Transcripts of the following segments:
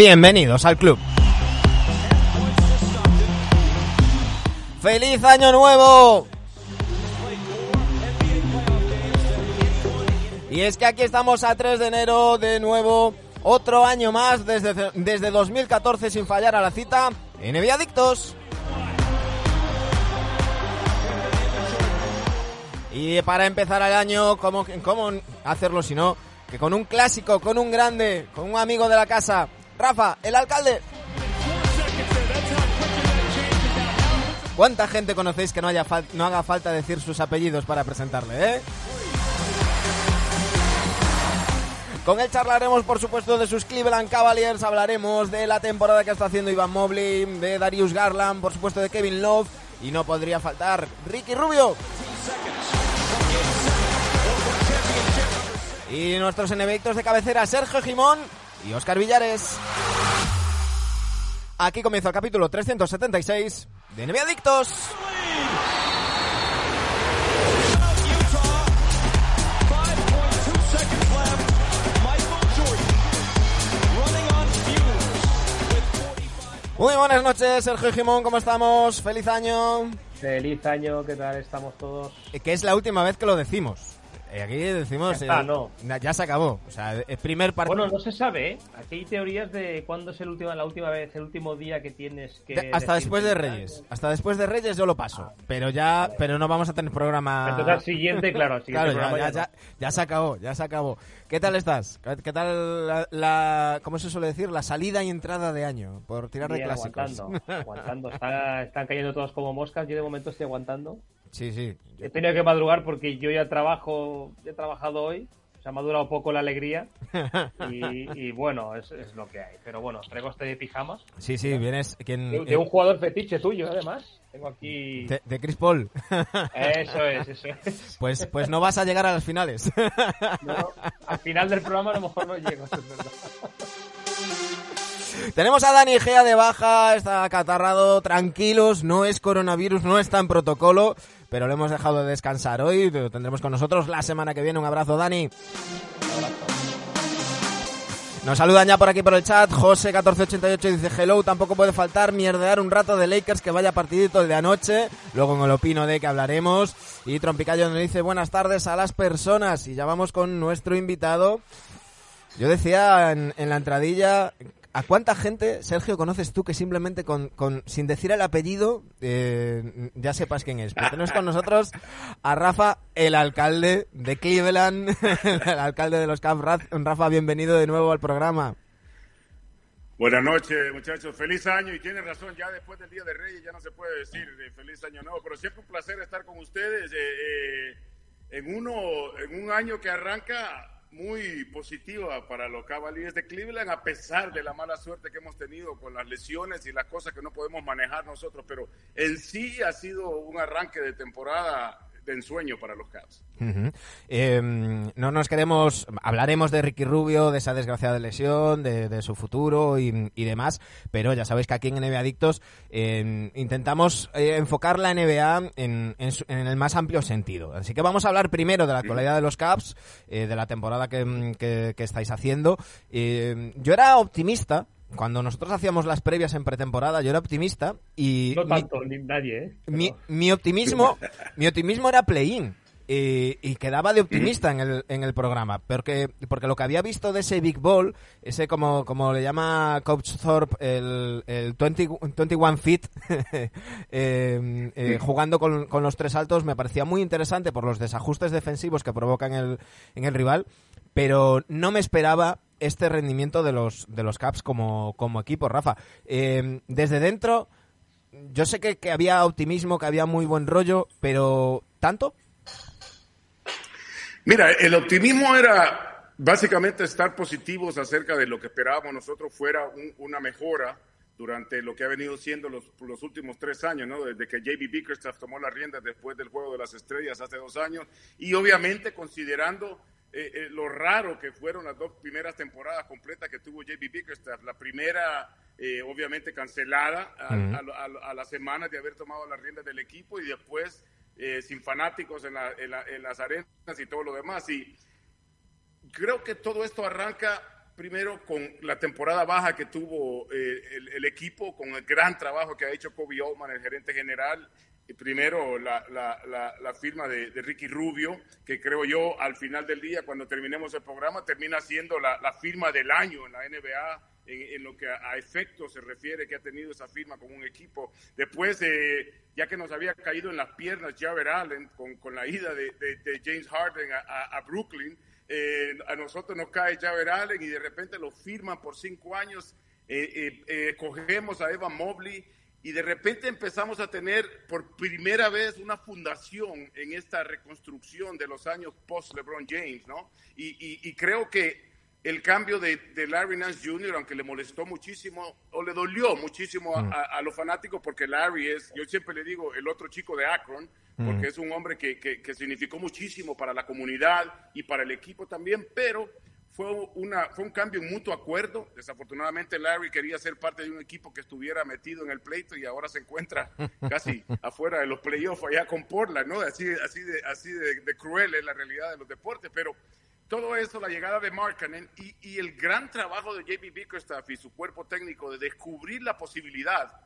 bienvenidos al club. ¡Feliz Año Nuevo! Y es que aquí estamos a 3 de enero de nuevo, otro año más desde, desde 2014 sin fallar a la cita en Adictos. Y para empezar el año, ¿cómo, ¿cómo hacerlo si no? Que con un clásico, con un grande, con un amigo de la casa, Rafa, el alcalde. ¿Cuánta gente conocéis que no, haya no haga falta decir sus apellidos para presentarle, eh? Con él charlaremos, por supuesto, de sus Cleveland Cavaliers, hablaremos de la temporada que está haciendo Ivan Mobley, de Darius Garland, por supuesto de Kevin Love, y no podría faltar Ricky Rubio. Y nuestros enemigos de cabecera, Sergio Jimón y Oscar Villares. Aquí comienza el capítulo 376 de NBA Adictos. Muy buenas noches, Sergio Jimón, ¿cómo estamos? Feliz año. Feliz año, ¿qué tal estamos todos? Que es la última vez que lo decimos. Eh, aquí decimos. Ya, no. ya se acabó. O sea, el primer partido. Bueno, no se sabe, ¿eh? Aquí hay teorías de cuándo es el último, la última vez, el último día que tienes que. hasta después de Reyes. Hasta después de Reyes yo lo paso. pero ya. Pero no vamos a tener programa. Entonces al siguiente, claro, claro, ya, ya, se acabó, ya se acabó. ¿Qué tal estás? ¿Qué tal la, ¿Cómo se suele decir? La salida y entrada de año. Por tirar de clásicos. Aguantando, aguantando. están cayendo todos como moscas. Yo de momento estoy aguantando. Sí, sí. He tenido que madrugar porque yo ya trabajo, he trabajado hoy, se ha madurado poco la alegría y, bueno, es, lo que hay. Pero bueno, traigo este de pijamas. Sí, sí, vienes... De, un jugador fetiche tuyo, además. Tengo aquí... De, Chris Paul. Eso es, eso es. Pues, pues no vas a llegar a las finales. al final del programa a lo mejor no llego, es verdad. Tenemos a Dani Gea de baja, está acatarrado, tranquilos, no es coronavirus, no está en protocolo, pero lo hemos dejado de descansar hoy, lo tendremos con nosotros la semana que viene. Un abrazo, Dani. Nos saludan ya por aquí por el chat. José1488 dice hello, tampoco puede faltar mierdear un rato de Lakers que vaya partidito de anoche. Luego en el opino de que hablaremos. Y Trompicayo nos dice buenas tardes a las personas. Y ya vamos con nuestro invitado. Yo decía en, en la entradilla ¿A cuánta gente, Sergio, conoces tú que simplemente con, sin decir el apellido eh, ya sepas quién es? Tenemos con nosotros a Rafa, el alcalde de Cleveland, el alcalde de los Cavs. Rafa, bienvenido de nuevo al programa. Buenas noches, muchachos. Feliz año. Y tienes razón, ya después del Día de Reyes ya no se puede decir feliz año nuevo, pero siempre un placer estar con ustedes eh, eh, en, uno, en un año que arranca muy positiva para los Cavaliers de Cleveland, a pesar de la mala suerte que hemos tenido con las lesiones y las cosas que no podemos manejar nosotros, pero en sí ha sido un arranque de temporada de ensueño para los Cavs. Em, no nos queremos, hablaremos de Ricky Rubio, de esa desgraciada lesión, de, su futuro y, demás, pero ya sabéis que aquí en NBA Adictos em, intentamos eh, enfocar la NBA en, el más amplio sentido. Así que vamos a hablar primero de la actualidad de los Cavs, eh, de la temporada que, estáis haciendo. Em, yo era optimista cuando nosotros hacíamos las previas en pretemporada, yo era optimista y... No tanto, ni nadie, ¿eh? Mi, optimismo, mi optimismo era play-in. Y, quedaba de optimista en el, en el programa, porque, porque lo que había visto de ese Big Ball, ese como, como le llama Coach Thorpe, el, el 21 Fit, em, eh, jugando con, con, los tres altos, me parecía muy interesante por los desajustes defensivos que provocan el, en el rival, pero no me esperaba este rendimiento de los, de los Caps como, como equipo, Rafa. Em, desde dentro, yo sé que, que, había optimismo, que había muy buen rollo, pero ¿tanto? Mira, el optimismo era básicamente estar positivos acerca de lo que esperábamos nosotros fuera una mejora durante lo que ha venido siendo los, los últimos tres años, ¿no? Desde que JB Bickerstaff tomó las riendas después del Juego de las Estrellas hace dos años y obviamente considerando eh, eh, lo raro que fueron las dos primeras temporadas completas que tuvo JB Bickerstaff. La primera, eh, obviamente, cancelada a, las semanas de haber tomado las riendas del equipo y después sin fanáticos en, en, las arenas y todo lo demás. Y creo que todo esto arranca primero con la temporada baja que tuvo eh, el, equipo, con el gran trabajo que ha hecho Kobe Oldman, el gerente general. Primero la, la, firma de, Ricky Rubio, que creo yo al final del día, cuando terminemos el programa, termina siendo la, firma del año en la NBA en, lo que a, efecto se refiere que ha tenido esa firma con un equipo. Después, ya que nos había caído en las piernas Javier Allen con, con la ida de, James Harden a, Brooklyn, eh, a nosotros nos cae Javier Allen y de repente lo firman por cinco años, eh, eh, cogemos a Evan Mobley y de repente empezamos a tener por primera vez una fundación en esta reconstrucción de los años post LeBron James, ¿no? y creo que el cambio de, Larry Nance Jr., aunque le molestó muchísimo o le dolió muchísimo mm. a, los fanáticos, porque Larry es, yo siempre le digo, el otro chico de Akron, mm. porque es un hombre que, que, significó muchísimo para la comunidad y para el equipo también, pero fue, una, fue un cambio en mutuo acuerdo. Desafortunadamente Larry quería ser parte de un equipo que estuviera metido en el pleito y ahora se encuentra casi afuera de los playoffs allá con Portland, ¿no? Así, así, de, así de cruel es la realidad de los deportes, pero todo eso, la llegada de Markkanen y, el gran trabajo de JB Bickerstaff y su cuerpo técnico de descubrir la posibilidad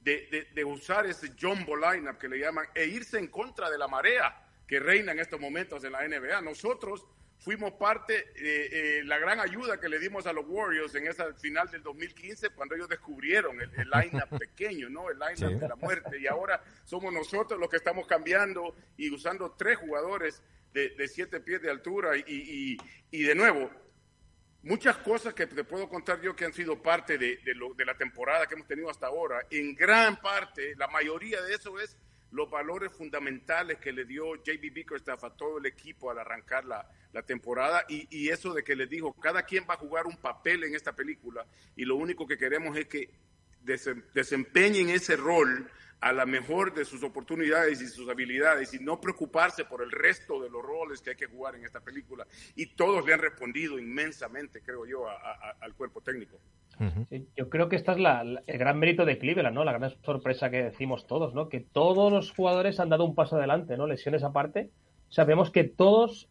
de, usar ese jumbo lineup que le llaman e irse en contra de la marea que reina en estos momentos en la NBA. Nosotros fuimos parte de eh, la gran ayuda que le dimos a los Warriors en esa final del 2015 cuando ellos descubrieron el, el lineup pequeño, ¿no? El lineup de la muerte. Y ahora somos nosotros los que estamos cambiando y usando tres jugadores de, siete pies de altura y, y, de nuevo, muchas cosas que te puedo contar yo que han sido parte de, de, la temporada que hemos tenido hasta ahora, en gran parte, la mayoría de eso es los valores fundamentales que le dio JB Bickerstaff a todo el equipo al arrancar la, la temporada y, y, eso de que les dijo, cada quien va a jugar un papel en esta película y lo único que queremos es que desempeñen ese rol a la mejor de sus oportunidades y sus habilidades y no preocuparse por el resto de los roles que hay que jugar en esta película. Y todos le han respondido inmensamente, creo yo, al cuerpo técnico. Yo creo que esta es la, el gran mérito de Cleveland, ¿no? La gran sorpresa que decimos todos, ¿no? Que todos los jugadores han dado un paso adelante, ¿no? Lesiones aparte. Sabemos que todos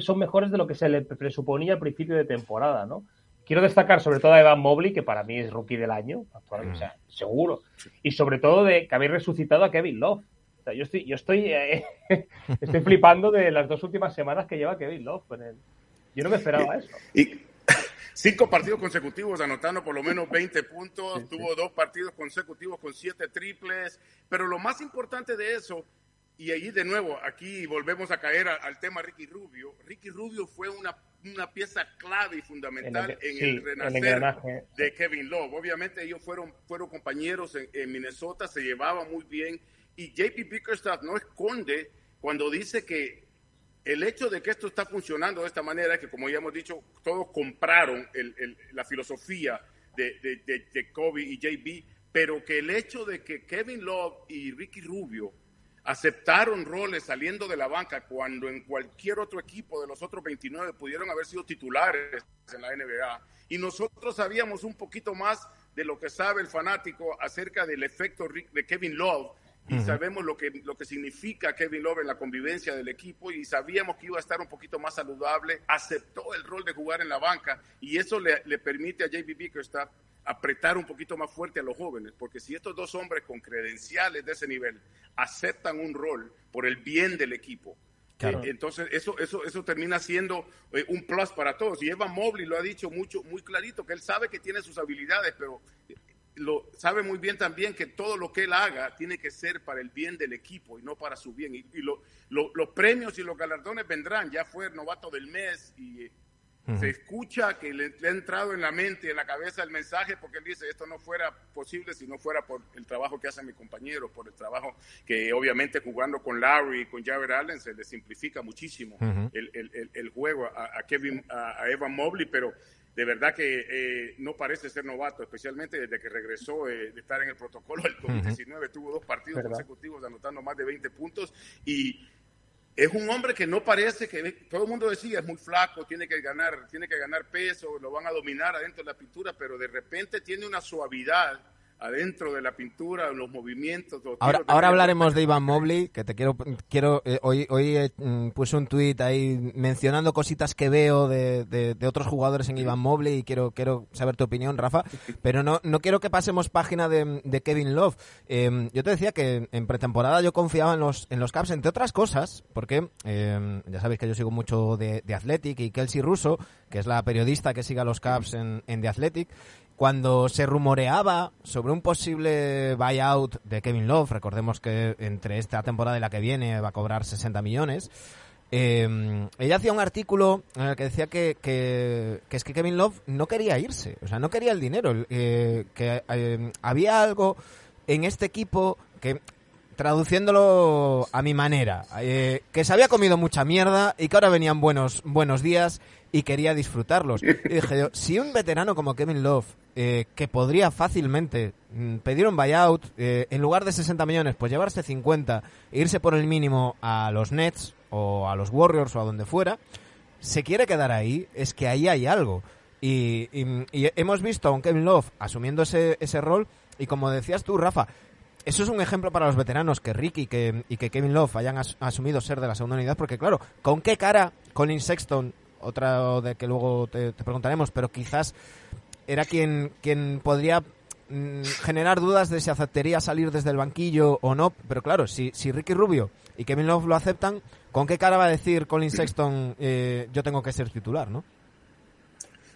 son mejores de lo que se le presuponía al principio de temporada, ¿no? Quiero destacar sobre todo a Evan Mobley, que para mí es rookie del año, actualmente, o sea, seguro. Y sobre todo de que habéis resucitado a Kevin Love. O sea, yo estoy, yo estoy, eh, estoy flipando de las dos últimas semanas que lleva Kevin Love. Yo no me esperaba eso. Y cinco partidos consecutivos anotando por lo menos 20 puntos, tuvo dos partidos consecutivos con siete triples, pero lo más importante de eso y ahí de nuevo, aquí volvemos a caer al tema Ricky Rubio. Ricky Rubio fue una, una pieza clave y fundamental en el, renacer de Kevin Love. Obviamente ellos fueron, fueron compañeros en, Minnesota, se llevaban muy bien. Y JP Bickerstaff no esconde cuando dice que el hecho de que esto está funcionando de esta manera que, como ya hemos dicho, todos compraron la filosofía de, de, de Kobe y JB, pero que el hecho de que Kevin Love y Ricky Rubio aceptaron roles saliendo de la banca cuando en cualquier otro equipo de los otros 29 pudieron haber sido titulares en la NBA. Y nosotros sabíamos un poquito más de lo que sabe el fanático acerca del efecto de Kevin Love y sabemos lo que, lo que significa Kevin Love en la convivencia del equipo y sabíamos que iba a estar un poquito más saludable, aceptó el rol de jugar en la banca y eso le, le permite a JB Bickerstaff apretar un poquito más fuerte a los jóvenes, porque si estos dos hombres con credenciales de ese nivel aceptan un rol por el bien del equipo, eh, entonces eso, eso, eso termina siendo eh, un plus para todos. Y Evan Mobley lo ha dicho mucho, muy clarito, que él sabe que tiene sus habilidades, pero lo sabe muy bien también que todo lo que él haga tiene que ser para el bien del equipo y no para su bien. Y, los premios y los galardones vendrán. Ya fue el novato del mes y se escucha que le, ha entrado en la mente, en la cabeza el mensaje, porque él dice, esto no fuera posible si no fuera por el trabajo que hacen mis compañeros, por el trabajo que obviamente jugando con Larry y con Javier Allen se le simplifica muchísimo el, juego a, Kevin, a, Evan Mobley, pero de verdad que eh, no parece ser novato, especialmente desde que regresó eh, de estar en el protocolo del 2019, tuvo dos partidos consecutivos anotando más de 20 puntos y es un hombre que no parece que todo el mundo decía es muy flaco, tiene que ganar, tiene que ganar peso, lo van a dominar adentro de la pintura, pero de repente tiene una suavidad adentro de la pintura, los movimientos. ahora ahora hablaremos de Ivan Mobley, que te quiero, quiero eh, hoy, hoy mm, puse un tuit ahí mencionando cositas que veo de, de, otros jugadores en Ivan Mobley y quiero, quiero saber tu opinión, Rafa, pero no, no quiero que pasemos página de, de Kevin Love. Em, yo te decía que en pretemporada yo confiaba en los, en los Caps, entre otras cosas, porque em, ya sabéis que yo sigo mucho de, de Athletic y Kelsey Russo, que es la periodista que sigue a los Caps en, en The Athletic, cuando se rumoreaba sobre un posible buyout de Kevin Love, recordemos que entre esta temporada y la que viene va a cobrar 60 millones, eh, ella hacía un artículo en el que decía que, que, es que Kevin Love no quería irse, o sea, no quería el dinero, eh, que eh, había algo en este equipo que traduciéndolo a mi manera, que se había comido mucha mierda y que ahora venían buenos, buenos días y quería disfrutarlos. Y dije yo, si un veterano como Kevin Love, eh, que podría fácilmente mm, pedir un buyout, eh, en lugar de 60 millones, pues llevarse 50 e irse por el mínimo a los Nets o a los Warriors o a donde fuera, se quiere quedar ahí, es que ahí hay algo. Y, hemos visto a un Kevin Love asumiendo ese, ese rol y como decías tú, Rafa, eso es un ejemplo para los veteranos que Ricky que, y que Kevin Love hayan asumido ser de la segunda unidad, porque claro, ¿con qué cara Colin Sexton otra de que luego te, preguntaremos, pero quizás era quien, quien podría mm, generar dudas de si aceptaría salir desde el banquillo o no. Pero claro, si, si Ricky Rubio y Kevin Love lo aceptan, ¿con qué cara va a decir Colin Sexton eh, yo tengo que ser titular, no?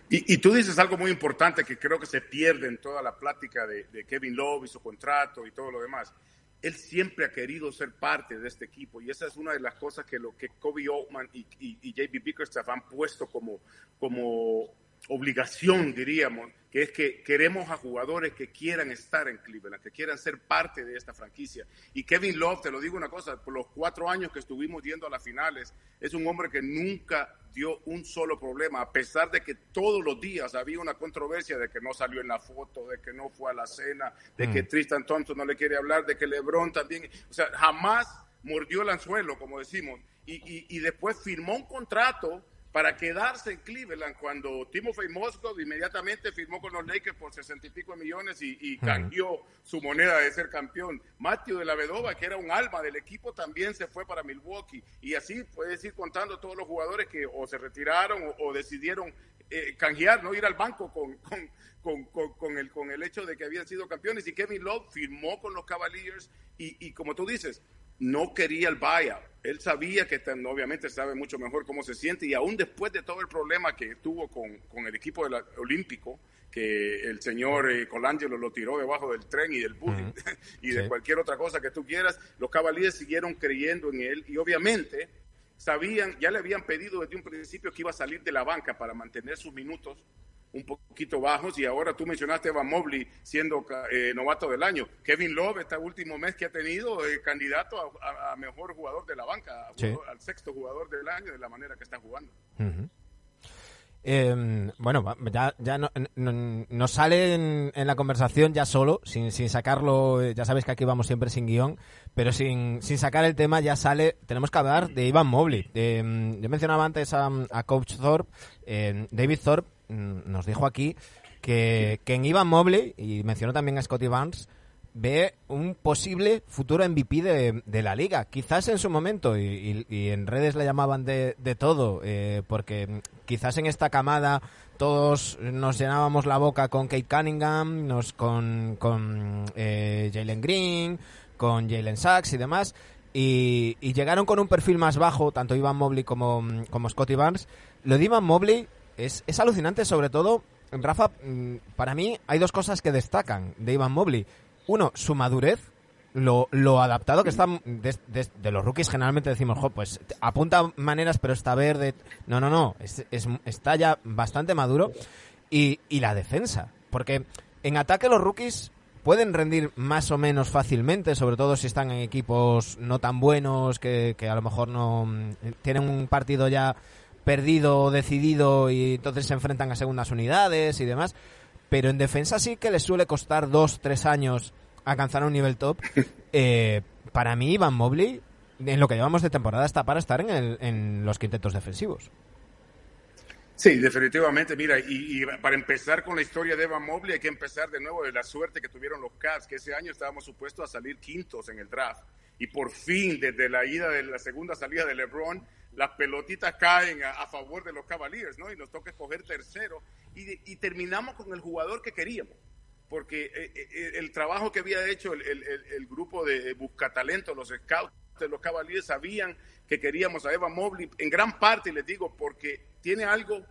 Y, y, tú dices algo muy importante que creo que se pierde en toda la plática de, de Kevin Love y su contrato y todo lo demás él siempre ha querido ser parte de este equipo y esa es una de las cosas que lo que Kobe Oldman y, y, JB Bickerstaff han puesto como, como obligación, diríamos, que es que queremos a jugadores que quieran estar en Cleveland, que quieran ser parte de esta franquicia. Y Kevin Love, te lo digo una cosa, por los cuatro años que estuvimos yendo a las finales, es un hombre que nunca dio un solo problema, a pesar de que todos los días había una controversia de que no salió en la foto, de que no fue a la cena, de que mm. Tristan Thompson no le quiere hablar, de que LeBron también, o sea, jamás mordió el anzuelo, como decimos, y, y después firmó un contrato para quedarse en Cleveland cuando Timothy Moscow inmediatamente firmó con los Lakers por sesenta y pico millones y, y cambió su moneda de ser campeón. Matthew de la Vedova, que era un alma del equipo, también se fue para Milwaukee. Y así puedes ir contando todos los jugadores que o se retiraron o, decidieron eh, canjear, no ir al banco con, con, con, con, el, con el hecho de que habían sido campeones. Y Kevin Love firmó con los Cavaliers y, y como tú dices, no quería el buyout. Él sabía que obviamente sabe mucho mejor cómo se siente y aún después de todo el problema que tuvo con, con el equipo del olímpico, que el señor eh, Colangelo lo tiró debajo del tren y del bullying y de cualquier otra cosa que tú quieras, los caballeros siguieron creyendo en él y obviamente sabían, ya le habían pedido desde un principio que iba a salir de la banca para mantener sus minutos un poquito bajos y ahora tú mencionaste a Evan Mobley siendo eh, novato del año. Kevin Love, este último mes que ha tenido, eh, candidato a, mejor jugador de la banca, al sexto jugador del año de la manera que está jugando. Em, bueno, ya, ya no, nos sale en, la conversación ya solo, sin, sin sacarlo, ya sabéis que aquí vamos siempre sin guion, pero sin, sin sacar el tema ya sale, tenemos que hablar de Ivan Mobley. Em, yo mencionaba antes a, Coach Thorpe, em, David Thorpe nos dijo aquí que, que en Ivan Mobley, y mencionó también a Scotty Barnes, ve un posible futuro MVP de, de, la liga. Quizás en su momento, y, en redes le llamaban de, de todo, eh, porque quizás en esta camada todos nos llenábamos la boca con Kate Cunningham, nos, con, con eh, Jalen Green, con Jalen Sachs y demás. Y, llegaron con un perfil más bajo, tanto Ivan Mobley como, como Scotty Barnes. Lo de Ivan Mobley es, es alucinante, sobre todo, Rafa, mm, para mí hay dos cosas que destacan de Ivan Mobley uno, su madurez, lo, lo adaptado que está de, los rookies generalmente decimos, jo, pues apunta maneras pero está verde. No, no, no, es, está ya bastante maduro. Y, y la defensa, porque en ataque los rookies pueden rendir más o menos fácilmente, sobre todo si están en equipos no tan buenos, que, que a lo mejor no tienen un partido ya perdido o decidido y entonces se enfrentan a segundas unidades y demás pero en defensa sí que les suele costar dos, tres años alcanzar un nivel top. Eh, para mí, Ivan Mobley, en lo que llevamos de temporada, está para estar en, el, en los quintetos defensivos. Sí, definitivamente. Mira, y, para empezar con la historia de Evan Mobley, hay que empezar de nuevo de la suerte que tuvieron los Cavs, que ese año estábamos supuestos a salir quintos en el draft. Y por fin, desde la ida de la segunda salida de LeBron, las pelotitas caen a, favor de los Cavaliers, ¿no? Y nos toca escoger tercero. Y, terminamos con el jugador que queríamos. Porque eh, eh, eh, el trabajo que había hecho el, grupo de Buscatalento, los scouts de los Cavaliers, sabían que queríamos a Eva Mobley, en gran parte, les digo, porque tiene algo,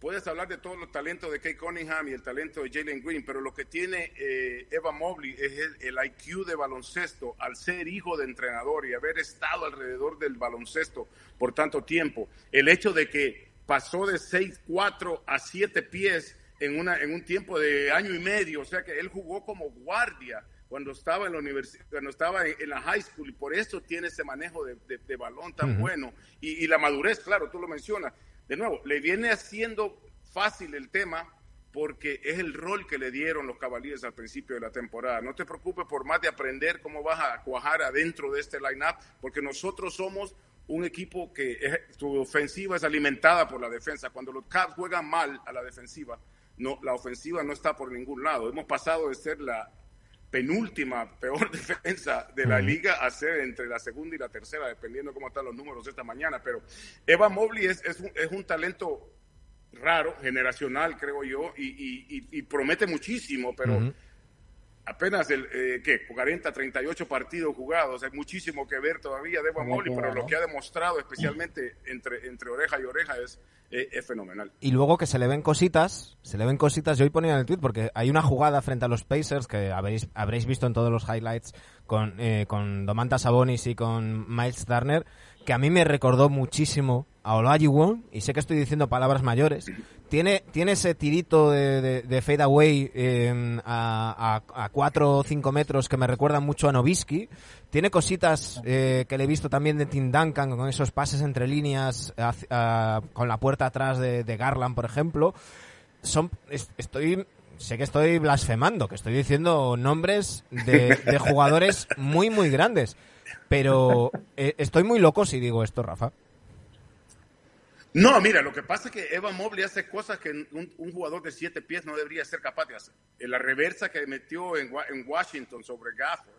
puedes hablar de todos los talentos de Kate Cunningham y el talento de Jalen Green, pero lo que tiene eh, Eva Mobley es el, IQ de baloncesto al ser hijo de entrenador y haber estado alrededor del baloncesto por tanto tiempo. El hecho de que pasó de 6'4 a 7 pies en, una, en un tiempo de año y medio, o sea que él jugó como guardia cuando estaba en la universidad, cuando estaba en, la high school y por eso tiene ese manejo de, balón tan bueno y, la madurez, claro, tú lo mencionas. De nuevo, le viene haciendo fácil el tema porque es el rol que le dieron los caballeros al principio de la temporada. No te preocupes por más de aprender cómo vas a cuajar adentro de este line-up, porque nosotros somos un equipo que su ofensiva es alimentada por la defensa. Cuando los Cavs juegan mal a la defensiva, no, la ofensiva no está por ningún lado. Hemos pasado de ser la penúltima peor defensa de la liga a ser entre la segunda y la tercera, dependiendo cómo están los números esta mañana. Pero Eva Mobley es, es, un, es un talento raro, generacional, creo yo, y, promete muchísimo, pero apenas el eh, ¿qué? 40, 38 partidos jugados, hay muchísimo que ver todavía de Evan Mobley, pero lo que ha demostrado especialmente entre, entre oreja y oreja es, eh, es fenomenal. Y luego que se le ven cositas, se le ven cositas, yo hoy ponía en el tweet porque hay una jugada frente a los Pacers que habréis, habréis visto en todos los highlights con, eh, con Domantas Sabonis y con Miles Turner, que a mí me recordó muchísimo a Olajuwon, y sé que estoy diciendo palabras mayores, tiene, tiene ese tirito de, de, fade away em, a, a, 4 o 5 metros que me recuerda mucho a Novisky. Tiene cositas eh, que le he visto también de Tim Duncan con esos pases entre líneas con la puerta atrás de, de Garland, por ejemplo. Son, estoy sé que estoy blasfemando, que estoy diciendo nombres de, de jugadores muy, muy grandes. Pero eh, estoy muy loco si digo esto, Rafa. No, mira, lo que pasa es que Eva Mobley hace cosas que un, jugador de siete pies no debería ser capaz de hacer. La reversa que metió en, en Washington sobre Gafford,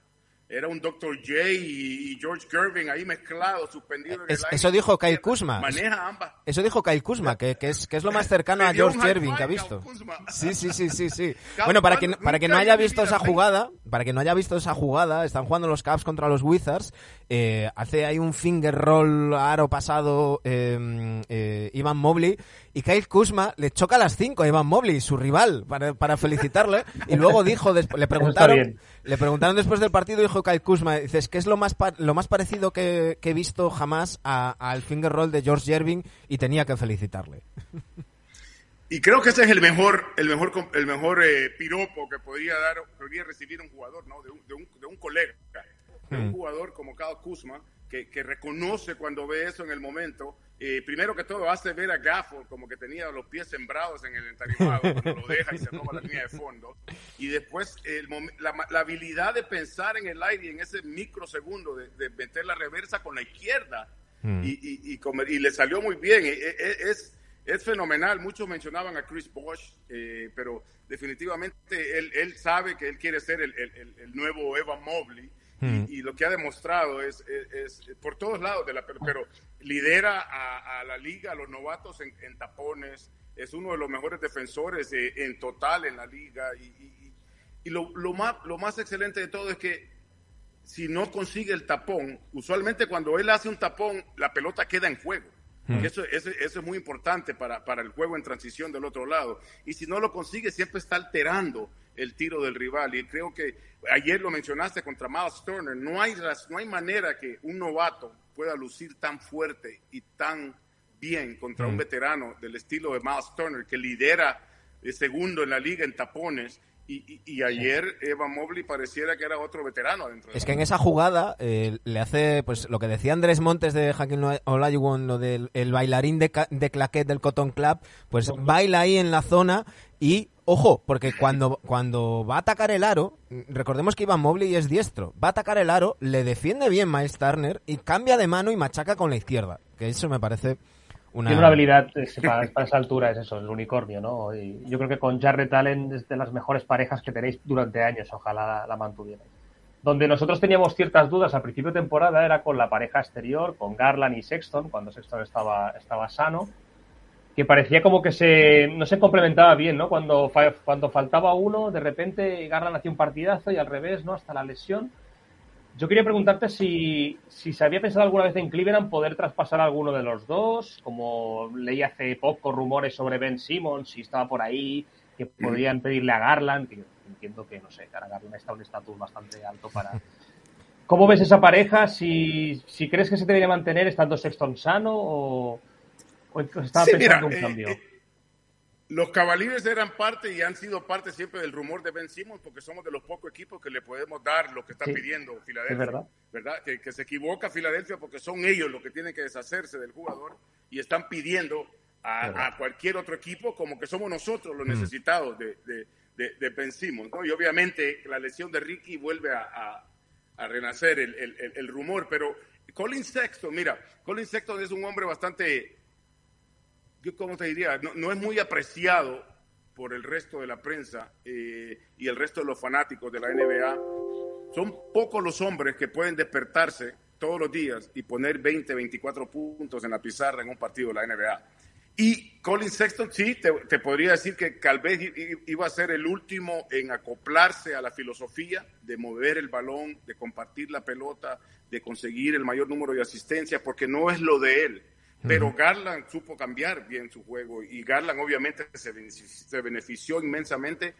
era un Dr. J y, George Gervin ahí mezclados, suspendidos en el Eso dijo Kyle Kuzma. Maneja ambas. Eso dijo Kyle Kuzma, que, que, es, que es lo más cercano a George Gervin que ha visto. Sí, sí, sí, sí, sí. bueno, para que, para que no haya visto esa jugada, para que no haya visto esa jugada, están jugando los Cavs contra los Wizards, eh, hace ahí un finger roll aro pasado eh, eh, Ivan Mobley y Kyle Kuzma le choca a las 5 a Ivan Mobley, su rival, para, para felicitarle. Y luego dijo, le preguntaron, le preguntaron después del partido, dijo Kyle Kuzma, dices, ¿qué es lo más, lo más parecido que, he visto jamás al finger roll de George Jerving? Y tenía que felicitarle. Y creo que ese es el mejor, el mejor, el mejor eh, piropo que podría dar, podría recibir un jugador, ¿no? De un, de un, de un colega, de un hmm. jugador como Kyle Kuzma, que, que reconoce cuando ve eso en el momento eh, primero que todo hace ver a Gafford como que tenía los pies sembrados en el entarimado cuando lo deja y se toma la línea de fondo. Y después la, habilidad de pensar en el aire en ese microsegundo, de, meter la reversa con la izquierda mm. y, y, le salió muy bien. E, e, e, es, es fenomenal. Muchos mencionaban a Chris Bosch, eh, pero definitivamente él, él, sabe que él quiere ser el, el, el nuevo Evan Mobley Hmm. Y, lo que ha demostrado es, es, por todos lados de la pero lidera a, la liga, a los novatos en, tapones, es uno de los mejores defensores en total en la liga. Y, y, lo, lo, más, lo más excelente de todo es que si no consigue el tapón, usualmente cuando él hace un tapón, la pelota queda en juego. Hmm. Eso, eso, eso, es muy importante para, para el juego en transición del otro lado. Y si no lo consigue, siempre está alterando el tiro del rival. Y creo que ayer lo mencionaste contra Miles Turner, no hay, no hay manera que un novato pueda lucir tan fuerte y tan bien contra un mm. veterano del estilo de Miles Turner, que lidera el segundo en la liga en tapones. Y, ayer Eva Mobley pareciera que era otro veterano adentro. Es que en esa jugada eh, le hace, pues lo que decía Andrés Montes de Hakim Olajuwon, lo del el bailarín de, de claquet del Cotton Club, pues baila ahí en la zona y Ojo, porque cuando, cuando va a atacar el aro, recordemos que Ivan Mobley es diestro, va a atacar el aro, le defiende bien Miles Turner y cambia de mano y machaca con la izquierda. Que eso me parece Tiene una habilidad para, esa altura, es eso, el unicornio, ¿no? Y yo creo que con Jarrett Allen es de las mejores parejas que tenéis durante años, ojalá la, mantuvierais. Donde nosotros teníamos ciertas dudas al principio de temporada era con la pareja exterior, con Garland y Sexton, cuando Sexton estaba, estaba sano, que parecía como que se, no se complementaba bien, ¿no? Cuando, cuando faltaba uno, de repente Garland hacía un partidazo y al revés, ¿no? Hasta la lesión. Yo quería preguntarte si, se había pensado alguna vez en Cleveland poder traspasar a alguno de los dos, como leí hace poco rumores sobre Ben Simmons, si estaba por ahí, que podrían pedirle a Garland, que entiendo que, no sé, Garland está un estatus bastante alto para... ¿Cómo ves esa pareja? Si, si crees que se debería mantener estando Sexton sano o, estaba pensando un eh, cambio. Eh, los Cavaliers eran parte y han sido parte siempre del rumor de Ben Simmons porque somos de los pocos equipos que le podemos dar lo que está pidiendo Filadelfia. verdad. ¿verdad? Que, se equivoca Filadelfia porque son ellos los que tienen que deshacerse del jugador y están pidiendo a, cualquier otro equipo como que somos nosotros los mm. necesitados de, de, Ben Simmons. ¿no? Y obviamente la lesión de Ricky vuelve a, renacer el, el, rumor, pero Colin Sexton, mira, Colin Sexton es un hombre bastante ¿cómo te diría? No, es muy apreciado por el resto de la prensa eh, y el resto de los fanáticos de la NBA. Son pocos los hombres que pueden despertarse todos los días y poner 20, 24 puntos en la pizarra en un partido de la NBA. Y Colin Sexton, sí, te, podría decir que tal vez iba a ser el último en acoplarse a la filosofía de mover el balón, de compartir la pelota, de conseguir el mayor número de asistencias, porque no es lo de él. Pero Garland supo cambiar bien su juego y Garland obviamente se benefició, inmensamente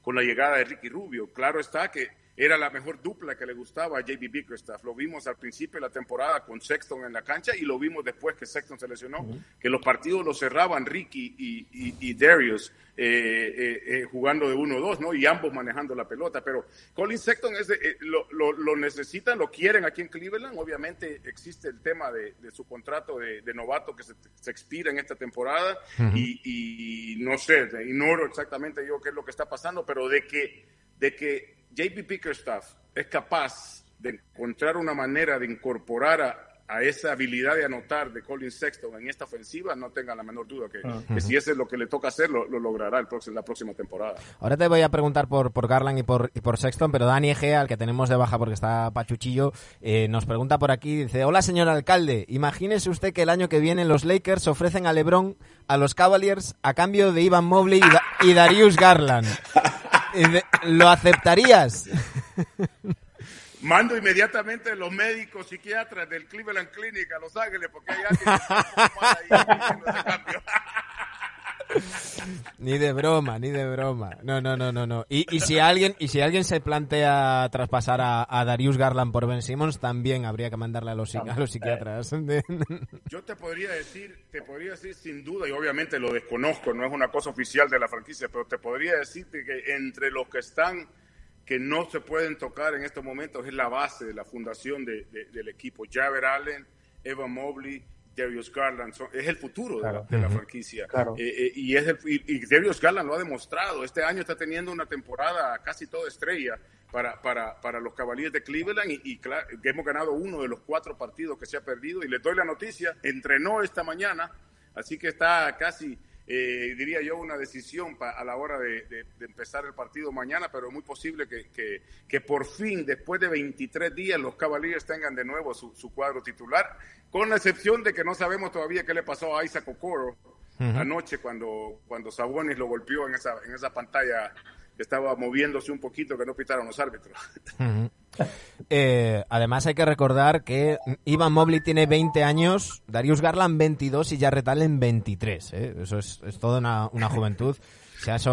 con la llegada de Ricky Rubio. Claro está que era la mejor dupla que le gustaba a JB Bickerstaff. Lo vimos al principio de la temporada con Sexton en la cancha y lo vimos después que Sexton se lesionó, que los partidos los cerraban Ricky y, Darius eh, eh, eh, jugando de 1-2, ¿no? Y ambos manejando la pelota. Pero Colin Sexton es lo, necesitan, lo quieren aquí en Cleveland. Obviamente existe el tema de, su contrato de, novato que se, expira en esta temporada y, no sé, ignoro exactamente yo qué es lo que está pasando, pero de que, de que JP Pickerstaff es capaz de encontrar una manera de incorporar a, esa habilidad de anotar de Colin Sexton en esta ofensiva, no tenga la menor duda que, si eso es lo que le toca hacer, lo, logrará el próximo, la próxima temporada. Ahora te voy a preguntar por, por Garland y por, y por Sexton, pero Dani Egea, al que tenemos de baja porque está pachuchillo, eh, nos pregunta por aquí, dice, hola señor alcalde, imagínese usted que el año que viene los Lakers ofrecen a LeBron a los Cavaliers a cambio de Ivan Mobley y Darius Garland. ¿Lo aceptarías? Mando inmediatamente los médicos psiquiatras del Cleveland Clinic a Los Ángeles porque hay alguien que ahí cambio. Ni de broma, ni de broma. No, no, no, no, no. Y, y si alguien y si alguien se plantea traspasar a, Darius Garland por Ben Simmons, también habría que mandarle a los, a los psiquiatras. Yo te podría decir, te podría decir sin duda, y obviamente lo desconozco, no es una cosa oficial de la franquicia, pero te podría decir que entre los que están que no se pueden tocar en estos momentos es la base de la fundación del equipo. Javer Allen, Evan Mobley, Darius Garland es el futuro de, la, franquicia. Eh, eh, y, es y, Darius Garland lo ha demostrado. Este año está teniendo una temporada casi toda estrella para, para, para los Cavaliers de Cleveland y, hemos ganado uno de los cuatro partidos que se ha perdido. Y les doy la noticia, entrenó esta mañana, así que está casi eh, diría yo, una decisión a la hora de, empezar el partido mañana, pero es muy posible que, que, por fin, después de 23 días, los Cavaliers tengan de nuevo su, cuadro titular, con la excepción de que no sabemos todavía qué le pasó a Isaac Okoro anoche cuando, cuando Sabonis lo golpeó en esa, en esa pantalla que estaba moviéndose un poquito que no pitaron los árbitros. Eh, además hay que recordar que Ivan Mobley tiene 20 años, Darius Garland 22 y Jarrett Allen 23. ¿eh? Eso es, es toda una, una juventud.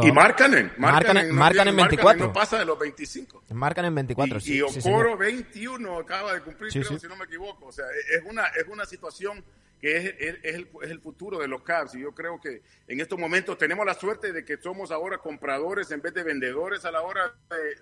Y Marcanen. Marcanen, Marcanen, 24. no pasa de los 25. Marcanen 24, y, sí. Y Okoro 21 acaba de cumplir, creo, si no me equivoco. O sea, es una, es una situación que es, el, es, el, futuro de los Cavs. Y yo creo que en estos momentos tenemos la suerte de que somos ahora compradores en vez de vendedores a la hora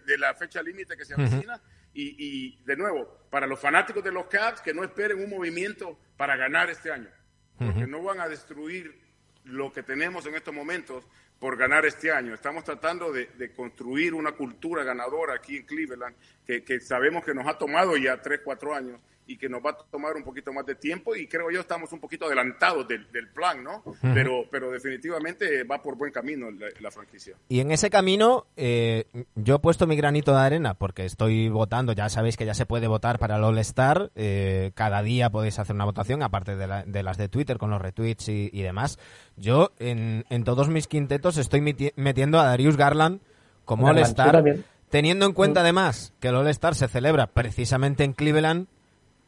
de, la fecha límite que se avecina. y, y, de nuevo, para los fanáticos de los Cavs, que no esperen un movimiento para ganar este año. Porque no van a destruir lo que tenemos en estos momentos por ganar este año. Estamos tratando de, construir una cultura ganadora aquí en Cleveland que, que, sabemos que nos ha tomado ya tres, cuatro años y que nos va a tomar un poquito más de tiempo y creo yo estamos un poquito adelantados del, plan, ¿no? pero, pero definitivamente va por buen camino la, franquicia. Y en ese camino eh, yo he puesto mi granito de arena porque estoy votando, ya sabéis que ya se puede votar para el All Star, eh, cada día podéis hacer una votación, aparte de, de las de Twitter con los retweets y, demás. Yo en, en, todos mis quintetos estoy metiendo a Darius Garland como All Star. Teniendo en cuenta además que el All Star se celebra precisamente en Cleveland,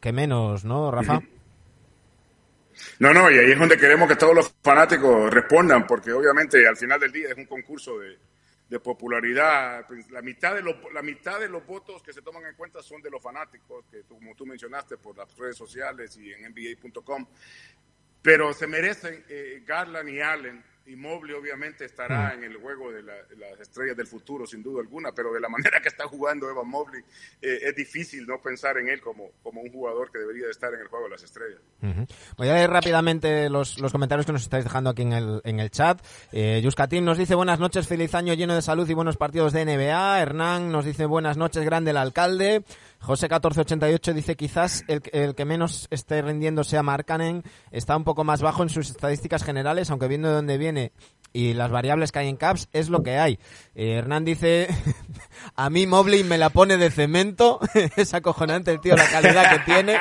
que menos, ¿no, Rafa? No, no, y ahí es donde queremos que todos los fanáticos respondan, porque obviamente al final del día es un concurso de, popularidad. Pues, la mitad, de los, la mitad de los votos que se toman en cuenta son de los fanáticos, que como tú mencionaste, por las redes sociales y en NBA.com. Pero se merecen eh, Garland y Allen y Mobley obviamente estará mm. en el juego de, las estrellas del futuro, sin duda alguna, pero de la manera que está jugando Evan Mobley, eh, es difícil no pensar en él como, como un jugador que debería de estar en el juego de las estrellas. Voy a leer rápidamente los, los, comentarios que nos estáis dejando aquí en el, en el chat. Eh, Yuskatim nos dice buenas noches, feliz año lleno de salud y buenos partidos de NBA. Hernán nos dice buenas noches, grande el alcalde. José 1488 dice quizás el, el, que menos esté rindiendo sea Markanen, está un poco más bajo en sus estadísticas generales, aunque viendo de dónde viene y las variables que hay en Caps es lo que hay. Eh, Hernán dice, a mí Mobley me la pone de cemento, es acojonante el tío la calidad que tiene.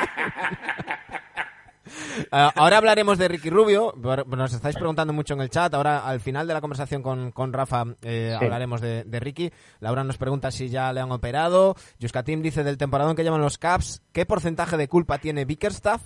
Ah, ahora hablaremos de Ricky Rubio. Nos estáis preguntando mucho en el chat. Ahora, al final de la conversación con, con Rafa, eh, hablaremos de, Ricky. Laura nos pregunta si ya le han operado. Yuskatim dice del temporadón que llevan los Caps, ¿qué porcentaje de culpa tiene Bickerstaff?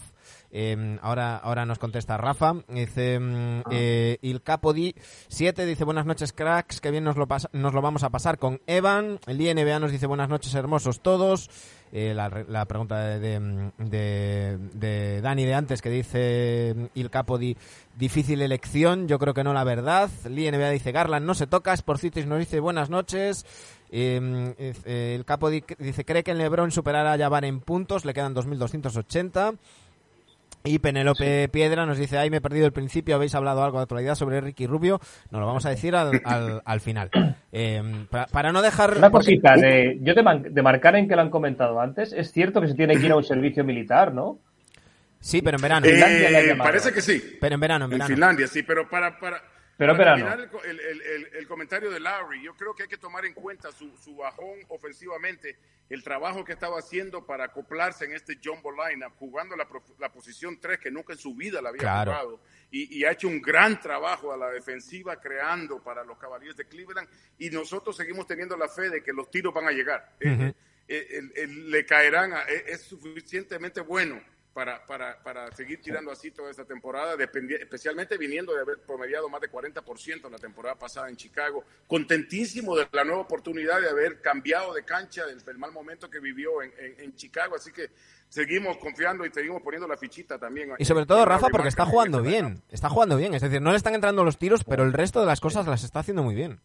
Em, ahora, ahora nos contesta Rafa. Dice mm, ah. eh, Il Capodi 7 dice buenas noches cracks, que bien nos lo, nos lo vamos a pasar con Evan. El INBA nos dice buenas noches hermosos todos. Eh, la, pregunta de, de, Dani de antes que dice mm, Il Capodi difícil elección, yo creo que no la verdad. El INBA dice Garland no se toca, Sporcitis nos dice buenas noches. Em, el Capo dice, cree que el Lebron superará a Jabbar en puntos, le quedan 2.280. Y Penélope Piedra nos dice, ay, me he perdido el principio, habéis hablado algo de actualidad sobre Ricky Rubio, nos lo vamos a decir al, al, final. Em, para, no dejar... Una cosita, de, yo de, de marcar en que lo han comentado antes, es cierto que se tiene que ir a un servicio militar, ¿no? Sí, pero en verano. Eh, parece que sí. Pero en verano, en verano. En Finlandia, sí, pero para, para, pero, el, comentario de Larry, yo creo que hay que tomar en cuenta su, bajón ofensivamente, el trabajo que estaba haciendo para acoplarse en este jumbo lineup, jugando la, la posición 3 que nunca en su vida la había jugado, y, ha hecho un gran trabajo a la defensiva creando para los Caballeros de Cleveland, y nosotros seguimos teniendo la fe de que los tiros van a llegar. Eh, eh, le caerán, es suficientemente bueno para, para, para seguir tirando así toda esta temporada, especialmente viniendo de haber promediado más de 40% la temporada pasada en Chicago. Contentísimo de la nueva oportunidad de haber cambiado de cancha del, mal momento que vivió en, en, Chicago. Así que seguimos confiando y seguimos poniendo la fichita también. Y sobre todo, Rafa, porque está jugando este bien. Está jugando bien. Es decir, no le están entrando los tiros, pero el resto de las cosas las está haciendo muy bien.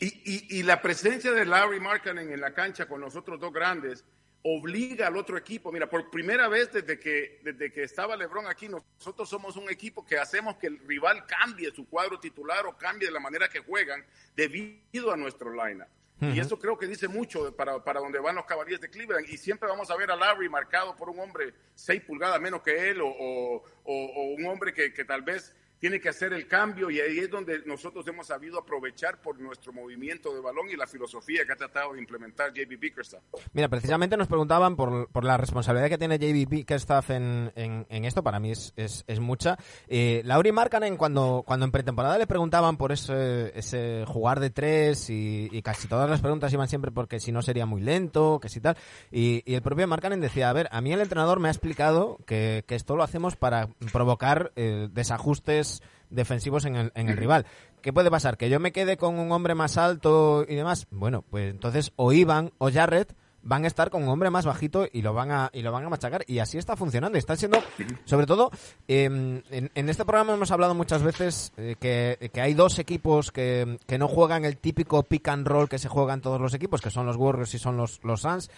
Y, y, y la presencia de Larry Markkanen en la cancha con los otros dos grandes obliga al otro equipo. Mira, por primera vez desde que, desde que estaba Lebron aquí, nosotros somos un equipo que hacemos que el rival cambie su cuadro titular o cambie de la manera que juegan debido a nuestro lineup. Y eso creo que dice mucho para, para donde van los caballeros de Cleveland. Y siempre vamos a ver a Larry marcado por un hombre seis pulgadas menos que él o, o un hombre que, que tal vez tiene que hacer el cambio y ahí es donde nosotros hemos sabido aprovechar por nuestro movimiento de balón y la filosofía que ha tratado de implementar JB Bickerstaff. Mira, precisamente nos preguntaban por, por la responsabilidad que tiene JB Bickerstaff en, en, esto, para mí es, es, es mucha. Eh, Lauri Markkanen, cuando, cuando en pretemporada le preguntaban por ese, ese jugar de tres y, casi todas las preguntas iban siempre porque si no sería muy lento, que si tal, y, el propio Markkanen decía, a ver, a mí el entrenador me ha explicado que, que esto lo hacemos para provocar eh, desajustes defensivos en el, en el rival. ¿Qué puede pasar? ¿Que yo me quede con un hombre más alto y demás? Bueno, pues entonces o Iván o Jarrett van a estar con un hombre más bajito y lo van a y lo van a machacar y así está funcionando está siendo sobre todo em, en, este programa hemos hablado muchas veces eh, que, que, hay dos equipos que, que, no juegan el típico pick and roll que se juegan todos los equipos que son los Warriors y son los los Suns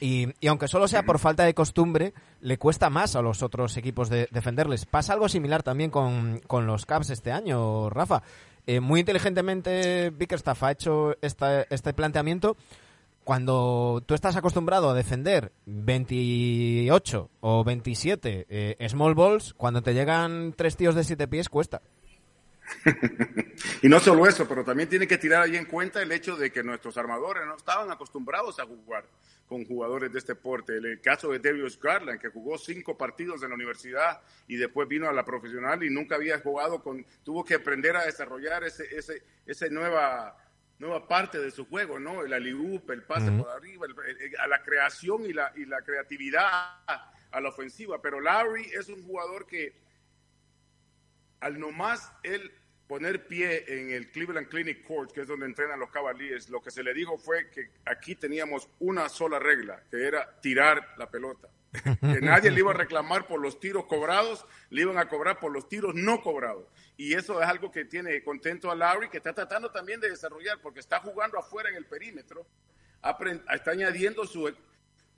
y, aunque solo sea por falta de costumbre, le cuesta más a los otros equipos de defenderles. Pasa algo similar también con, los Cavs este año, Rafa. Eh, muy inteligentemente Bickerstaff ha hecho este planteamiento cuando tú estás acostumbrado a defender 28 o 27 eh, small balls, cuando te llegan tres tíos de siete pies cuesta. y no solo eso, pero también tiene que tirar ahí en cuenta el hecho de que nuestros armadores no estaban acostumbrados a jugar con jugadores de este porte. El caso de Darius Garland, que jugó cinco partidos en la universidad y después vino a la profesional y nunca había jugado con, tuvo que aprender a desarrollar ese, ese, esa nueva, nueva parte de su juego, ¿no? El aliup, el pase por arriba, a la creación y la, y la creatividad a la ofensiva. Pero Larry es un jugador que al nomás él poner pie en el Cleveland Clinic Court, que es donde entrenan los Cavaliers, lo que se le dijo fue que aquí teníamos una sola regla, que era tirar la pelota. que nadie le iba a reclamar por los tiros cobrados, le iban a cobrar por los tiros no cobrados. Y eso es algo que tiene contento a Larry, que está tratando también de desarrollar, porque está jugando afuera en el perímetro, está añadiendo su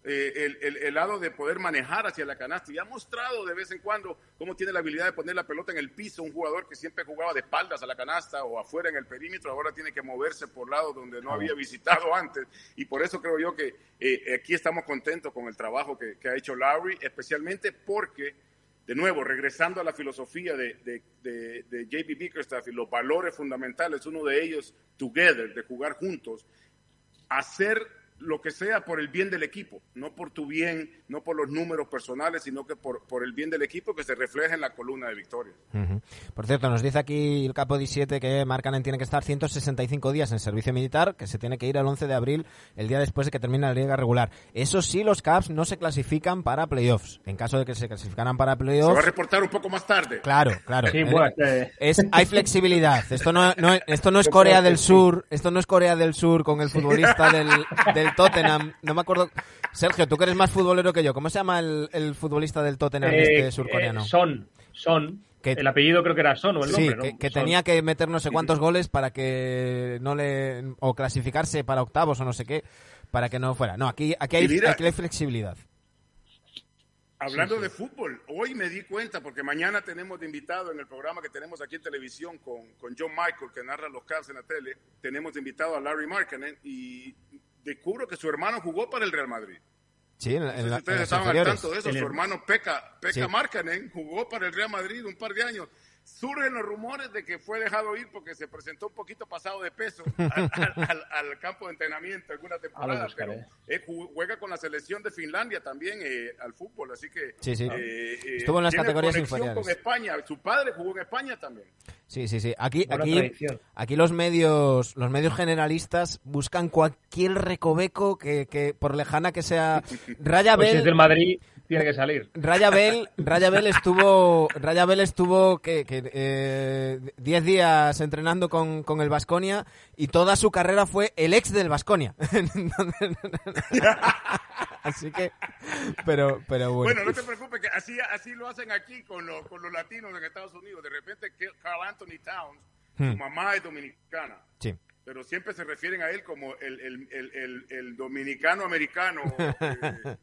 eh, el, lado de poder manejar hacia la canasta. Y ha mostrado de vez en cuando cómo tiene la habilidad de poner la pelota en el piso. Un jugador que siempre jugaba de espaldas a la canasta o afuera en el perímetro, ahora tiene que moverse por lados donde no había visitado antes. Y por eso creo yo que eh, aquí estamos contentos con el trabajo que, ha hecho Larry, especialmente porque, de nuevo, regresando a la filosofía de, de, de, de JP Bickerstaff y los valores fundamentales, uno de ellos, together, de jugar juntos, hacer lo que sea por el bien del equipo, no por tu bien, no por los números personales, sino que por, por el bien del equipo que se refleja en la columna de victoria. Por cierto, nos dice aquí el capo 17 que Marcanen tiene que estar 165 días en servicio militar, que se tiene que ir al 11 de abril, el día después de que termine la liga regular. Eso sí, los Caps no se clasifican para playoffs. En caso de que se clasificaran para playoffs... Se va a reportar un poco más tarde. Claro, claro. Eh, es, hay flexibilidad. Esto no, esto no es Corea del Sur, esto no es Corea del Sur con el futbolista del Tottenham, no me acuerdo. Sergio, tú que eres más futbolero que yo, ¿cómo se llama el, futbolista del Tottenham este eh, surcoreano? Eh, son, Son. Que, el apellido creo que era Son o el nombre, sí, que, tenía que meter no sé cuántos goles para que no le. o clasificarse para octavos o no sé qué, para que no fuera. No, aquí, aquí, hay, aquí hay flexibilidad. Hablando de fútbol, hoy me di cuenta, porque mañana tenemos de invitado en el programa que tenemos aquí en televisión con, con John Michael, que narra los Cavs en la tele, tenemos de invitado a Larry Markkinen y descubro que su hermano jugó para el Real Madrid. Sí, en, en, ustedes estaban al tanto de eso. Su hermano Peca, Peca Markkanen jugó para el Real Madrid un par de años surgen los rumores de que fue dejado ir porque se presentó un poquito pasado de peso al, campo de entrenamiento alguna temporada, pero juega con la selección de Finlandia también eh, al fútbol, así que sí, sí. Eh, eh, estuvo en las categorías inferiores. con España, su padre jugó en España también. Sí, sí, sí. Aquí, aquí, aquí los medios, los medios generalistas buscan cualquier recoveco que, que por lejana que sea. Raya pues es del Madrid tiene que salir. Raya Bell, Raya Bell estuvo, Raya Bell estuvo que, que 10 eh, días entrenando con, con el Vasconia y toda su carrera fue el ex del Vasconia. así que, pero, pero bueno. Bueno, no te preocupes, que así, así lo hacen aquí con, los, con los latinos en Estados Unidos. De repente, Carl Anthony Towns, su hmm. mamá es dominicana. Sí pero siempre se refieren a él como el, el, el, el dominicano americano.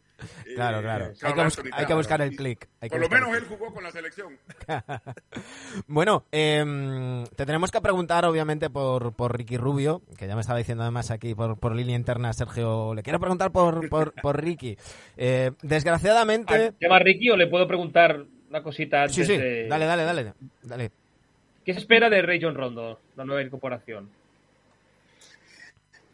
Eh, claro, claro. Eh, hay, que buscar el clic. Por lo menos él jugó con la selección. bueno, em, te tenemos que preguntar, obviamente, por, por Ricky Rubio, que ya me estaba diciendo además aquí por, por línea interna, Sergio. Le quiero preguntar por, por, por Ricky. Eh, desgraciadamente. ¿Llama Ricky o le puedo preguntar una cosita antes sí, sí. Dale, dale, dale, dale. ¿Qué se espera de Ray John Rondo, la nueva incorporación?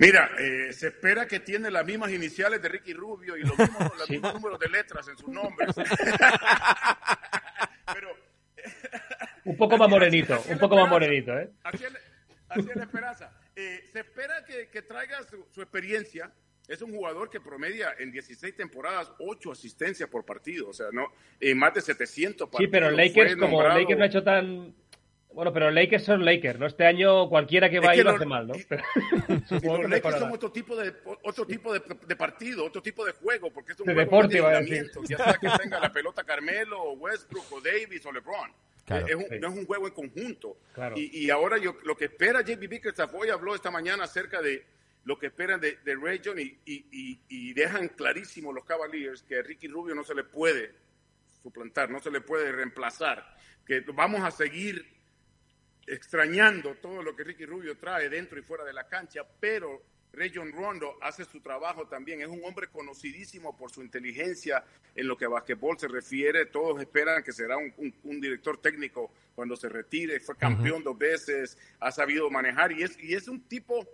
Mira, eh, se espera que tiene las mismas iniciales de Ricky Rubio y los mismos, números de letras en sus nombres. Pero un poco más morenito, un poco más morenito, ¿eh? Así es, la esperanza. Eh, se espera que, traiga su, experiencia. Es un jugador que promedia en 16 temporadas 8 asistencias por partido, o sea, no, en más de 700 partidos. Sí, pero Lakers, como Lakers no ha hecho tan bueno, pero Lakers son Lakers, ¿no? Este año cualquiera que va a ir lo hace mal, ¿no? los Lakers son otro tipo de otro tipo de, partido, otro tipo de juego, porque es un de juego deporte, de ya sea que tenga la pelota Carmelo, o Westbrook, o Davis, o LeBron. es un, No es un juego en conjunto. Y, ahora yo, lo que espera JB Bickerstaff, hoy habló esta mañana acerca de lo que esperan de, de Region y, y, dejan clarísimo los Cavaliers que a Ricky Rubio no se le puede suplantar, no se le puede reemplazar, que vamos a seguir extrañando todo lo que Ricky Rubio trae dentro y fuera de la cancha, pero Rayon Rondo hace su trabajo también. Es un hombre conocidísimo por su inteligencia en lo que a basquetbol se refiere. Todos esperan que será un, director técnico cuando se retire. Fue campeón dos veces, ha sabido manejar y es, y es un tipo,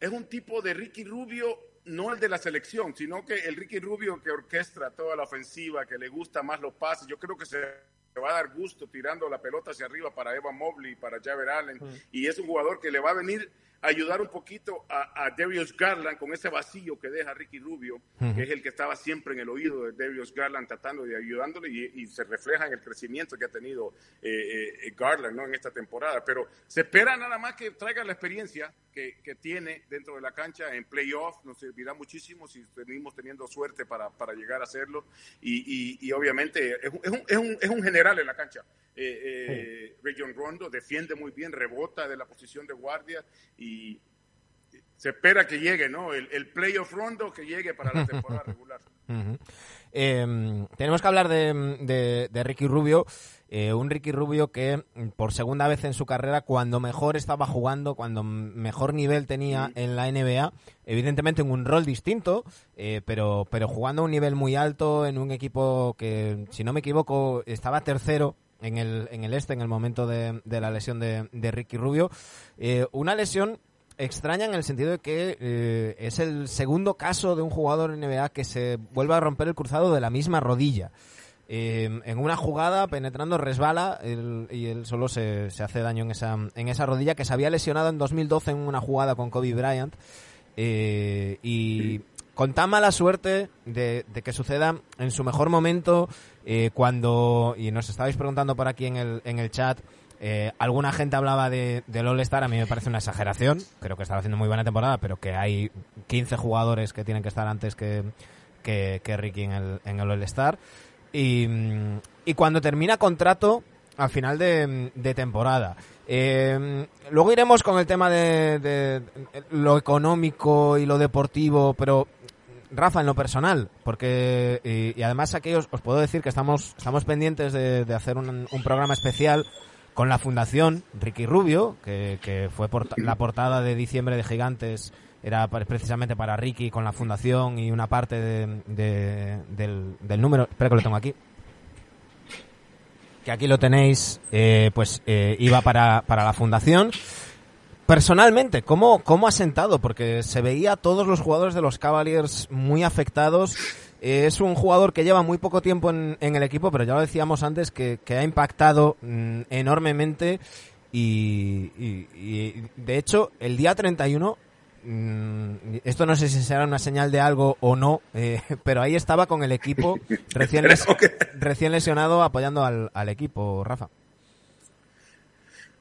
es un tipo de Ricky Rubio, no el de la selección, sino que el Ricky Rubio que orquestra toda la ofensiva, que le gusta más los pases. Yo creo que se va a dar gusto tirando la pelota hacia arriba para Eva Mobley, para Javer Allen, y es un jugador que le va a venir ayudar un poquito a, Darius Garland con ese vacío que deja Ricky Rubio, que es el que estaba siempre en el oído de Darius Garland tratando de ayudándole y, se refleja en el crecimiento que ha tenido eh, eh, Garland ¿no? en esta temporada. Pero se espera nada más que traiga la experiencia que, tiene dentro de la cancha en playoff, nos servirá muchísimo si venimos teniendo suerte para, para llegar a hacerlo. Y, obviamente es, un, es, un, es un general en la cancha. Eh, eh, Rondo defiende muy bien, rebota de la posición de guardia y se espera que llegue, ¿no? El, el playoff Rondo que llegue para la temporada regular. Em, tenemos que hablar de, de, Ricky Rubio, eh, un Ricky Rubio que por segunda vez en su carrera, cuando mejor estaba jugando, cuando mejor nivel tenía en la NBA, evidentemente en un rol distinto, eh, pero, pero jugando a un nivel muy alto en un equipo que, si no me equivoco, estaba tercero en el, en el este en el momento de, la lesión de, Ricky Rubio. Eh, una lesión extraña en el sentido de que eh, es el segundo caso de un jugador NBA que se vuelve a romper el cruzado de la misma rodilla. Eh, en una jugada, penetrando, resbala y él solo se, se, hace daño en esa, en esa rodilla que se había lesionado en 2012 en una jugada con Kobe Bryant. y con tan mala suerte de, que suceda en su mejor momento, eh, cuando, y nos estabais preguntando por aquí en el, en el chat, eh, alguna gente hablaba de, del All-Star, a mí me parece una exageración, creo que estaba haciendo muy buena temporada, pero que hay 15 jugadores que tienen que estar antes que, que, Ricky en el, en el All-Star. Y, y cuando termina contrato, al final de, de temporada. Eh, luego iremos con el tema de, de, lo económico y lo deportivo, pero Rafa, en lo personal, porque y, además aquí os, puedo decir que estamos, estamos pendientes de, hacer un, programa especial con la Fundación Ricky Rubio, que, fue la portada de diciembre de Gigantes, era precisamente para Ricky con la Fundación y una parte del, del, número, espera que lo tengo aquí, que aquí lo tenéis, eh, pues eh, iba para, para la Fundación. Personalmente, ¿cómo, ¿cómo ha sentado? Porque se veía a todos los jugadores de los Cavaliers muy afectados. es un jugador que lleva muy poco tiempo en, el equipo, pero ya lo decíamos antes que, ha impactado mm, enormemente. Y, de hecho, el día 31, mm, esto no sé si será una señal de algo o no, eh, pero ahí estaba con el equipo recién, recién lesionado apoyando al, al equipo, Rafa.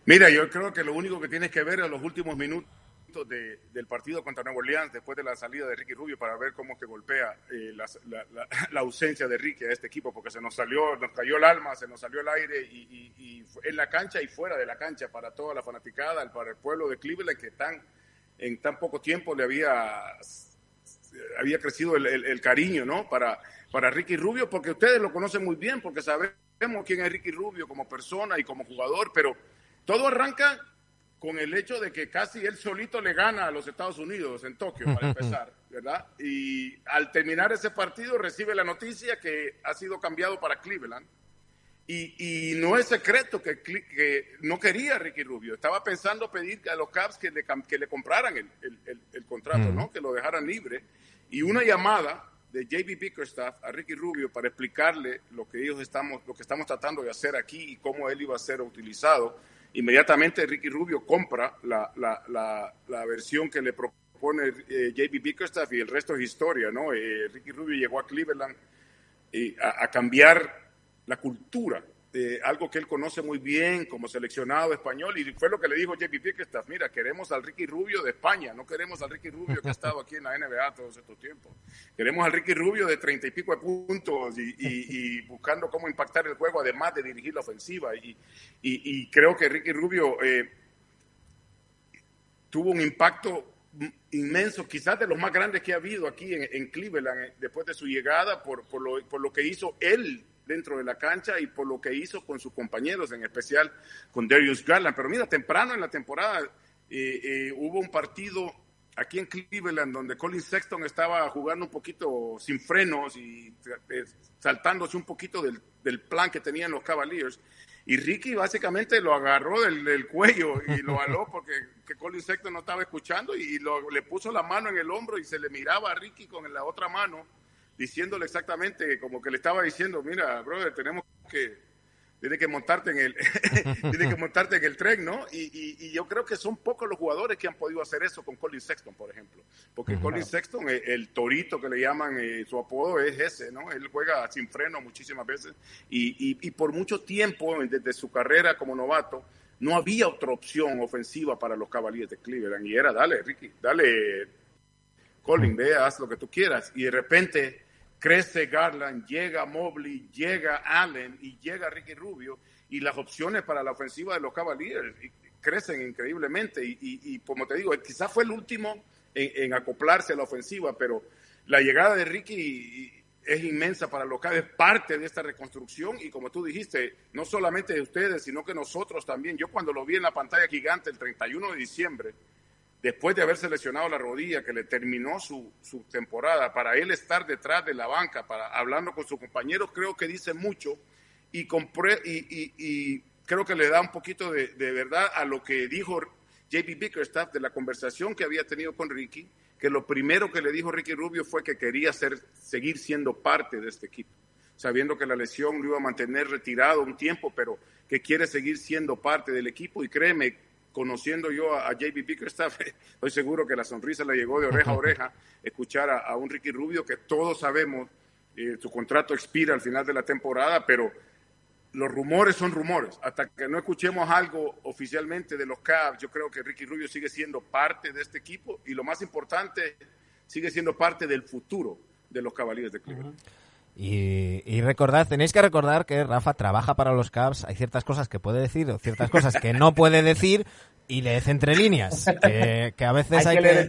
Mira, yo creo que lo único que tienes que ver es los últimos minutos del partido contra Nueva Orleans después de la salida de Ricky Rubio para ver cómo que golpea eh, la, ausencia de Ricky a este equipo, porque se nos salió, nos cayó el alma, se nos salió el aire y, en la cancha y fuera de la cancha para toda la fanaticada, para el pueblo de Cleveland que tan, en tan poco tiempo le había, había crecido el, cariño ¿no? para, para Ricky Rubio, porque ustedes lo conocen muy bien, porque sabemos quién es Ricky Rubio como persona y como jugador, pero todo arranca con el hecho de que casi él solito le gana a los Estados Unidos en Tokio, para empezar, ¿verdad? Y al terminar ese partido recibe la noticia que ha sido cambiado para Cleveland. Y, no es secreto que, que, no quería Ricky Rubio. Estaba pensando pedir a los Cavs que le, que le compraran el, contrato, ¿no? Que lo dejaran libre. Y una llamada de JB Bickerstaff a Ricky Rubio para explicarle lo que ellos estamos, lo que estamos tratando de hacer aquí y cómo él iba a ser utilizado Inmediatamente Ricky Rubio compra la, la, la, versión que le propone eh, JB Bickerstaff y el resto es historia, ¿no? Eh, Ricky Rubio llegó a Cleveland eh, a, cambiar la cultura algo que él conoce muy bien como seleccionado español y fue lo que le dijo JP Bickerstaff, mira, queremos al Ricky Rubio de España, no queremos al Ricky Rubio que ha estado aquí en la NBA todos estos tiempos. Queremos al Ricky Rubio de treinta y pico de puntos y, buscando cómo impactar el juego, además de dirigir la ofensiva. Y, creo que Ricky Rubio eh, tuvo un impacto inmenso, quizás de los más grandes que ha habido aquí en, Cleveland eh, después de su llegada, por, por, lo, por lo que hizo él dentro de la cancha y por lo que hizo con sus compañeros, en especial con Darius Garland. Pero mira, temprano en la temporada eh, eh, hubo un partido aquí en Cleveland donde Colin Sexton estaba jugando un poquito sin frenos y eh, saltándose un poquito del, del plan que tenían los Cavaliers y Ricky básicamente lo agarró del, cuello y lo aló porque que Colin Sexton no estaba escuchando y le puso la mano en el hombro y se le miraba a Ricky con la otra mano diciéndole exactamente como que le estaba diciendo, mira, brother, tenemos que tiene que montarte en el tiene que montarte en el tren, ¿no? Y, yo creo que son pocos los jugadores que han podido hacer eso con Colin Sexton, por ejemplo, porque Colin Sexton, el, torito que le llaman, eh, su apodo es ese, ¿no? Él juega sin freno muchísimas veces y, por mucho tiempo desde su carrera como novato no había otra opción ofensiva para los Cavaliers de Cleveland. Y era dale Ricky, dale Colin, ve, haz lo que tú quieras y de repente crece Garland, llega Mobley, llega Allen y llega Ricky Rubio y las opciones para la ofensiva de los Cavaliers crecen increíblemente y, como te digo, quizás fue el último en, acoplarse a la ofensiva, pero la llegada de Ricky es inmensa para los es parte de esta reconstrucción y como tú dijiste, no solamente de ustedes, sino que nosotros también. Yo cuando lo vi en la pantalla gigante el 31 de diciembre, después de haber seleccionado la rodilla, que le terminó su, temporada, para él estar detrás de la banca, para hablando con sus compañeros, creo que dice mucho y, creo que le da un poquito de, verdad a lo que dijo JP Bickerstaff de la conversación que había tenido con Ricky, que lo primero que le dijo Ricky Rubio fue que quería seguir siendo parte de este equipo, sabiendo que la lesión lo iba a mantener retirado un tiempo, pero que quiere seguir siendo parte del equipo. Y créeme, conociendo yo a, JB Bickerstaff, estoy seguro que la sonrisa le llegó de oreja a oreja escuchar a, un Ricky Rubio que todos sabemos, eh, su contrato expira al final de la temporada, pero los rumores son rumores. Hasta que no escuchemos algo oficialmente de los Cavs, yo creo que Ricky Rubio sigue siendo parte de este equipo y lo más importante, sigue siendo parte del futuro de los Cavaliers de Cleveland. Y, recordad, tenéis que recordar que Rafa trabaja para los Cavs, hay ciertas cosas que puede decir o ciertas cosas que no puede decir y lees entre líneas, que, a veces hay, que,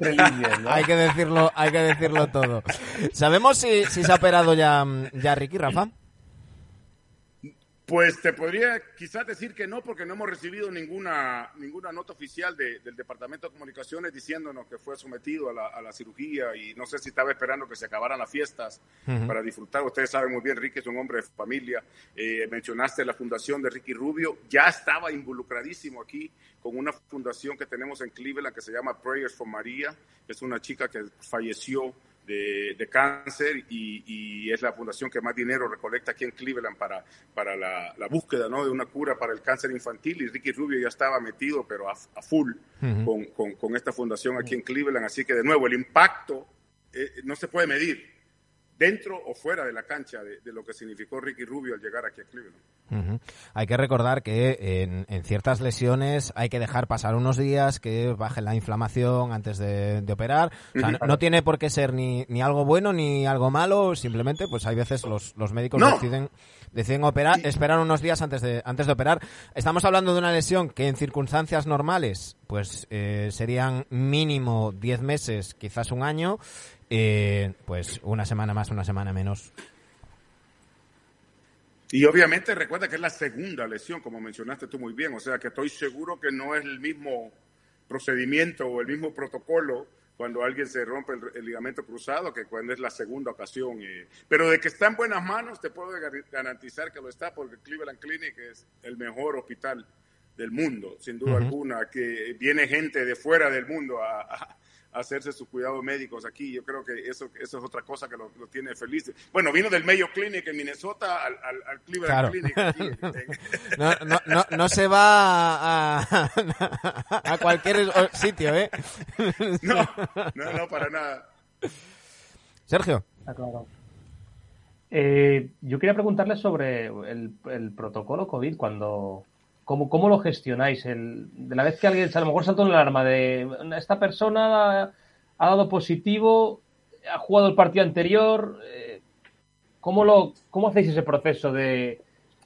hay que decirlo, hay que decirlo todo. ¿Sabemos si, si se ha operado ya, ya Ricky, Rafa? Pues te podría quizás decir que no, porque no hemos recibido ninguna, ninguna nota oficial del Departamento de Comunicaciones diciéndonos que fue sometido a la, cirugía y no sé si estaba esperando que se acabaran las fiestas para disfrutar. Ustedes saben muy bien, Ricky es un hombre de familia. Eh, mencionaste la fundación de Ricky Rubio, ya estaba involucradísimo aquí con una fundación que tenemos en Cleveland que se llama Prayers for María. Es una chica que falleció de, cáncer y, es la fundación que más dinero recolecta aquí en Cleveland para, para la, búsqueda ¿no? de una cura para el cáncer infantil y Ricky Rubio ya estaba metido pero a, full con, con, esta fundación aquí en Cleveland. Así que de nuevo, el impacto eh, no se puede medir dentro o fuera de la cancha de, lo que significó Ricky Rubio al llegar aquí a Cleveland. Hay que recordar que en, ciertas lesiones hay que dejar pasar unos días que baje la inflamación antes de, operar. no, tiene por qué ser ni, ni, algo bueno ni algo malo, simplemente pues hay veces los, los médicos deciden deciden operar, esperar unos días antes de antes de operar. Estamos hablando de una lesión que en circunstancias normales pues eh, serían mínimo 10 meses, quizás un año eh, pues una semana más, una semana menos. Y obviamente recuerda que es la segunda lesión, como mencionaste tú muy bien, o sea que estoy seguro que no es el mismo procedimiento o el mismo protocolo cuando alguien se rompe el, ligamento cruzado que cuando es la segunda ocasión. Eh. pero de que está en buenas manos, te puedo garantizar que lo está, porque Cleveland Clinic es el mejor hospital del mundo, sin duda alguna, que viene gente de fuera del mundo a, hacerse sus cuidados médicos aquí. Yo creo que eso, eso es otra cosa que lo, tiene feliz. Bueno, vino del Mayo Clinic en Minnesota al, al, Cleveland Clinic. no, no, no, no, se va a, a cualquier sitio, ¿eh? no, no, no, para nada. Sergio. Ah, eh, yo quería preguntarle sobre el, el protocolo COVID cuando ¿Cómo, ¿Cómo, lo gestionáis? El, de la vez que alguien, a lo mejor saltó en la alarma de esta persona ha, dado positivo, ha jugado el partido anterior, eh, ¿cómo, lo, ¿cómo hacéis ese proceso de,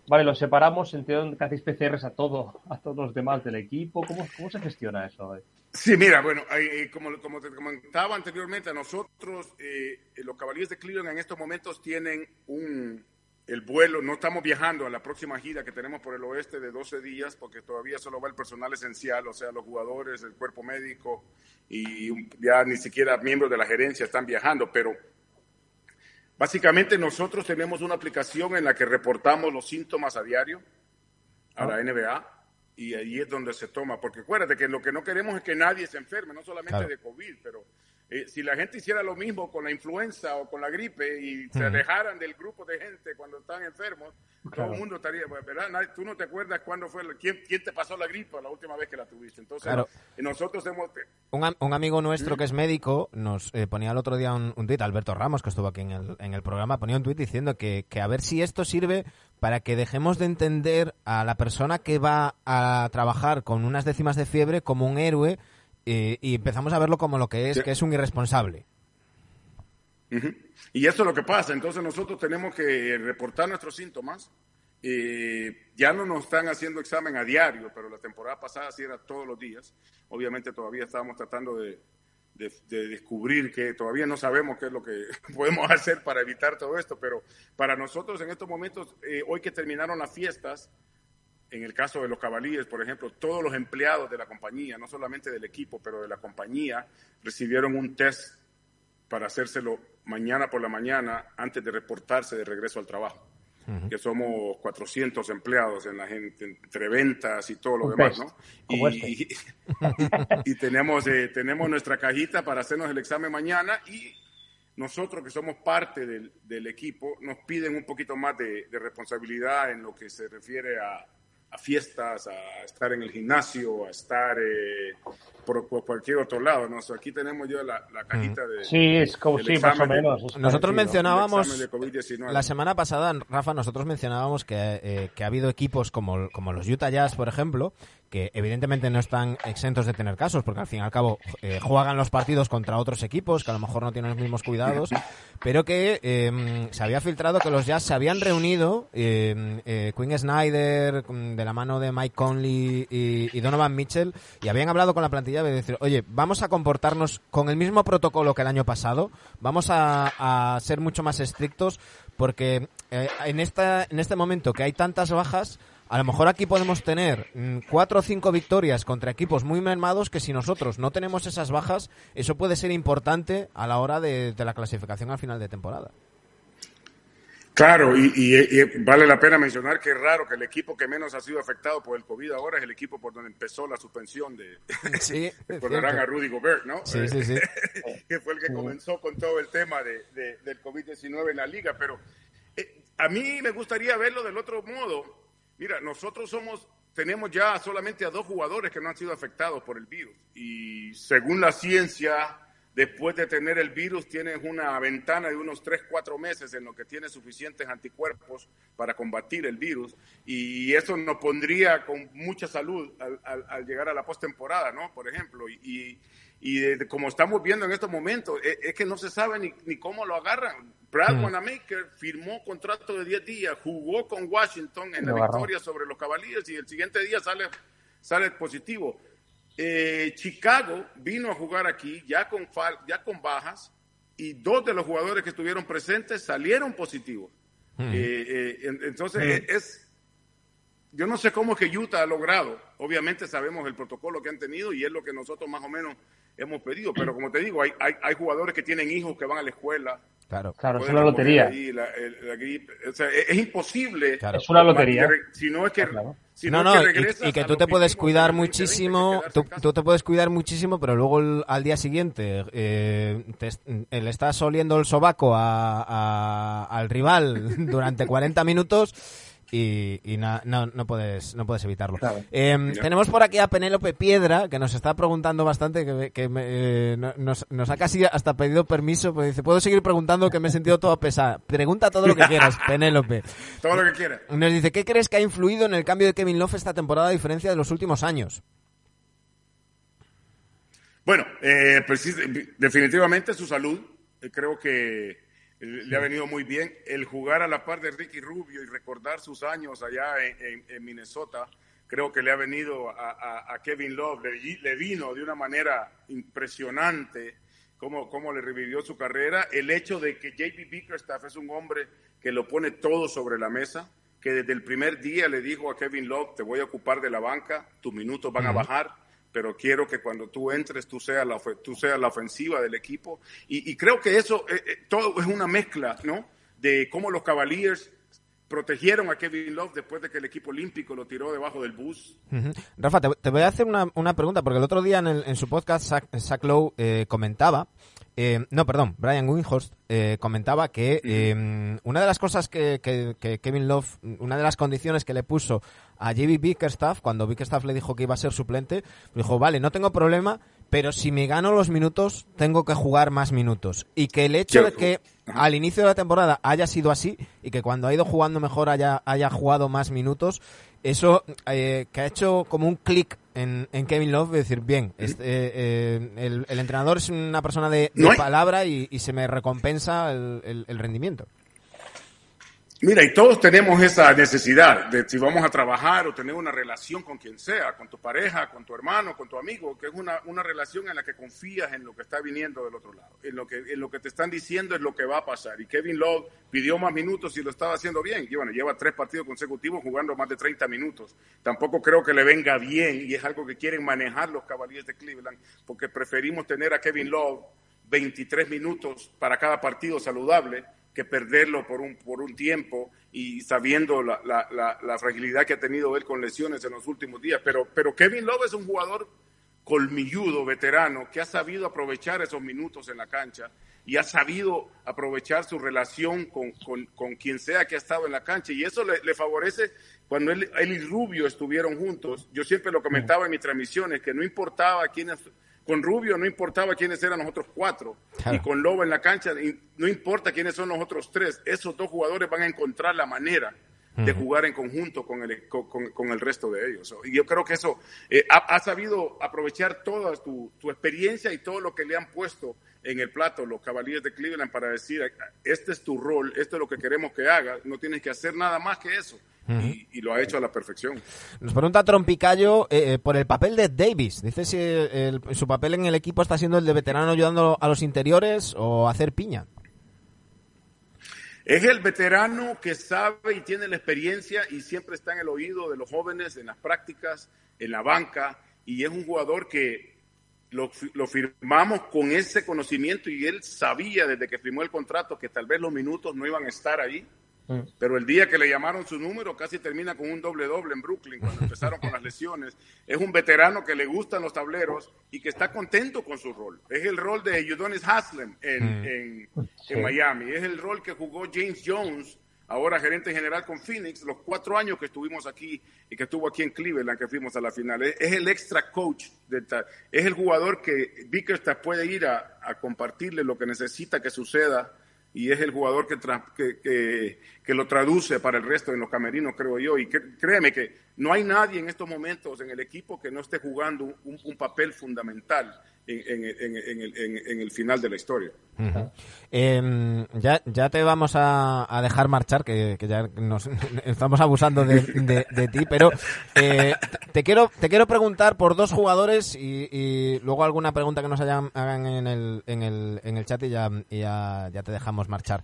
vale, los separamos, entiendo que hacéis PCRs a, todo, a todos los demás del equipo? ¿Cómo, cómo se gestiona eso? Sí, mira, bueno, eh, como, como, te comentaba anteriormente, nosotros, eh, los Caballeros de Cleveland en estos momentos tienen un, el vuelo, no estamos viajando a la próxima gira que tenemos por el oeste de 12 días, porque todavía solo va el personal esencial, o sea, los jugadores, el cuerpo médico y ya ni siquiera miembros de la gerencia están viajando, pero básicamente nosotros tenemos una aplicación en la que reportamos los síntomas a diario a la NBA y ahí es donde se toma, porque acuérdate que lo que no queremos es que nadie se enferme, no solamente de COVID, pero eh, si la gente hiciera lo mismo con la influenza o con la gripe y se alejaran del grupo de gente cuando están enfermos, todo el mundo estaría, ¿verdad? Tú no te acuerdas cuándo fue, quién, quién, te pasó la gripe la última vez que la tuviste. Entonces, nosotros hemos... Un, un, amigo nuestro que es médico nos eh, ponía el otro día un, un tuit, Alberto Ramos, que estuvo aquí en el, en el programa, ponía un tuit diciendo que, que a ver si esto sirve para que dejemos de entender a la persona que va a trabajar con unas décimas de fiebre como un héroe y, empezamos a verlo como lo que es, que es un irresponsable. Y eso es lo que pasa. Entonces nosotros tenemos que reportar nuestros síntomas. ya no nos están haciendo examen a diario, pero la temporada pasada sí era todos los días. Obviamente todavía estábamos tratando de, descubrir que todavía no sabemos qué es lo que podemos hacer para evitar todo esto, pero para nosotros en estos momentos, eh, hoy que terminaron las fiestas, en el caso de los cabalíes, por ejemplo, todos los empleados de la compañía, no solamente del equipo, pero de la compañía, recibieron un test para hacérselo mañana por la mañana antes de reportarse de regreso al trabajo. Que somos 400 empleados en la gente, entre ventas y todo lo demás, ¿no? Y, y, tenemos, eh, tenemos nuestra cajita para hacernos el examen mañana y nosotros que somos parte del, del equipo nos piden un poquito más de, de responsabilidad en lo que se refiere a, a fiestas, a estar en el gimnasio, a estar eh, por, cualquier otro lado. ¿no? aquí tenemos yo la, cajita de. Sí, es como sí, más o menos. nosotros mencionábamos. La semana pasada, Rafa, nosotros mencionábamos que, eh, que, ha habido equipos como, como los Utah Jazz, por ejemplo, que evidentemente no están exentos de tener casos, porque al fin y al cabo eh, juegan los partidos contra otros equipos que a lo mejor no tienen los mismos cuidados, pero que em, se había filtrado que los Jazz se habían reunido, eh, eh, Quinn Snyder, mm, de la mano de Mike Conley y, Donovan Mitchell, y habían hablado con la plantilla de decir, oye, vamos a comportarnos con el mismo protocolo que el año pasado, vamos a, a ser mucho más estrictos, porque en, esta, en este momento que hay tantas bajas, a lo mejor aquí podemos tener mm, cuatro o cinco victorias contra equipos muy mermados que si nosotros no tenemos esas bajas, eso puede ser importante a la hora de, la clasificación al final de temporada. Claro, y, vale la pena mencionar que es raro que el equipo que menos ha sido afectado por el COVID ahora es el equipo por donde empezó la suspensión de... Sí, Recordarán a Rudy Gobert, ¿no? Sí, sí, sí. que fue el que comenzó con todo el tema de, del COVID-19 en la liga, pero eh, a mí me gustaría verlo del otro modo Mira, nosotros somos, tenemos ya solamente a dos jugadores que no han sido afectados por el virus. Y según la ciencia, después de tener el virus, tienes una ventana de unos 3, 4 meses en lo que tienes suficientes anticuerpos para combatir el virus. Y eso nos pondría con mucha salud al, llegar a la postemporada, ¿no? Por ejemplo. Y, y, como estamos viendo en estos momentos, es, es que no se sabe ni, ni cómo lo agarran Brad mm. Wanamaker firmó contrato de 10 días, jugó con Washington en la victoria sobre los Cavaliers y el siguiente día sale, sale positivo. Eh, Chicago vino a jugar aquí ya con, ya con bajas y dos de los jugadores que estuvieron presentes salieron positivos. Mm. Eh, eh, entonces, es, yo no sé cómo es que Utah ha logrado. Obviamente sabemos el protocolo que han tenido y es lo que nosotros más o menos hemos pedido, pero como te digo, hay, hay, hay jugadores que tienen hijos que van a la escuela, Claro, claro es una lotería. es imposible. Es una lotería. Si no es que. no, no, y, que tú te puedes cuidar muchísimo, tú, te puedes cuidar muchísimo, pero luego al día siguiente eh, le estás oliendo el sobaco a, al rival durante 40 minutos y, no, no, puedes, no puedes evitarlo. Em, tenemos por aquí a Penélope Piedra, que nos está preguntando bastante, que, que eh, nos, nos, ha casi hasta pedido permiso, pues dice, puedo seguir preguntando que me he sentido todo pesado. Pregunta todo lo que quieras, Penélope. Todo lo que quieras. Nos dice, ¿qué crees que ha influido en el cambio de Kevin Love esta temporada a diferencia de los últimos años? Bueno, eh, pues definitivamente su salud. Eh, creo que le ha venido muy bien el jugar a la par de Ricky Rubio y recordar sus años allá en, Minnesota. Creo que le ha venido a, Kevin Love, le, vino de una manera impresionante cómo, cómo le revivió su carrera, el hecho de que JB Bickerstaff es un hombre que lo pone todo sobre la mesa, que desde el primer día le dijo a Kevin Love, te voy a ocupar de la banca, tus minutos van a bajar, pero quiero que cuando tú entres tú seas la, tú seas la ofensiva del equipo. Y, creo que eso eh, eh, todo es una mezcla, ¿no? De cómo los Cavaliers protegieron a Kevin Love después de que el equipo olímpico lo tiró debajo del bus. Rafa, te, voy a hacer una, una, pregunta, porque el otro día en, en su podcast Zach, Lowe eh, comentaba, eh, no, perdón, Brian Windhorst eh, comentaba que em, una de las cosas que, que, Kevin Love, una de las condiciones que le puso a JB Bickerstaff, cuando Bickerstaff le dijo que iba a ser suplente, dijo, vale, no tengo problema, pero si me gano los minutos, tengo que jugar más minutos. Y que el hecho de que al inicio de la temporada haya sido así y que cuando ha ido jugando mejor haya, haya jugado más minutos, eso eh, que ha hecho como un clic en, Kevin Love, de decir, bien, este, eh, el, entrenador es una persona de, palabra y, se me recompensa el rendimiento. Mira, y todos tenemos esa necesidad de si vamos a trabajar o tener una relación con quien sea, con tu pareja, con tu hermano, con tu amigo, que es una, una relación en la que confías en lo que está viniendo del otro lado, en lo, que, en lo que te están diciendo es lo que va a pasar. Y Kevin Love pidió más minutos y lo estaba haciendo bien. Y bueno, lleva tres partidos consecutivos jugando más de 30 minutos. Tampoco creo que le venga bien y es algo que quieren manejar los Cavaliers de Cleveland, porque preferimos tener a Kevin Love 23 minutos para cada partido saludable que perderlo por un, por un tiempo y sabiendo la, la, la, fragilidad que ha tenido él con lesiones en los últimos días. Pero, pero Kevin Love es un jugador colmilludo, veterano, que ha sabido aprovechar esos minutos en la cancha y ha sabido aprovechar su relación con, con, con quien sea que ha estado en la cancha. Y eso le, favorece cuando él, él, y Rubio estuvieron juntos. Yo siempre lo comentaba en mis transmisiones, que no importaba quiénes con Rubio no importaba quiénes eran los otros cuatro. Y con Lobo en la cancha, no importa quiénes son los otros tres. Esos dos jugadores van a encontrar la manera de jugar en conjunto con el, con, el resto de ellos. Y yo creo que eso eh, ha, sabido aprovechar toda tu, tu, experiencia y todo lo que le han puesto en el plato los Cavaliers de Cleveland para decir, este es tu rol, esto es lo que queremos que hagas, no tienes que hacer nada más que eso y, lo ha hecho a la perfección. Nos pregunta Trompicayo eh, eh, por el papel de Davis. Dice si su papel en el equipo está siendo el de veterano ayudando a los interiores o hacer piña. Es el veterano que sabe y tiene la experiencia y siempre está en el oído de los jóvenes, en las prácticas, en la banca, y es un jugador que lo, firmamos con ese conocimiento y él sabía desde que firmó el contrato que tal vez los minutos no iban a estar ahí. Pero el día que le llamaron su número casi termina con un doble doble en Brooklyn cuando empezaron con las lesiones. Es un veterano que le gustan los tableros y que está contento con su rol. Es el rol de Udonis Haslem en, mm. en, Miami. Es el rol que jugó James Jones, ahora gerente general con Phoenix, los cuatro años que estuvimos aquí y que estuvo aquí en Cleveland, que fuimos a la final. Es, el extra coach. De es el jugador que Bickerstaff puede ir a, a compartirle lo que necesita que suceda y es el jugador que, que, lo traduce para el resto de los camerinos, creo yo. Y créeme que no hay nadie en estos momentos en el equipo que no esté jugando un papel fundamental en, el, final de la historia. Em, ya, ya te vamos a, dejar marchar, que, ya nos estamos abusando de, ti, pero eh, te, quiero, te quiero preguntar por dos jugadores y, luego alguna pregunta que nos hayan, hagan en el, en el, en el chat y, ya, ya, ya te dejamos marchar.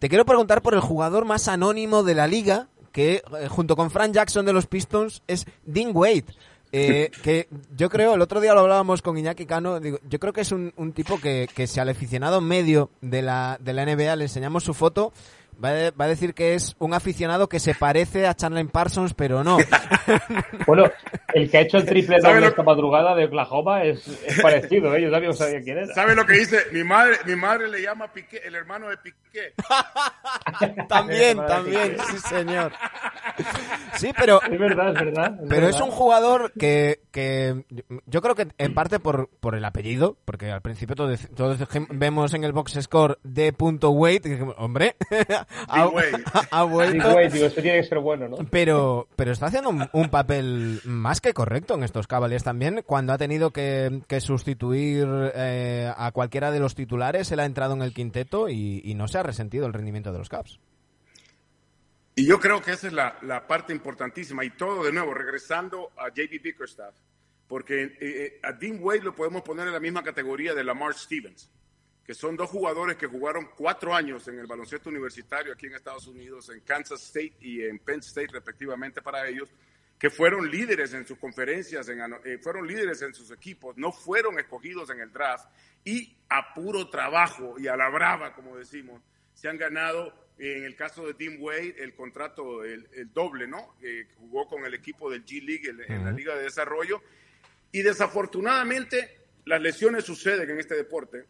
Te quiero preguntar por el jugador más anónimo de la liga, que eh, junto con Frank Jackson de los Pistons es Dean Wade. Eh, que yo creo, el otro día lo hablábamos con Iñaki Cano, digo, yo creo que es un, un tipo que, que si al aficionado medio de la, de la NBA le enseñamos su foto, va a, decir que es un aficionado que se parece a Chandler Parsons, pero no. bueno, el que ha hecho el triple doble esta madrugada de Oklahoma es, es parecido, ¿eh? yo también sabía quién era. ¿Sabe lo que dice? Mi madre, mi madre le llama Piqué, el hermano de Piqué. también, también, sí señor. Sí, pero... Es verdad, es verdad. pero es un jugador que, que yo creo que en parte por, por el apellido, porque al principio todos, todos vemos en el box score de punto weight, hombre, ha, vuelto. tiene que ser bueno, ¿no? Pero, pero está haciendo un, papel más que correcto en estos Cavaliers también. Cuando ha tenido que, sustituir eh, a cualquiera de los titulares, él ha entrado en el quinteto y, no se ha resentido el rendimiento de los Cavs. Y yo creo que esa es la, parte importantísima. Y todo de nuevo, regresando a JB Bickerstaff, porque eh, eh, a Dean Wade lo podemos poner en la misma categoría de Lamar Stevens que son dos jugadores que jugaron cuatro años en el baloncesto universitario aquí en Estados Unidos, en Kansas State y en Penn State respectivamente para ellos, que fueron líderes en sus conferencias, eh, fueron líderes en sus equipos, no fueron escogidos en el draft y a puro trabajo y a la brava, como decimos, se han ganado, en el caso de Tim Wade, el contrato, el, doble, ¿no? jugó con el equipo del G League en la Liga de Desarrollo. Y desafortunadamente las lesiones suceden en este deporte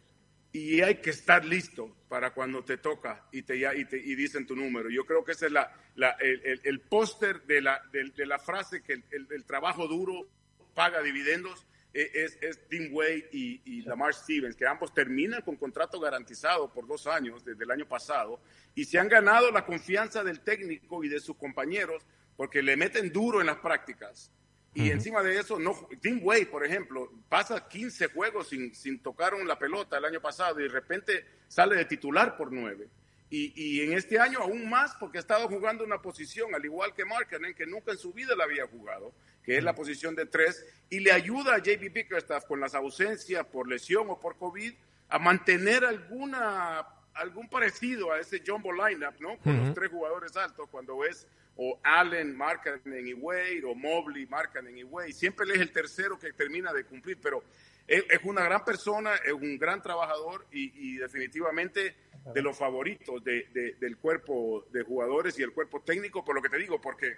y hay que estar listo para cuando te toca y te, y, te, y dicen tu número. Yo creo que ese es la, la el, el, póster de la, de, la frase que el, el, trabajo duro paga dividendos e, es, es Tim Wade y, y, Lamar Stevens, que ambos terminan con contrato garantizado por dos años desde el año pasado y se han ganado la confianza del técnico y de sus compañeros porque le meten duro en las prácticas y encima de eso, no, Tim Wade, por ejemplo, pasa 15 juegos sin, sin tocar la pelota el año pasado y de repente sale de titular por nueve. Y, y, en este año aún más porque ha estado jugando una posición, al igual que Markkanen, que nunca en su vida la había jugado, que es la posición de tres, y le ayuda a JB Bickerstaff con las ausencias por lesión o por COVID a mantener alguna algún parecido a ese jumbo lineup, ¿no? Con los tres jugadores altos, cuando es o Allen, Markkanen y Wade, o Mobley, Markkanen y Wade. Siempre él es el tercero que termina de cumplir, pero es, una gran persona, es un gran trabajador y, definitivamente de los favoritos del cuerpo de jugadores y el cuerpo técnico, por lo que te digo, porque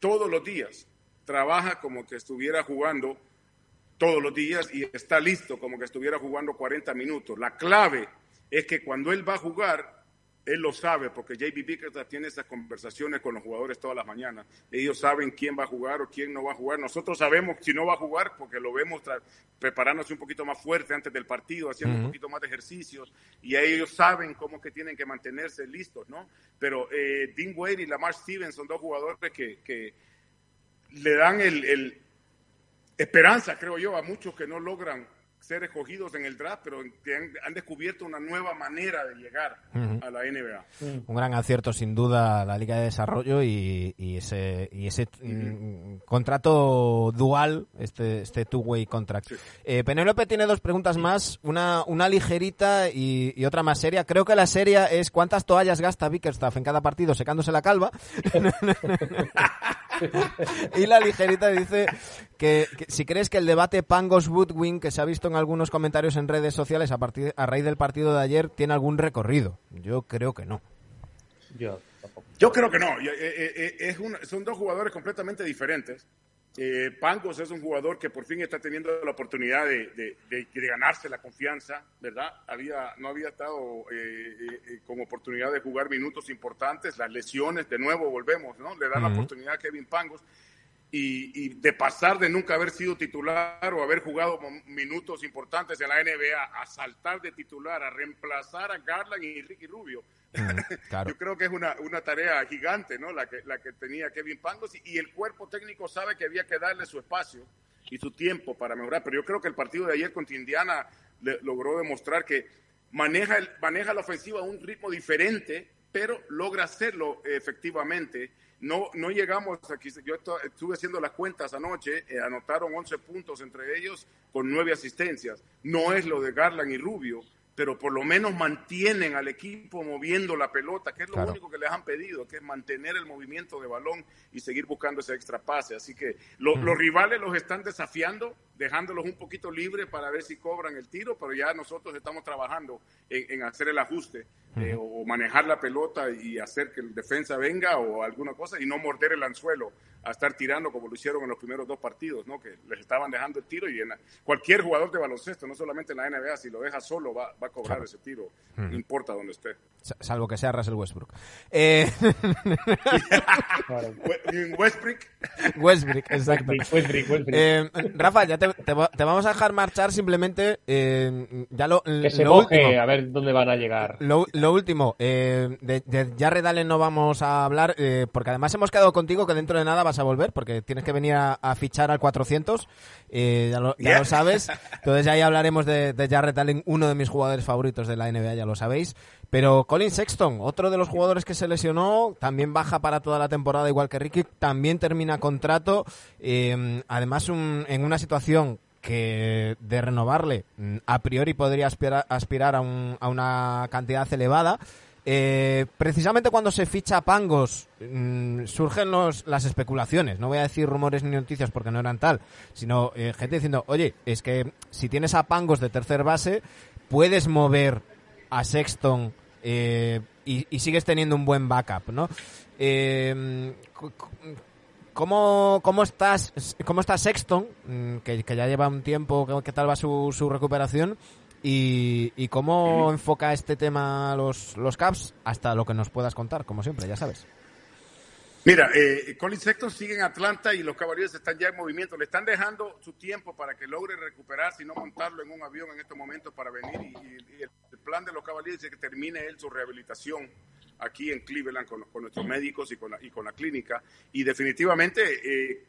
todos los días trabaja como que estuviera jugando todos los días y está listo como que estuviera jugando 40 minutos. La clave es que cuando él va a jugar, él lo sabe porque JB Bickerstaff tiene esas conversaciones con los jugadores todas las mañanas. Ellos saben quién va a jugar o quién no va a jugar. Nosotros sabemos si no va a jugar porque lo vemos preparándose un poquito más fuerte antes del partido, haciendo un poquito más de ejercicios y ellos saben cómo que tienen que mantenerse listos, ¿no? Pero eh, Dean Wade y Lamar Stevens son dos jugadores que, le dan el esperanza, creo yo, a muchos que no logran ser escogidos en el draft, pero han, descubierto una nueva manera de llegar a la NBA. Un gran acierto, sin duda, la Liga de Desarrollo y, ese, y ese mm, contrato dual, este, este two-way contract. Eh, Penélope tiene dos preguntas más, una, una ligerita y, otra más seria. Creo que la seria es cuántas toallas gasta Bickerstaff en cada partido secándose la calva. y la ligerita dice que, si crees que el debate Pangos Woodwing que se ha visto en algunos comentarios en redes sociales a, partir, a raíz del partido de ayer tiene algún recorrido. Yo creo que no. Yo Yo creo que no. Eh, eh, eh, son dos jugadores completamente diferentes. Eh, Pangos es un jugador que por fin está teniendo la oportunidad de, ganarse la confianza, ¿verdad? Había, no había estado con oportunidad de jugar minutos importantes, las lesiones, de nuevo volvemos, ¿no? Le dan la oportunidad a Kevin Pangos y, de pasar de nunca haber sido titular o haber jugado minutos importantes en la NBA a saltar de titular, a reemplazar a Garland y Ricky Rubio. Yo creo que es una, una, tarea gigante, ¿no? La que, la que tenía Kevin Pangos y, el cuerpo técnico sabe que había que darle su espacio y su tiempo para mejorar. Pero yo creo que el partido de ayer contra Indiana logró demostrar que maneja, el, maneja la ofensiva a un ritmo diferente, pero logra hacerlo efectivamente no, no llegamos aquí, yo estuve haciendo las cuentas anoche, eh, anotaron 11 puntos entre ellos con 9 asistencias. No es lo de Garland y Rubio, pero por lo menos mantienen al equipo moviendo la pelota, que es lo único que les han pedido, que es mantener el movimiento de balón y seguir buscando ese extra pase. Así que los rivales los están desafiando, dejándolos un poquito libres para ver si cobran el tiro, pero ya nosotros estamos trabajando en, hacer el ajuste eh, o manejar la pelota y hacer que el defensa venga o alguna cosa y no morder el anzuelo a estar tirando como lo hicieron en los primeros dos partidos, ¿no? que les estaban dejando el tiro y en cualquier jugador de baloncesto, no solamente en la NBA, si lo deja solo va, va a cobrar ese tiro, no importa dónde esté. Salvo que sea Russell Westbrook. Eh... Westbrook. Westbrook, exacto. Eh, Rafa, ya te, vamos a dejar marchar simplemente. Eh, ya lo, que se moje, a ver dónde van a llegar. Lo, último, eh, de, de Jared Allen no vamos a hablar, eh, porque además hemos quedado contigo que dentro de nada vas a volver, porque tienes que venir a, fichar al 400, ya, lo, ya lo, sabes. Entonces ya hablaremos de, de Jared Allen, uno de mis jugadores favoritos de la NBA, ya lo sabéis. Pero Colin Sexton, otro de los jugadores que se lesionó, también baja para toda la temporada, igual que Ricky, también termina contrato. Eh, además, en una situación que de renovarle mm, a priori podría aspirar, aspirar a, un, a una cantidad elevada. Eh, precisamente cuando se ficha a Pangos mm, surgen los, las especulaciones. No voy a decir rumores ni noticias porque no eran tal, sino eh, gente diciendo, oye, es que si tienes a Pangos de tercer base, puedes mover a Sexton eh, y, y, sigues teniendo un buen backup, ¿no? Eh, ¿Cómo, cómo, estás, ¿Cómo está Sexton, mm, que, que, ya lleva un tiempo, qué tal va su, su recuperación? Y, y, cómo enfoca este tema los, los Caps hasta lo que nos puedas contar, como siempre, ya sabes. Mira, eh, Colin Sexton sigue en Atlanta y los caballeros están ya en movimiento. Le están dejando su tiempo para que logre recuperarse y no montarlo en un avión en estos momentos para venir. Y, y el, el, plan de los caballeros es que termine él su rehabilitación aquí en Cleveland con, con nuestros médicos y con, la, y con la clínica. Y definitivamente, eh,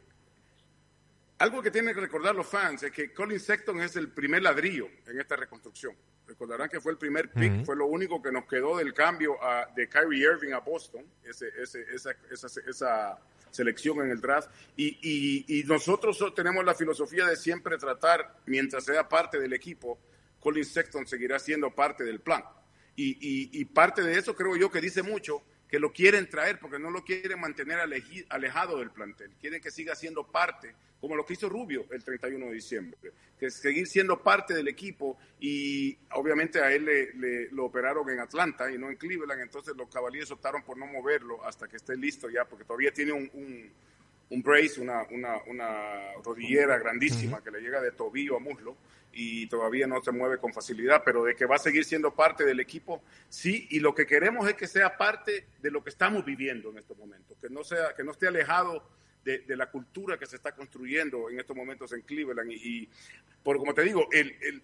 algo que tienen que recordar los fans es que Colin Sexton es el primer ladrillo en esta reconstrucción. Recordarán que fue el primer pick, uh -huh. fue lo único que nos quedó del cambio a, de Kyrie Irving a Boston, ese, ese, esa, esa, esa, selección en el draft. Y, y, y nosotros tenemos la filosofía de siempre tratar, mientras sea parte del equipo, Colin Sexton seguirá siendo parte del plan. Y, y, y, parte de eso creo yo que dice mucho que lo quieren traer porque no lo quieren mantener alejado del plantel. Quieren que siga siendo parte, como lo que hizo Rubio el 31 de diciembre, que seguir siendo parte del equipo y obviamente a él le, le, lo operaron en Atlanta y no en Cleveland, entonces los caballeros optaron por no moverlo hasta que esté listo ya, porque todavía tiene un, un, un brace, una, una, una rodillera grandísima uh -huh. que le llega de tobillo a muslo y todavía no se mueve con facilidad, pero de que va a seguir siendo parte del equipo, sí, y lo que queremos es que sea parte de lo que estamos viviendo en estos momentos, que no, sea, que no esté alejado de, de la cultura que se está construyendo en estos momentos en Cleveland. Y, y por como te digo, el, el,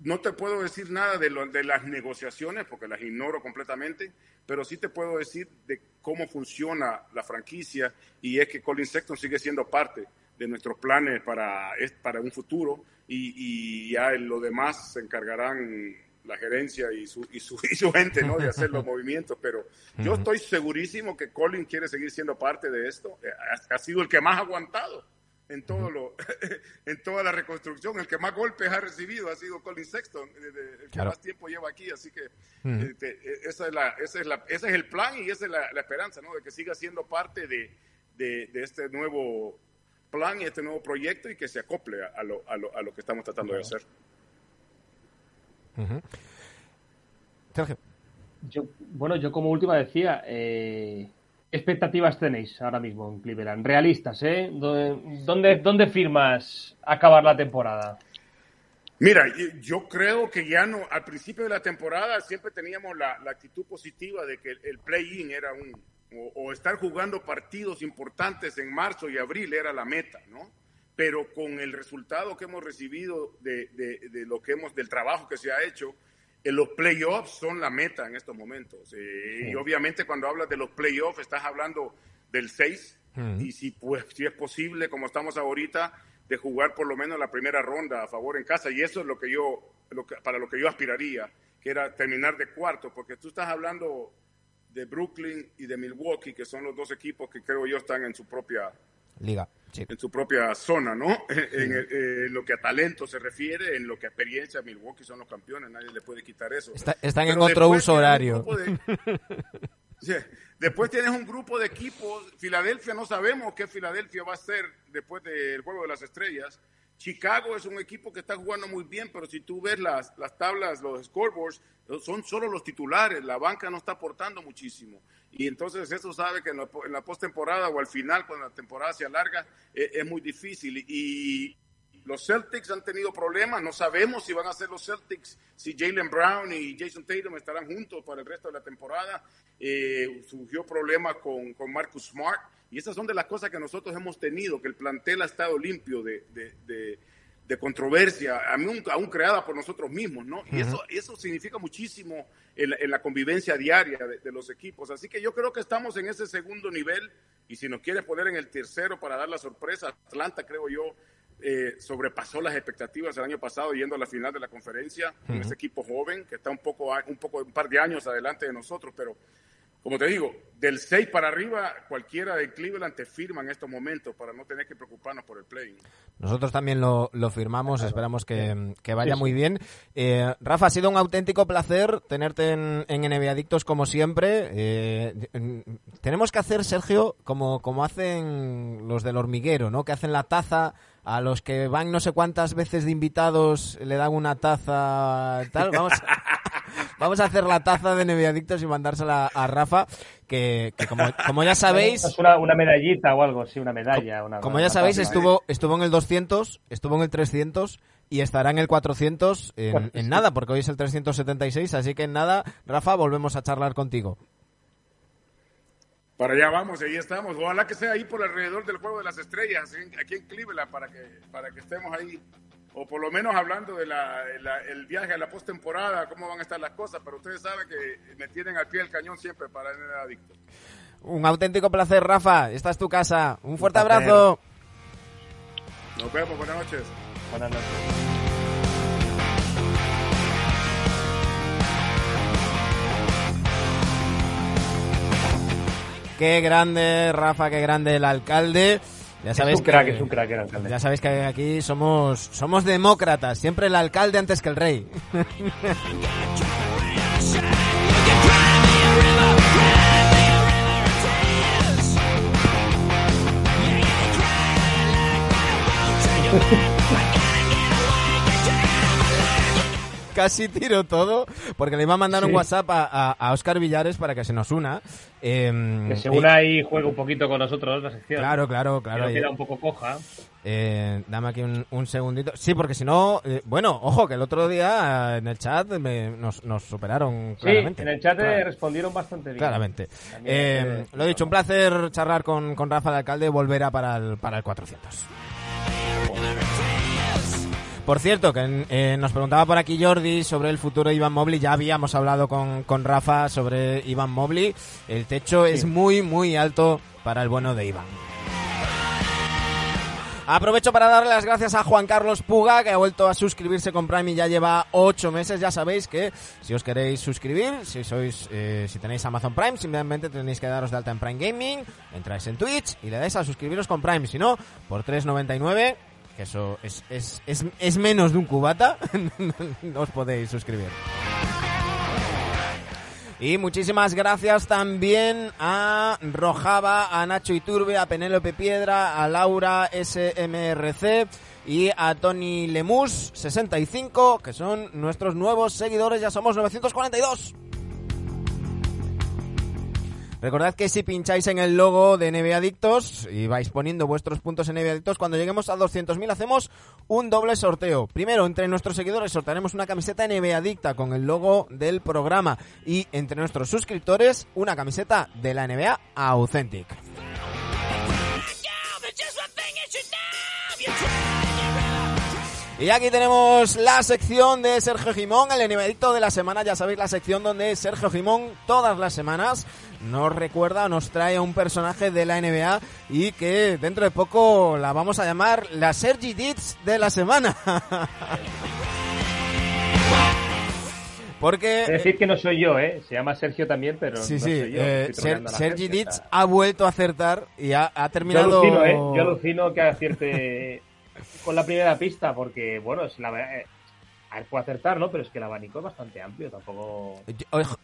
no te puedo decir nada de, lo, de las negociaciones, porque las ignoro completamente, pero sí te puedo decir de cómo funciona la franquicia, y es que Colin Sexton sigue siendo parte de nuestros planes para, para un futuro y, y ya en lo demás se encargarán la gerencia y su, y su, y su gente ¿no? de hacer los movimientos, pero yo estoy segurísimo que Colin quiere seguir siendo parte de esto. Ha, ha sido el que más ha aguantado en todo lo en toda la reconstrucción el que más golpes ha recibido ha sido Colin Sexton el que claro. más tiempo lleva aquí así que uh -huh. este, esa es la, esa es la, ese es el plan y esa es la, la esperanza no de que siga siendo parte de, de, de este nuevo plan y este nuevo proyecto y que se acople a lo, a lo, a lo que estamos tratando de hacer. Uh -huh. Sergio. Yo, bueno, yo como última decía, eh, ¿qué expectativas tenéis ahora mismo en Cleveland? Realistas, ¿eh? ¿Dónde, dónde firmas acabar la temporada? Mira, yo creo que ya no, al principio de la temporada siempre teníamos la, la actitud positiva de que el, play-in era un, o, o, estar jugando partidos importantes en marzo y abril era la meta, ¿no? Pero con el resultado que hemos recibido de, de, de lo que hemos, del trabajo que se ha hecho, los playoffs son la meta en estos momentos. Eh, sí. Y obviamente cuando hablas de los playoffs estás hablando del 6 uh -huh. y si, pues, si es posible, como estamos ahorita, de jugar por lo menos la primera ronda a favor en casa. Y eso es lo que yo, lo que, para lo que yo aspiraría, que era terminar de cuarto, porque tú estás hablando de Brooklyn y de Milwaukee, que son los dos equipos que creo yo están en su propia liga, sí. en su propia zona, ¿no? Sí. En, en, en, lo que a talento se refiere, en lo que a experiencia, Milwaukee son los campeones, nadie le puede quitar eso. Está, están Pero en otro uso horario. Después tienes un grupo de equipos, Filadelfia no sabemos qué Filadelfia va a ser después del Juego de las Estrellas. Chicago es un equipo que está jugando muy bien, pero si tú ves las, las tablas, los scoreboards, son solo los titulares, la banca no está aportando muchísimo. Y entonces eso sabe que en la, en la postemporada o al final, cuando la temporada se alarga, es, es muy difícil. Y, los Celtics han tenido problemas, no sabemos si van a ser los Celtics, si Jalen Brown y Jason Tatum estarán juntos para el resto de la temporada. Eh, surgió problemas con, con, Marcus Smart y esas son de las cosas que nosotros hemos tenido, que el plantel ha estado limpio de, de, de, de controversia, aún, aún, creada por nosotros mismos, ¿no? Uh -huh. Y eso, eso significa muchísimo en la, en la convivencia diaria de, los equipos. Así que yo creo que estamos en ese segundo nivel y si nos quiere poner en el tercero para dar la sorpresa, Atlanta creo yo eh, sobrepasó las expectativas el año pasado yendo a la final de la conferencia uh -huh. con ese equipo joven que está un poco, un poco, un par de años adelante de nosotros, pero como te digo, del 6 para arriba, cualquiera de Cleveland te firma en estos momentos para no tener que preocuparnos por el play. Nosotros también lo, lo firmamos, esperamos que, que vaya muy bien. Eh, Rafa, ha sido un auténtico placer tenerte en, en NBA Adictos como siempre. Eh, tenemos que hacer, Sergio, como, como hacen los del hormiguero, ¿no? Que hacen la taza a los que van no sé cuántas veces de invitados, le dan una taza, tal. Vamos, vamos a hacer la taza de Neviadictos y mandársela a Rafa, que, que como, como, ya sabéis... Es una, una, medallita o algo, sí, una medalla. Una, como ya sabéis, estuvo, estuvo en el 200, estuvo en el 300 y estará en el 400 en, en nada, porque hoy es el 376, así que en nada, Rafa, volvemos a charlar contigo. Para allá vamos, ahí estamos. Ojalá que sea ahí por alrededor del Juego de las Estrellas, aquí en Cleveland, para que, para que estemos ahí. O por lo menos hablando del de el viaje a la postemporada, cómo van a estar las cosas. Pero ustedes saben que me tienen al pie del cañón siempre para el adicto. Un auténtico placer, Rafa. Esta es tu casa. Un fuerte Un abrazo. Nos vemos. Buenas noches. Buenas noches. Qué grande, Rafa, qué grande el alcalde. Ya sabéis es un crack, que, es un crack el alcalde. Ya sabéis que aquí somos, somos demócratas, siempre el alcalde antes que el rey. casi tiro todo, porque le iba a mandar un WhatsApp a, a, Oscar Villares para que se nos una. Eh, que se una y juegue un poquito con nosotros la sección. Claro, claro, claro. Que queda un poco coja. Eh, dame aquí un, un, segundito. Sí, porque si no, eh, bueno, ojo, que el otro día en el chat me, nos, nos, superaron claramente. Sí, en el chat claro. respondieron bastante bien. Claramente. Eh, lo he dicho, un placer charlar con, con Rafa de Alcalde, volverá para el, para el 400. Por cierto, que eh, nos preguntaba por aquí Jordi sobre el futuro de Iván Mobley. Ya habíamos hablado con, con Rafa sobre Iván Mobley. El techo sí. es muy, muy alto para el bueno de Iván. Aprovecho para darle las gracias a Juan Carlos Puga, que ha vuelto a suscribirse con Prime y ya lleva ocho meses. Ya sabéis que si os queréis suscribir, si sois, eh, si tenéis Amazon Prime, simplemente tenéis que daros de alta en Prime Gaming, entráis en Twitch y le dais a suscribiros con Prime. Si no, por 3.99 que eso es, es, es, es menos de un cubata, os podéis suscribir. Y muchísimas gracias también a Rojava, a Nacho Iturbe, a Penélope Piedra, a Laura SMRC y a Tony Lemus 65, que son nuestros nuevos seguidores, ya somos 942. Recordad que si pincháis en el logo de NBA Adictos y vais poniendo vuestros puntos en NBA Adictos, cuando lleguemos a 200.000 hacemos un doble sorteo. Primero, entre nuestros seguidores sortearemos una camiseta NBA Adicta con el logo del programa y entre nuestros suscriptores una camiseta de la NBA Authentic. Y aquí tenemos la sección de Sergio Jimón, el animadito de la semana. Ya sabéis, la sección donde Sergio Jimón todas las semanas nos recuerda, nos trae a un personaje de la NBA y que dentro de poco la vamos a llamar la Sergi Dits de la semana. Porque es decir que no soy yo, ¿eh? Se llama Sergio también, pero sí, no sí. soy yo. Eh, Ser, Sergi Ditz ha vuelto a acertar y ha, ha terminado. Yo alucino, ¿eh? Yo alucino que acierte con la primera pista, porque bueno, es la eh, a ver, puede acertar, ¿no? Pero es que el abanico es bastante amplio, tampoco.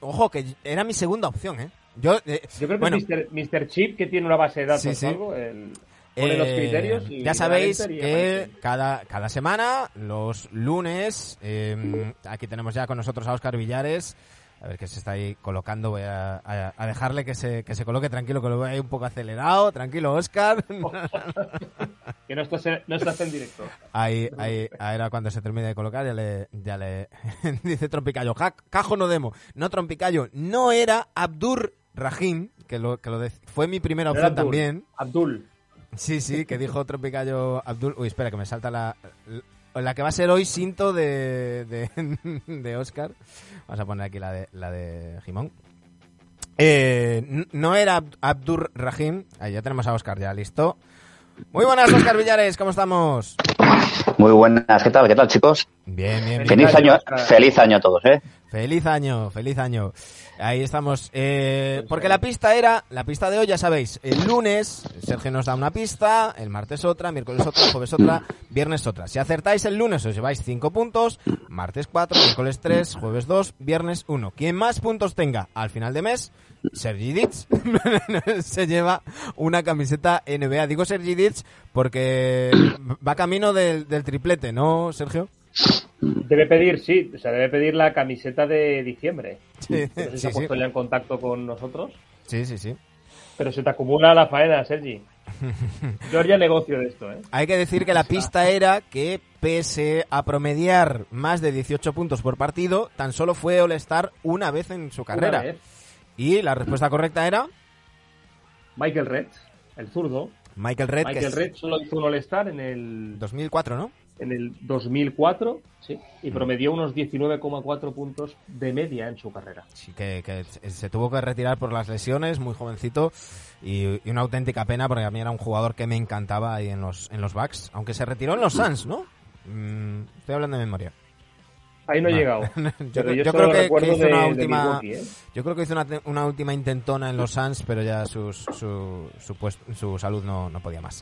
Ojo, que era mi segunda opción, ¿eh? Yo, eh, Yo creo que bueno, Mr. Mr. Chip, que tiene una base de datos Sí, sí. o algo, el, pone los Eh, criterios y ya sabéis y que cada, cada semana, los lunes, eh, aquí tenemos ya con nosotros a Óscar Villares. A ver que se está ahí colocando, voy a, a- a dejarle que se, que se coloque tranquilo, que lo veo ahí un poco acelerado. Tranquilo, Óscar. Que no estás, en, no estás en directo. Ahí, ahí, era cuando se termine de colocar, ya le, ya le dice Trompicayo, "Ja- cajo no demo, no Trompicayo, no era Abdur Rahim, que lo, que lo de- fue mi primera opción Abdul, también. Abdul. Sí, sí, que dijo Tropicayo Abdul. Uy, espera, que me salta la. La que va a ser hoy cinto de, de, de Oscar. Vamos a poner aquí la de, la de Jimón. Eh, no era Ab- Abdur Rahim. Ahí ya tenemos a Oscar ya, listo. Muy buenas, Oscar Villares, ¿cómo estamos? Muy buenas, ¿qué tal? ¿Qué tal, chicos? Bien, bien, bien. Feliz año, feliz año a todos, ¿eh? Feliz año, feliz año. Ahí estamos. Eh, porque la pista era, la pista de hoy, ya sabéis, el lunes Sergio nos da una pista, el martes otra, miércoles otra, jueves otra, viernes otra. Si acertáis el lunes os lleváis 5 puntos, martes 4, miércoles 3, jueves 2, viernes 1. Quien más puntos tenga al final de mes, Sergi Ditz se lleva una camiseta NBA. Digo Sergi Ditz porque va camino del, del triplete, ¿no, Sergio? Debe pedir, sí, o sea, debe pedir la camiseta de diciembre. Sí, No sé si sí, se ha sí. puesto ya en contacto con nosotros. Sí, sí, sí. Pero se te acumula la faena, Sergi. Yo haría negocio de esto, ¿eh? Hay que decir que la pista era que pese a promediar más de 18 puntos por partido, tan solo fue All-Star una vez en su carrera. Y la respuesta correcta era Michael Red, el zurdo. Michael Red, Michael Red solo hizo un All-Star en el, 2004, ¿no? En el 2004 sí, y promedió unos 19,4 puntos de media en su carrera. Sí, que, que se tuvo que retirar por las lesiones, muy jovencito, y, y una auténtica pena porque a mí era un jugador que me encantaba ahí en los, en los Bucks, aunque se retiró en los Suns, ¿no? Mm, estoy hablando de memoria. Ahí no he Vale. llegado. Yo, yo creo que, hizo de- una última, Milwaukee, ¿eh? yo creo que hizo una, te- una última intentona en los Suns, pero ya sus- su, su, su salud no, no podía más.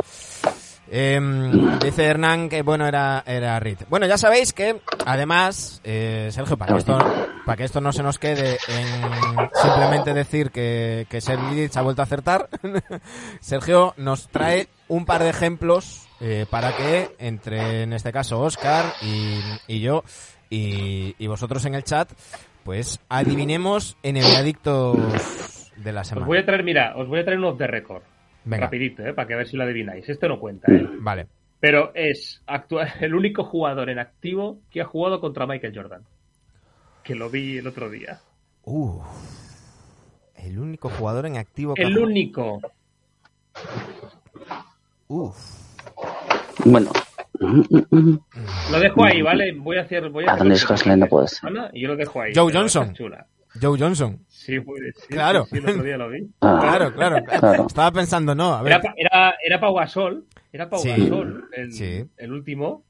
Em, dice Hernán que bueno era era Reed. Bueno, ya sabéis que además eh, Sergio para que esto para que esto no se nos quede en simplemente decir que que Sergi Ditz ha vuelto a acertar, Sergio nos trae un par de ejemplos eh, para que entre en este caso Oscar y, y yo y, y vosotros en el chat pues adivinemos NBA adictos de la Os semana. voy a traer, mira, os voy a traer unos de récord. Venga. Rapidito, ¿eh? Para que a ver si lo adivináis. Este no cuenta, ¿eh? Vale. Pero es actua- el único jugador en activo que ha jugado contra Michael Jordan. Que lo vi el otro día. Uf. El único jugador en activo que El ha- único. Uf. Bueno, Lo dejo ahí, ¿vale? Voy a hacer. Voy a hacer no puede ser. Ana, Y yo lo dejo ahí. Joe Johnson. chula. Joe Johnson. Sí, puede ser. Claro. Sí, sí, el otro día lo vi. ah, Claro, claro. Claro. Estaba pensando, no, a ver. Era, era, era Pau Gasol. Era Pau Sí. Gasol el, Sí. el último.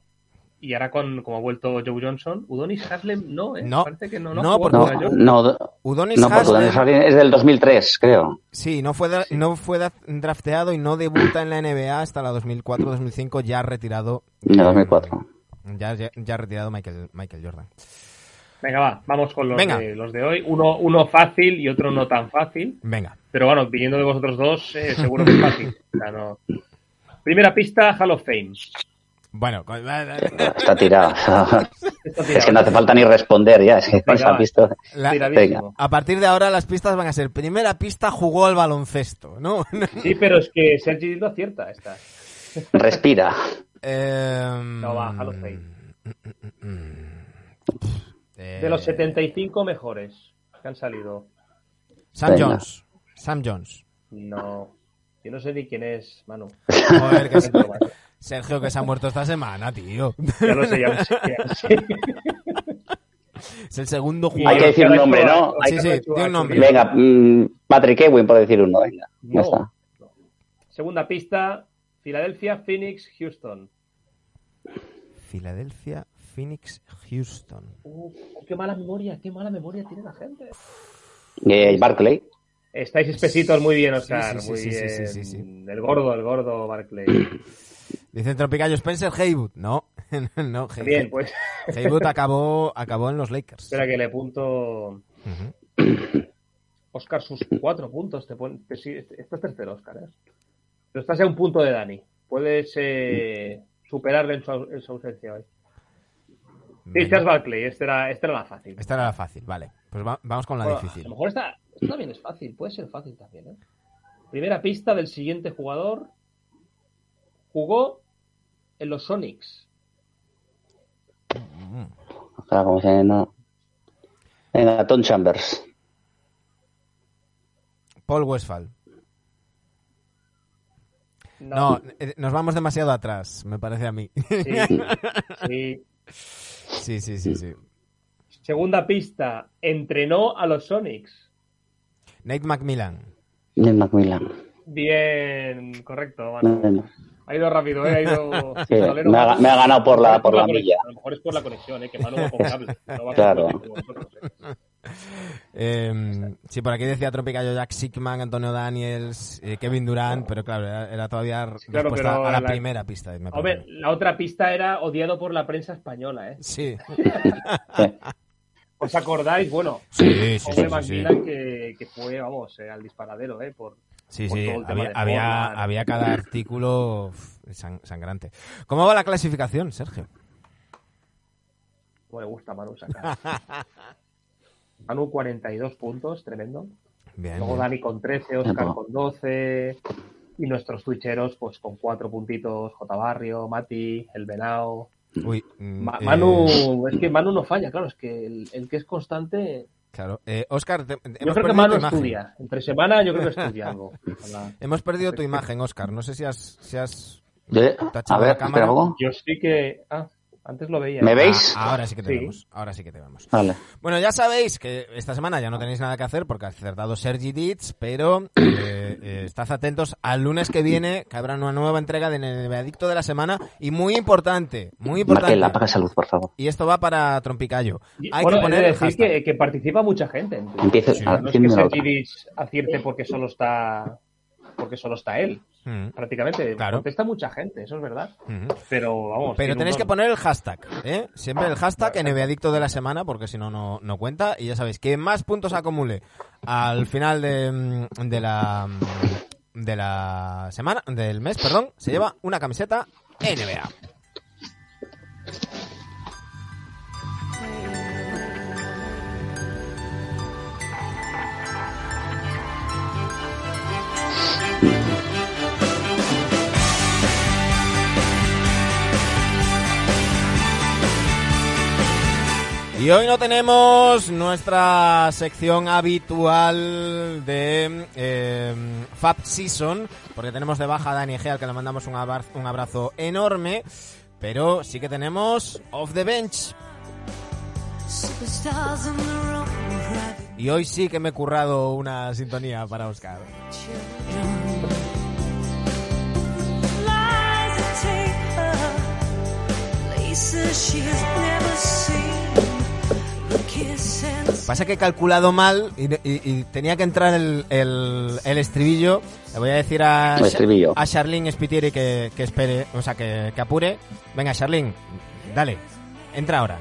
Y ahora, con, como ha vuelto Joe Johnson, Udonis Haslem no, ¿eh? No. Parece que no, no, No, porque- no, no, Udonis no, porque Daniel Haslem, es del 2003, creo. sí, no fue, no fue drafteado y no debuta en la NBA hasta la 2004-2005, ya retirado. De 2004. Ya, ya, ya retirado Michael, Michael Jordan. Venga, va, vamos con los, Venga. de, los de hoy. Uno, uno fácil y otro no tan fácil. Venga. Pero bueno, viniendo de vosotros dos, eh, seguro que es fácil. O sea, no- Primera pista, Hall of Fame. Bueno, con- Está tirado. Es que no hace falta ni responder ya. Es que la- Tiradísimo. a partir de ahora las pistas van a ser, primera pista jugó al baloncesto, ¿no? Sí, pero es que Sergi lo acierta esta. Respira. Em, No va, Hall of Fame. Eh, De los 75 mejores que han salido. Sam Venga. Jones. Sam Jones. No. Yo no sé ni quién es, Manu. Joder, que Es broma. Sergio, que se ha muerto esta semana, tío. Ya lo sé, ya lo sé. ya lo sé. Es el segundo Y Hay que jugador. decir un nombre, ¿no? Sí, sí, di un nombre. Venga, mm, Patrick Ewing, por decir uno. Venga, ya No. está. Segunda pista, Filadelfia, Phoenix, Houston. Filadelfia, Phoenix, Houston. Uf, qué mala memoria, qué mala memoria tiene la gente. Eh, Barclay. Estáis espesitos muy bien, Oscar. Sí, sí, muy sí, sí, bien. sí, sí, sí. El gordo, el gordo Barclay. Dicen Tropicayo Spencer Haywood. No, no, Hay- Bien, pues Haywood acabó, acabó en los Lakers. espera que le punto. Oscar, sus cuatro puntos. Te sigue- Esto es tercero, Oscar. ¿eh? Pero estás a un punto de Dani. Puedes eh, superarle en su, au- en su ausencia hoy. Sí. Charles Barkley. Esta era, esta era la fácil. Esta era la fácil, vale. Pues va- vamos con la Bueno, difícil. A lo mejor esta, esta también es fácil. Puede ser fácil también. ¿eh? Primera pista del siguiente jugador. Jugó en los Sonics. Ojalá, como se no. Venga, Tom Chambers. Paul Westphal. No. No, eh, nos vamos demasiado atrás, me parece a mí. Sí, sí. Sí, sí, sí, sí. Segunda pista. Entrenó a los Sonics. Nate McMillan. Nick McMillan. Bien, correcto. Bueno, Ha ido rápido, ¿eh? Ha ido... Sí, me, ha, me ha ganado por la, por la conexión. milla. A lo mejor es por la conexión, ¿eh? Que Manu va con cable. No va Claro. con como vosotros, ¿eh? Eh, sí, por aquí decía Tropicayo Jack Sigman, Antonio Daniels, eh, Kevin Durant, pero claro, era, era todavía claro, respuesta pero a la, la- primera pista. me Hombre, la otra pista era odiado por la prensa española, ¿eh? Sí, Sí. ¿Os acordáis? Bueno, sí, sí, sí, sí, sí. Que, que fue, vamos, eh, al disparadero, ¿eh? Por, Sí, por sí, todo el tema había, había, cada artículo sangrante. ¿Cómo va la clasificación, Sergio? Como le gusta Manu sacar. Manu 42 puntos, tremendo. Bien. Luego bien. Dani con 13, Oscar con 12. Y nuestros twitcheros, pues con 4 puntitos. J. Barrio, Mati, El Venao. Uy, mm, Ma- eh, Manu, es que Manu no falla, claro, es que el, el que es constante. claro. Eh, Oscar, te- Yo creo que Manu estudia. Entre semana, yo creo que estudia algo. Hemos perdido tu imagen, Oscar. No sé si has, si has tachado a ver, la cámara. Yo sí que. Ah, antes lo veía. ¿Me veis? Ah, ahora sí que te Sí. vemos. Ahora sí que te vemos. Vale. Bueno, ya sabéis que esta semana ya no tenéis nada que hacer porque ha acertado Sergi Ditz, pero eh, eh, estad atentos al lunes que viene, que habrá una nueva entrega de Neveadicto de la semana y muy importante, muy importante. Marquel, apaga esa luz, por favor. Y esto va para Trompicayo. Hay bueno, que poner de el decir hashtag. que, que participa mucha gente. en Twitch. Empieza Sí, a No es que otra. Sergidis acierte porque solo está porque solo está él, Mm, prácticamente. Claro. Contesta mucha gente, eso es verdad. mm. Pero vamos. Pero tenéis que poner el hashtag, ¿eh? Siempre el hashtag NBAdicto de la semana, porque si no, no cuenta. Y ya sabéis, que más puntos acumule al final de, mm, de la de la semana, del mes, perdón, se lleva una camiseta NBA. Y hoy no tenemos nuestra sección habitual de eh, Fab Season, porque tenemos de baja a Dani Egea, al que le mandamos un abrazo, un abrazo enorme, pero sí que tenemos Off the Bench. Y hoy sí que me he currado una sintonía para Oscar. Pasa que he calculado mal y, y- y tenía que entrar el, el- el estribillo. Le voy a decir a, a Charlene Spitieri que, que espere, o sea, que, que apure. Venga, Charlene, dale, entra ahora.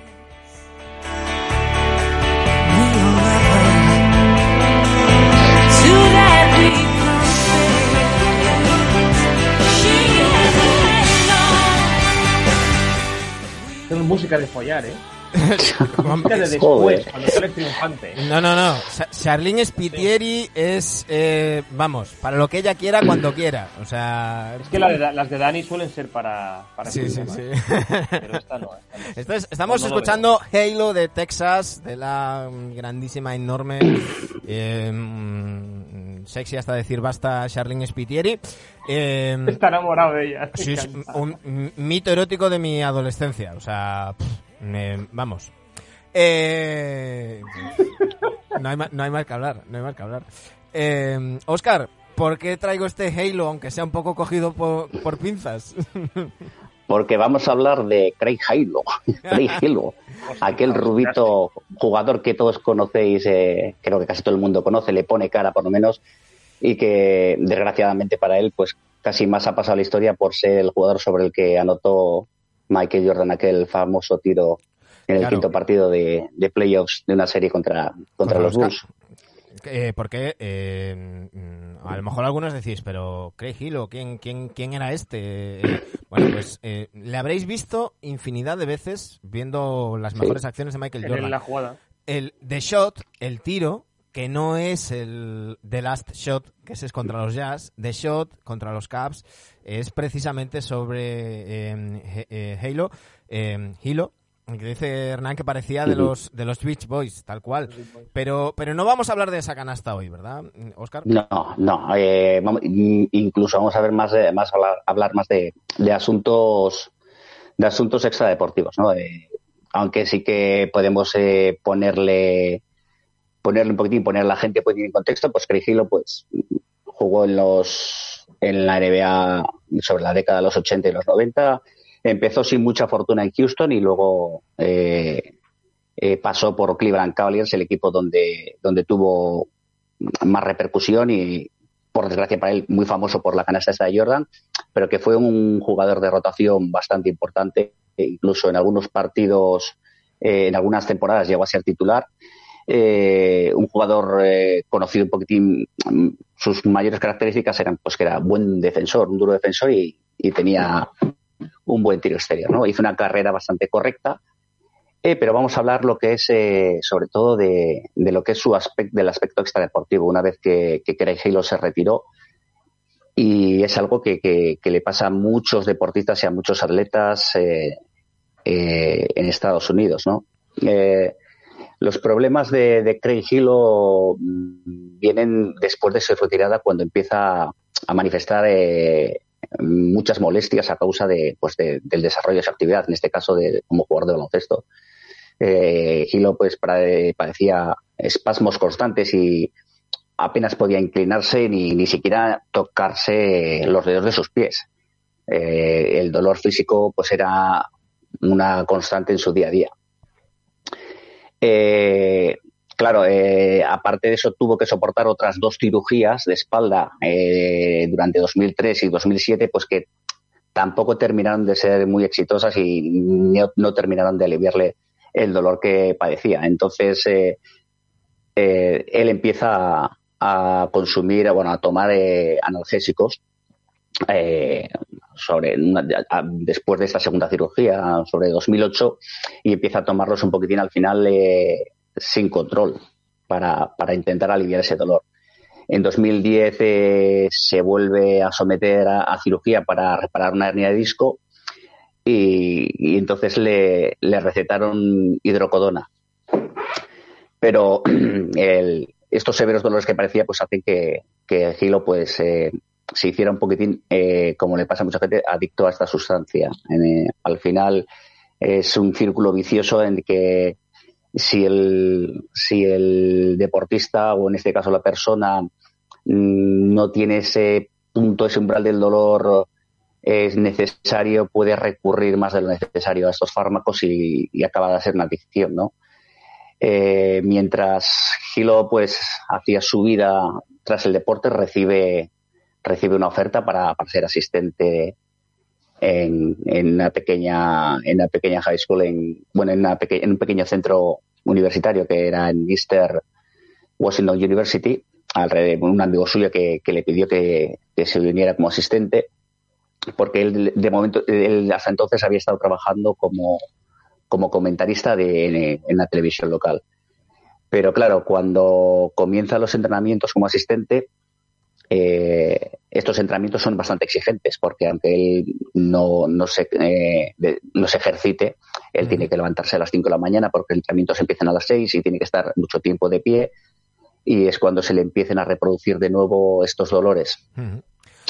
es música de follar, ¿eh? Música de después, Joder. cuando sale triunfante. No, no, no. Cha- Charlene Spitieri es, eh, vamos, para lo que ella quiera cuando quiera. O sea, Es que la de Da- las de Dani suelen ser para. para sí, sí, tema, sí. ¿eh? Pero esta no. esta estamos No, escuchando Halo de Texas, de la mm, grandísima, enorme, eh, mm, sexy hasta decir basta, Charlene Spitieri. Eh, Está enamorado de ella. sí, es un mito erótico de mi adolescencia. O sea, pff, vamos. Eh, no, hay, no hay más que hablar, no hay más que hablar. Eh, Oscar, ¿por qué traigo este Halo, aunque sea un poco cogido por, por pinzas? Porque vamos a hablar de Craig Hilo. Craig Hilo. Aquel rubito jugador que todos conocéis, eh, creo que casi todo el mundo conoce, le pone cara por lo menos, y que desgraciadamente para él, pues casi más ha pasado la historia por ser el jugador sobre el que anotó Michael Jordan aquel famoso tiro en el Claro. quinto partido de, de playoffs de una serie contra, contra, los Bulls. Eh, porque eh, mm, a lo mejor algunos decís, pero Craig Hilo, ¿quién, quién, quién era este? Eh, bueno, pues eh, le habréis visto infinidad de veces viendo las mejores acciones de Michael En Jordan. la jugada. El The Shot, el tiro, que no es el The Last Shot, que ese es contra los Jazz, The Shot contra los Cavs, es precisamente sobre eh, He- eh, Halo, eh, Hilo, que dice Hernán que parecía de los de los Beach Boys, tal cual. Pero, pero no vamos a hablar de esa canasta hoy, ¿verdad, Oscar? No, no. eh, vamos- incluso vamos a ver más, de- más hablar, hablar más de, de asuntos de asuntos extradeportivos, ¿no? Eh, aunque sí que podemos eh, ponerle ponerle un poquitín, poner a la gente un poquitín en contexto, pues Craig Hilo, pues jugó en los en la NBA sobre la década de los 80 y los 90. Empezó sin mucha fortuna en Houston y luego eh, eh, pasó por Cleveland Cavaliers, el equipo donde, donde tuvo más repercusión y, por desgracia para él, muy famoso por la canasta esta de Jordan, pero que fue un jugador de rotación bastante importante, e incluso en algunos partidos, eh, en algunas temporadas llegó a ser titular. Eh, un jugador eh, conocido un poquitín, sus mayores características eran pues que era buen defensor, un duro defensor y, tenía un buen tiro exterior. ¿no? Hizo una carrera bastante correcta, eh, pero vamos a hablar lo que es, eh, sobre todo, de, lo que es su aspecto, del aspecto extradeportivo, una vez que, que Craig Halo se retiró. Y es algo que, que, le pasa a muchos deportistas y a muchos atletas en Estados Unidos, ¿no? Eh, los problemas de, Craig Hilo mm, vienen después de su retirada cuando empieza a manifestar eh, muchas molestias a causa pues de- del desarrollo de su actividad, en este caso de, como jugador de baloncesto. Eh, Hilo pues padecía espasmos constantes y apenas podía inclinarse ni, ni siquiera tocarse los dedos de sus pies. Eh, el dolor físico pues era una constante en su día a día. Eh, claro, eh, aparte de eso tuvo que soportar otras dos cirugías de espalda eh, durante 2003 y 2007, pues que tampoco terminaron de ser muy exitosas y no, no terminaron de aliviarle el dolor que padecía. Entonces, eh, eh, él empieza a, a consumir, bueno, a tomar analgésicos eh, sobre una- a- después de esta segunda cirugía, sobre 2008, y empieza a tomarlos un poquitín al final eh, sin control para, para intentar aliviar ese dolor. En 2010 eh, se vuelve a someter a, cirugía para reparar una hernia de disco y, entonces le, le recetaron hidrocodona. Pero estos severos dolores que parecía pues hacen que, que Gilo pues se hiciera un poquitín, eh, como le pasa a mucha gente, adicto a esta sustancia. Eh, al final es un círculo vicioso en que si el, si el deportista o en este caso la persona mm, no tiene ese punto, ese umbral del dolor es necesario, puede recurrir más de lo necesario a estos fármacos y, y acaba de ser una adicción, ¿no? Eh, mientras Gilo pues hacía su vida tras el deporte, recibe, recibe una oferta para, ser asistente en, una pequeña en una pequeña high school en bueno en, una peque- un pequeño centro universitario que era en Easter Washington University alrededor un amigo suyo que, le pidió que, que se uniera como asistente porque él de momento él hasta entonces había estado trabajando como como comentarista de, en, en la televisión local. Pero claro cuando comienza los entrenamientos como asistente eh, estos entrenamientos son bastante exigentes porque aunque él no, no, se, eh, de- no se ejercite, él tiene que levantarse a las 5 de la mañana porque los entrenamientos empiezan a las 6 y tiene que estar mucho tiempo de pie y es cuando se le empiecen a reproducir de nuevo estos dolores.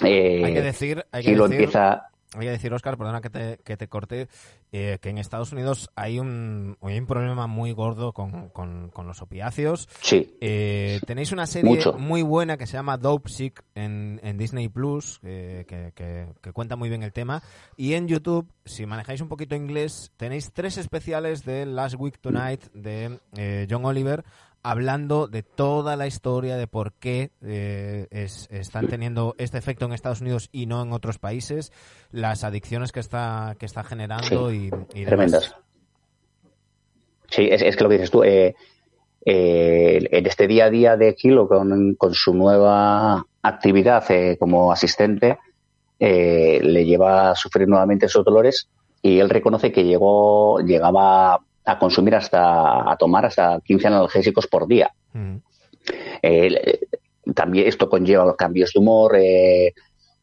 Eh, Hay que decir, hay que y lo decir, empieza hay que decir, Oscar, perdona que te, que te corte, eh, que en Estados Unidos hay un, hay un problema muy gordo con, con, con los opiáceos. sí Eh, tenéis una serie Mucho. muy buena que se llama Dope Sick en, en Disney Plus, eh, que, que- que cuenta muy bien el tema. Y en YouTube, si manejáis un poquito inglés, tenéis tres especiales de Last Week Tonight de eh, John Oliver hablando de toda la historia de por qué eh, es- están teniendo este efecto en Estados Unidos y no en otros países, las adicciones que está, que está generando y, tremendas. Sí, es, es que lo que dices tú, eh, eh, en este día a día de Kilo con, con su nueva actividad eh, como asistente, le lleva a sufrir nuevamente esos dolores y él reconoce que llegó, llegaba a consumir hasta, a tomar hasta 15 analgésicos por día. Ujú. Eh, también esto conlleva cambios de humor, eh,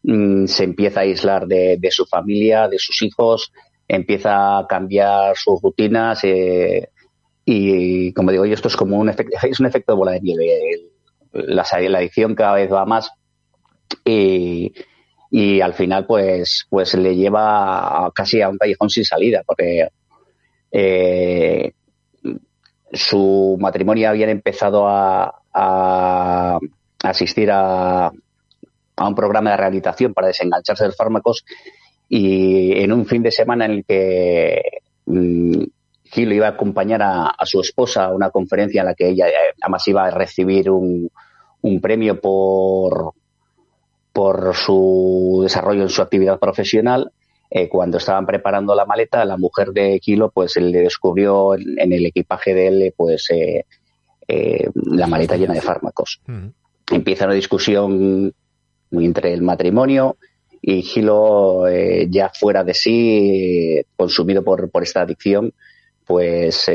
mm, se empieza a aislar de, de su familia, de sus hijos, empieza a cambiar sus rutinas eh, y, como digo esto es como un efecto, es un efecto de bola de nieve. La, la adicción cada vez va más y, y al final pues, pues le lleva a- casi a un callejón sin salida porque eh, su matrimonio habían empezado a, a asistir a, a un programa de rehabilitación para desengancharse de los fármacos y en un fin de semana en el que mm, Gil iba a acompañar a, a su esposa a una conferencia en la que ella eh, además iba a recibir un, un premio por, por su desarrollo en su actividad profesional. Eh, cuando estaban preparando la maleta, la mujer de Kilo pues le descubrió en, en el equipaje de él pues eh, eh, la maleta llena de fármacos. Mm. Empieza una discusión entre el matrimonio y Gilo, eh, ya fuera de sí, consumido por, por esta adicción, pues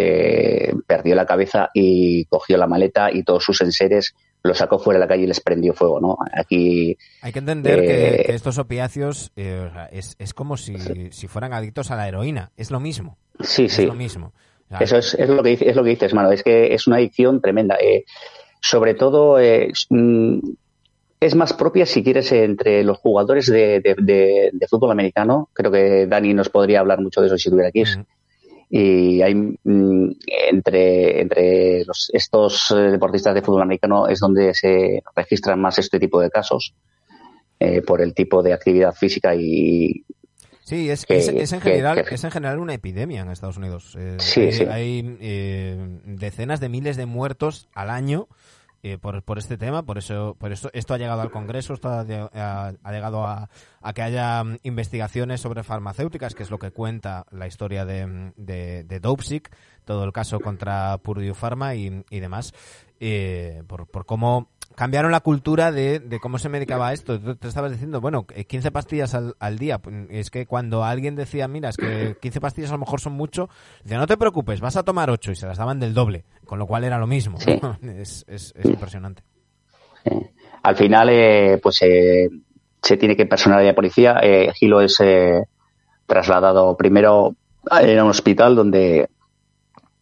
perdió la cabeza y cogió la maleta y todos sus enseres los sacó fuera de la calle y les prendió fuego, ¿no? Aquí Hay que entender que, Eh, que estos opiáceos eh, es, es como si, si fueran adictos a la heroína. Es lo mismo. sí, Es sí. lo mismo. Eso es, es lo que dice- es lo que dices, mano. Es que es una adicción tremenda. Eh, sobre todo, mm, es más propia, si quieres, entre los jugadores de, de- de- de fútbol americano. Creo que Dani nos podría hablar mucho de eso si estuviera aquí. mm, Y hay mm, entre, entre los- estos eh, deportistas de fútbol americano es donde se registran más este tipo de casos. eh, por el tipo de actividad física y Sí, es, que- es, es en que- general, que- es en general una epidemia en Estados Unidos. Eh, Sí, hay sí. hay, eh, decenas de miles de muertos al año eh, por, por este tema, por eso, por eso esto ha llegado al Congreso, esto ha, lle- ha- ha llegado a, que haya mm, investigaciones sobre farmacéuticas, que es lo que cuenta la historia de, mm, de, de todo el caso contra Purdue Pharma y, y demás, eh, por, por cómo cambiaron la cultura de, de cómo se medicaba a esto. Tú te estabas diciendo, bueno, eh, 15 pastillas al, al día. Pues, Es que cuando alguien decía, mira, es que 15 pastillas a lo mejor son mucho, decía, no te preocupes, vas a tomar 8 y se las daban del doble, con lo cual era lo mismo. Sí. es, es, es impresionante. Eh, al final, eh, pues eh, se tiene que personar a la policía. Eh, Gilo es eh, trasladado primero a un hospital donde,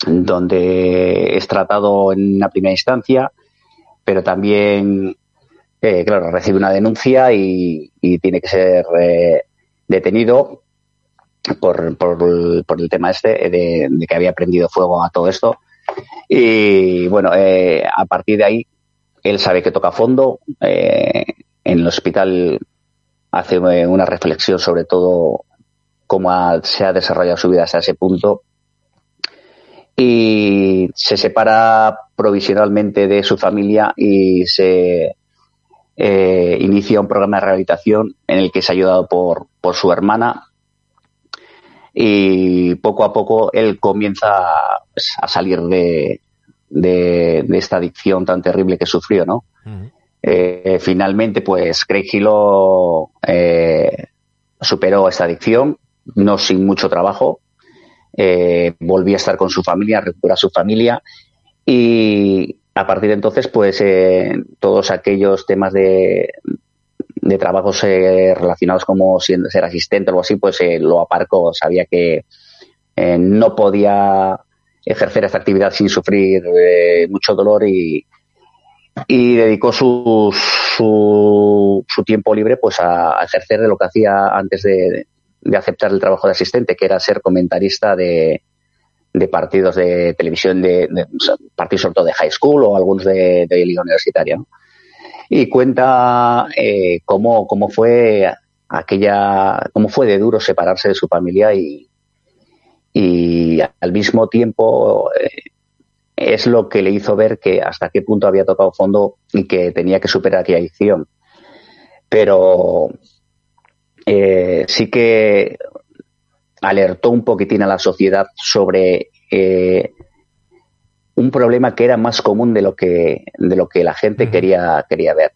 donde es tratado en una primera instancia, pero también, eh, claro, recibe una denuncia y, tiene que ser eh, detenido por, por, el- tema este de, que había prendido fuego a todo esto. Y bueno, eh, a partir de ahí él sabe que toca fondo. en el hospital hace una reflexión sobre todo cómo ha- se ha desarrollado su vida hasta ese punto. Y se separa provisionalmente de su familia y se eh, inicia un programa de rehabilitación en el que es ayudado por, por su hermana. Y poco a poco él comienza pues, a salir de, de, de esta adicción tan terrible que sufrió, ¿no? Eh, finalmente, pues Craig Hilo eh, superó esta adicción, no sin mucho trabajo. Eh, volvió a estar con su familia, a su familia y a partir de entonces, pues eh, todos aquellos temas de, de trabajos eh, relacionados como siendo, ser asistente o algo así, pues eh, lo aparcó. Sabía que eh, no podía ejercer esta actividad sin sufrir eh, mucho dolor y, y dedicó su, su, su tiempo libre pues a ejercer de lo que hacía antes de, de aceptar el trabajo de asistente, que era ser comentarista de, partidos de televisión, de, partidos sobre todo de high school o algunos de, de liga universitaria. ¿no? Y cuenta eh, cómo, cómo fue aquella, cómo fue de duro separarse de su familia y, y al mismo tiempo eh, es lo que le hizo ver que hasta qué punto había tocado fondo y que tenía que superar aquella adicción. Pero eh, sí que alertó un poquitín a la sociedad sobre eh, un problema que era más común de lo que de lo que la gente quería quería ver.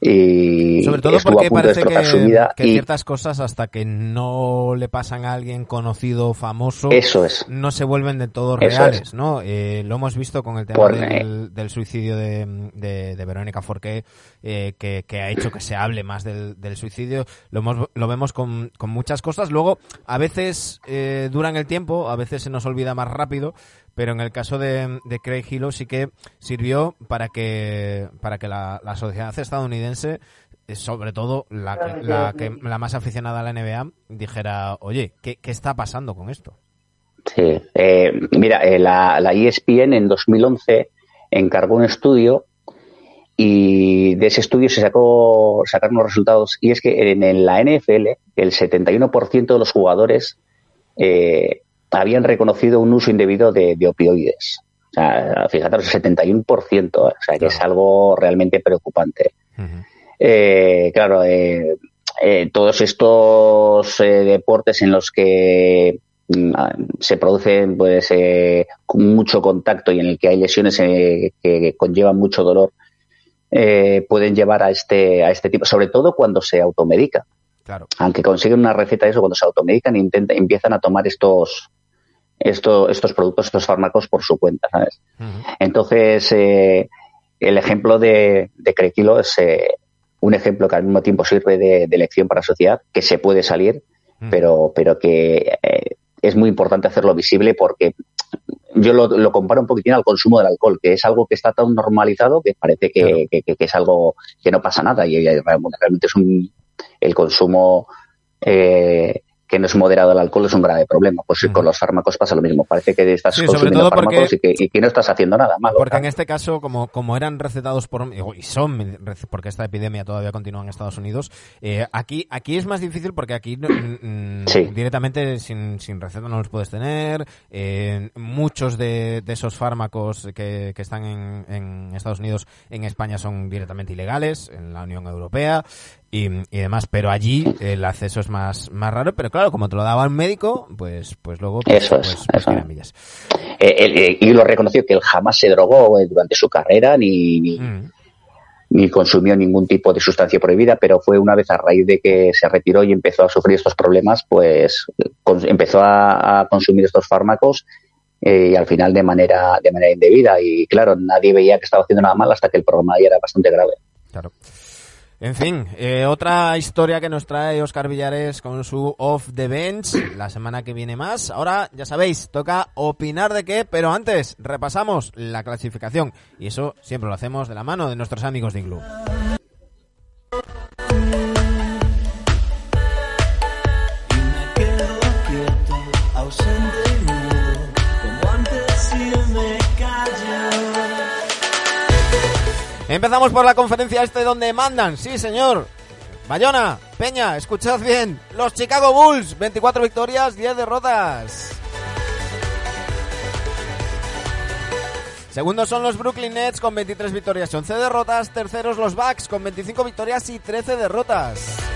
Y Sobre todo estuvo porque a punto de parece destrozar que, su vida que y ciertas cosas hasta que no le pasan a alguien conocido, famoso, eso es. no se vuelven de todo Eso reales, ¿no? Eh, lo hemos visto con el tema Por- del, del suicidio de, de, de Verónica Forqué, eh, que, que ha hecho que se hable más del, del suicidio. Lo, hemos, lo vemos con, con muchas cosas. Luego, a veces eh, duran el tiempo, a veces se nos olvida más rápido, pero en el caso de, de Craig Hilo sí que sirvió para que, para que la, la sociedad estadounidense eh, sobre todo la que, la que la más aficionada a la NBA dijera, oye, ¿qué, qué está pasando con esto? Sí. Eh, mira, eh, la, la ESPN en 2011 encargó un estudio y de ese estudio se sacó sacaron unos resultados y es que en, en la NFL el 71% de los jugadores eh, habían reconocido un uso indebido de, de opioides. O sea, fíjate, el 71%, o sea, que es algo realmente preocupante. Eh, claro, eh, eh, todos estos eh, deportes en los que mm, ah, se produce pues eh, mucho contacto y en el que hay lesiones eh, que conllevan mucho dolor eh, pueden llevar a este a este tipo sobre todo cuando se automedica Claro. aunque consiguen una receta de eso cuando se automedican intenta, empiezan a tomar estos estos estos productos estos fármacos por su cuenta ¿sabes? Entonces, eh, el ejemplo de, de Crequilo es eh, un ejemplo que al mismo tiempo sirve de, de lección para la sociedad, que se puede salir, pero, pero que eh, es muy importante hacerlo visible porque yo lo, lo comparo un poquitín al consumo del alcohol, que es algo que está tan normalizado que parece que, Claro. que- que- que es algo que no pasa nada y, y realmente es un, el consumo eh, que no es moderado el alcohol es un grave problema. Pues Ujú. con los fármacos pasa lo mismo. Parece que estás Sí, consumiendo fármacos y que, y que no estás haciendo nada malo. Porque en este caso, como, como eran recetados por y son porque esta epidemia todavía continúa en Estados Unidos, eh, aquí aquí es más difícil porque aquí mm, Sí. directamente sin, sin receta no los puedes tener. eh, muchos de, de esos fármacos que, que están en, en Estados Unidos, en España son directamente ilegales en la Unión Europea y, y demás. Pero allí el acceso es más más raro. Pero claro, como te lo daba un médico, pues pues luego pues, Eso es, pues, pues eso millas. Eh, él, eh, y lo reconoció que él jamás se drogó eh, durante su carrera ni, ni, Mm. ni consumió ningún tipo de sustancia prohibida, pero fue una vez a raíz de que se retiró y empezó a sufrir estos problemas, pues con- empezó a, a consumir estos fármacos y al final de manera de manera indebida y claro nadie veía que estaba haciendo nada mal hasta que el problema ya era bastante grave. Claro. En fin, eh, otra historia que nos trae Oscar Villares con su Off the Bench. La semana que viene más. Ahora, ya sabéis, toca opinar de qué, pero antes repasamos la clasificación. Y eso siempre lo hacemos de la mano de nuestros amigos de Inglu. Empezamos por la conferencia este donde mandan, sí señor. Bayona, Peña, escuchad bien. Los Chicago Bulls, 24 victorias, 10 derrotas. Segundos son los Brooklyn Nets con 23 victorias y 11 derrotas. Terceros los Bucks con 25 victorias y 13 derrotas.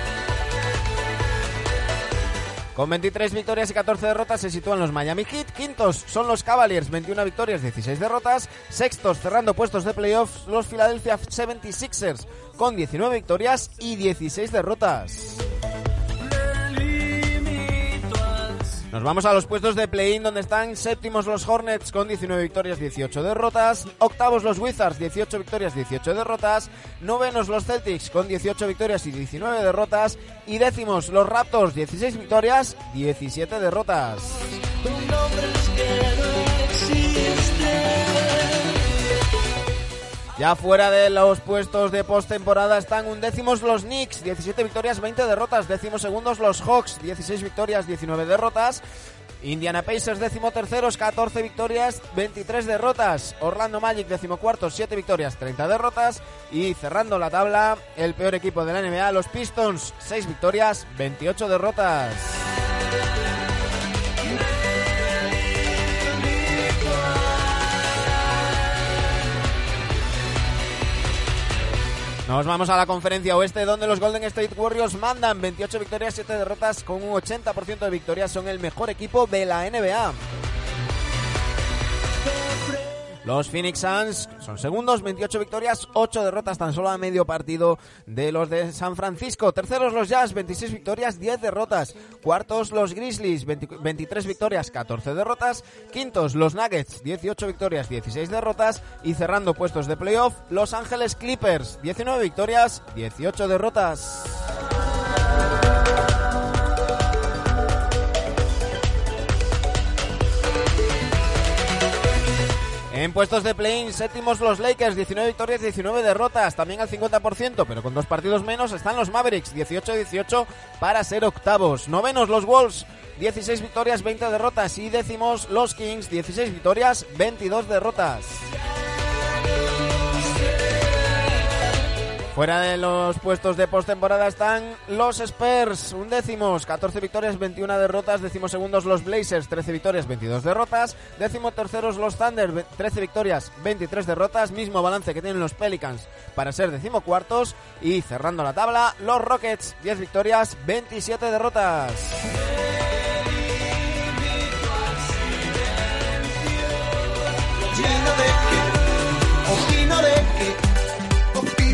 Con 23 victorias y 14 derrotas se sitúan los Miami Heat. Quintos son los Cavaliers, 21 victorias, 16 derrotas. Sextos, cerrando puestos de playoffs, los Philadelphia 76ers con 19 victorias y 16 derrotas. Nos vamos a los puestos de play-in donde están séptimos los Hornets con 19 victorias, 18 derrotas, octavos los Wizards, 18 victorias, 18 derrotas, novenos los Celtics con 18 victorias y 19 derrotas. Y décimos los Raptors, 16 victorias, 17 derrotas. Ya fuera de los puestos de postemporada están undécimos los Knicks, 17 victorias, 20 derrotas. Décimos segundos los Hawks, 16 victorias, 19 derrotas. Indiana Pacers, décimo terceros, 14 victorias, 23 derrotas. Orlando Magic, décimo cuartos, 7 victorias, 30 derrotas. Y cerrando la tabla, el peor equipo de la NBA, los Pistons, 6 victorias, 28 derrotas. Nos vamos a la conferencia oeste donde los Golden State Warriors mandan 28 victorias, 7 derrotas con un 80% de victorias. Son el mejor equipo de la NBA. Los Phoenix Suns son segundos, 28 victorias, 8 derrotas tan solo a medio partido de los de San Francisco. Terceros los Jazz, 26 victorias, 10 derrotas. Cuartos los Grizzlies, 20 23 victorias, 14 derrotas. Quintos los Nuggets, 18 victorias, 16 derrotas. Y cerrando puestos de playoff, Los Ángeles Clippers, 19 victorias, 18 derrotas. En puestos de play-in, séptimos los Lakers, 19 victorias, 19 derrotas, también al 50%, pero con dos partidos menos están los Mavericks, 18-18 para ser octavos. Novenos los Wolves, 16 victorias, 20 derrotas y décimos los Kings, 16 victorias, 22 derrotas. Fuera de los puestos de postemporada están los Spurs, un décimos, 14 victorias, 21 derrotas, décimos segundos los Blazers, 13 victorias, 22 derrotas, décimo terceros los Thunder, ve- 13 victorias, 23 derrotas, mismo balance que tienen los Pelicans para ser decimocuartos y cerrando la tabla los Rockets, 10 victorias, 27 derrotas.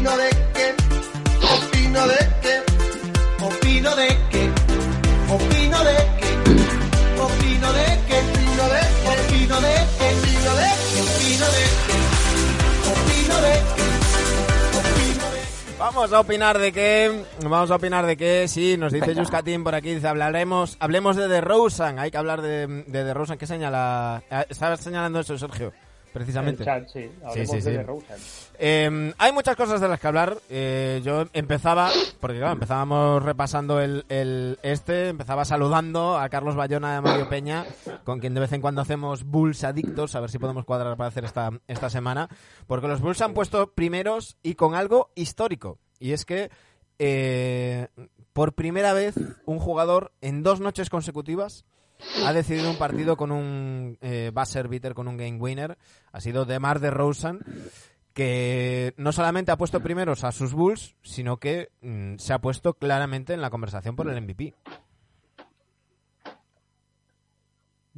Opino de que, opino de que, opino de que, opino de que, opino de que, opino de que, opino de que, opino de que, opino de que, opino de que, opino de que. Vamos a opinar de qué, vamos a opinar de qué, sí, nos dice Yuskatin por aquí, dice, hablaremos, hablemos de DeRozan, hay que hablar de, de DeRozan, ¿qué señala? Ah, Estaba señalando eso, Sergio, precisamente. El chat, sí. Hablemos sí, sí. de DeRozan. Eh, hay muchas cosas de las que hablar. Eh, yo empezaba, porque claro, empezábamos repasando el, este, empezaba saludando a Carlos Bayona y a Mario Peña, con quien de vez en cuando hacemos Bulls adictos, a ver si podemos cuadrar para hacer esta, esta semana, porque los Bulls se han puesto primeros y con algo histórico. Y es que eh, por primera vez un jugador en dos noches consecutivas ha decidido un partido con un eh, buzzer beater, con un game winner. Ha sido DeMar DeRozan que no solamente ha puesto primeros a sus Bulls, sino que mm, se ha puesto claramente en la conversación por el MVP.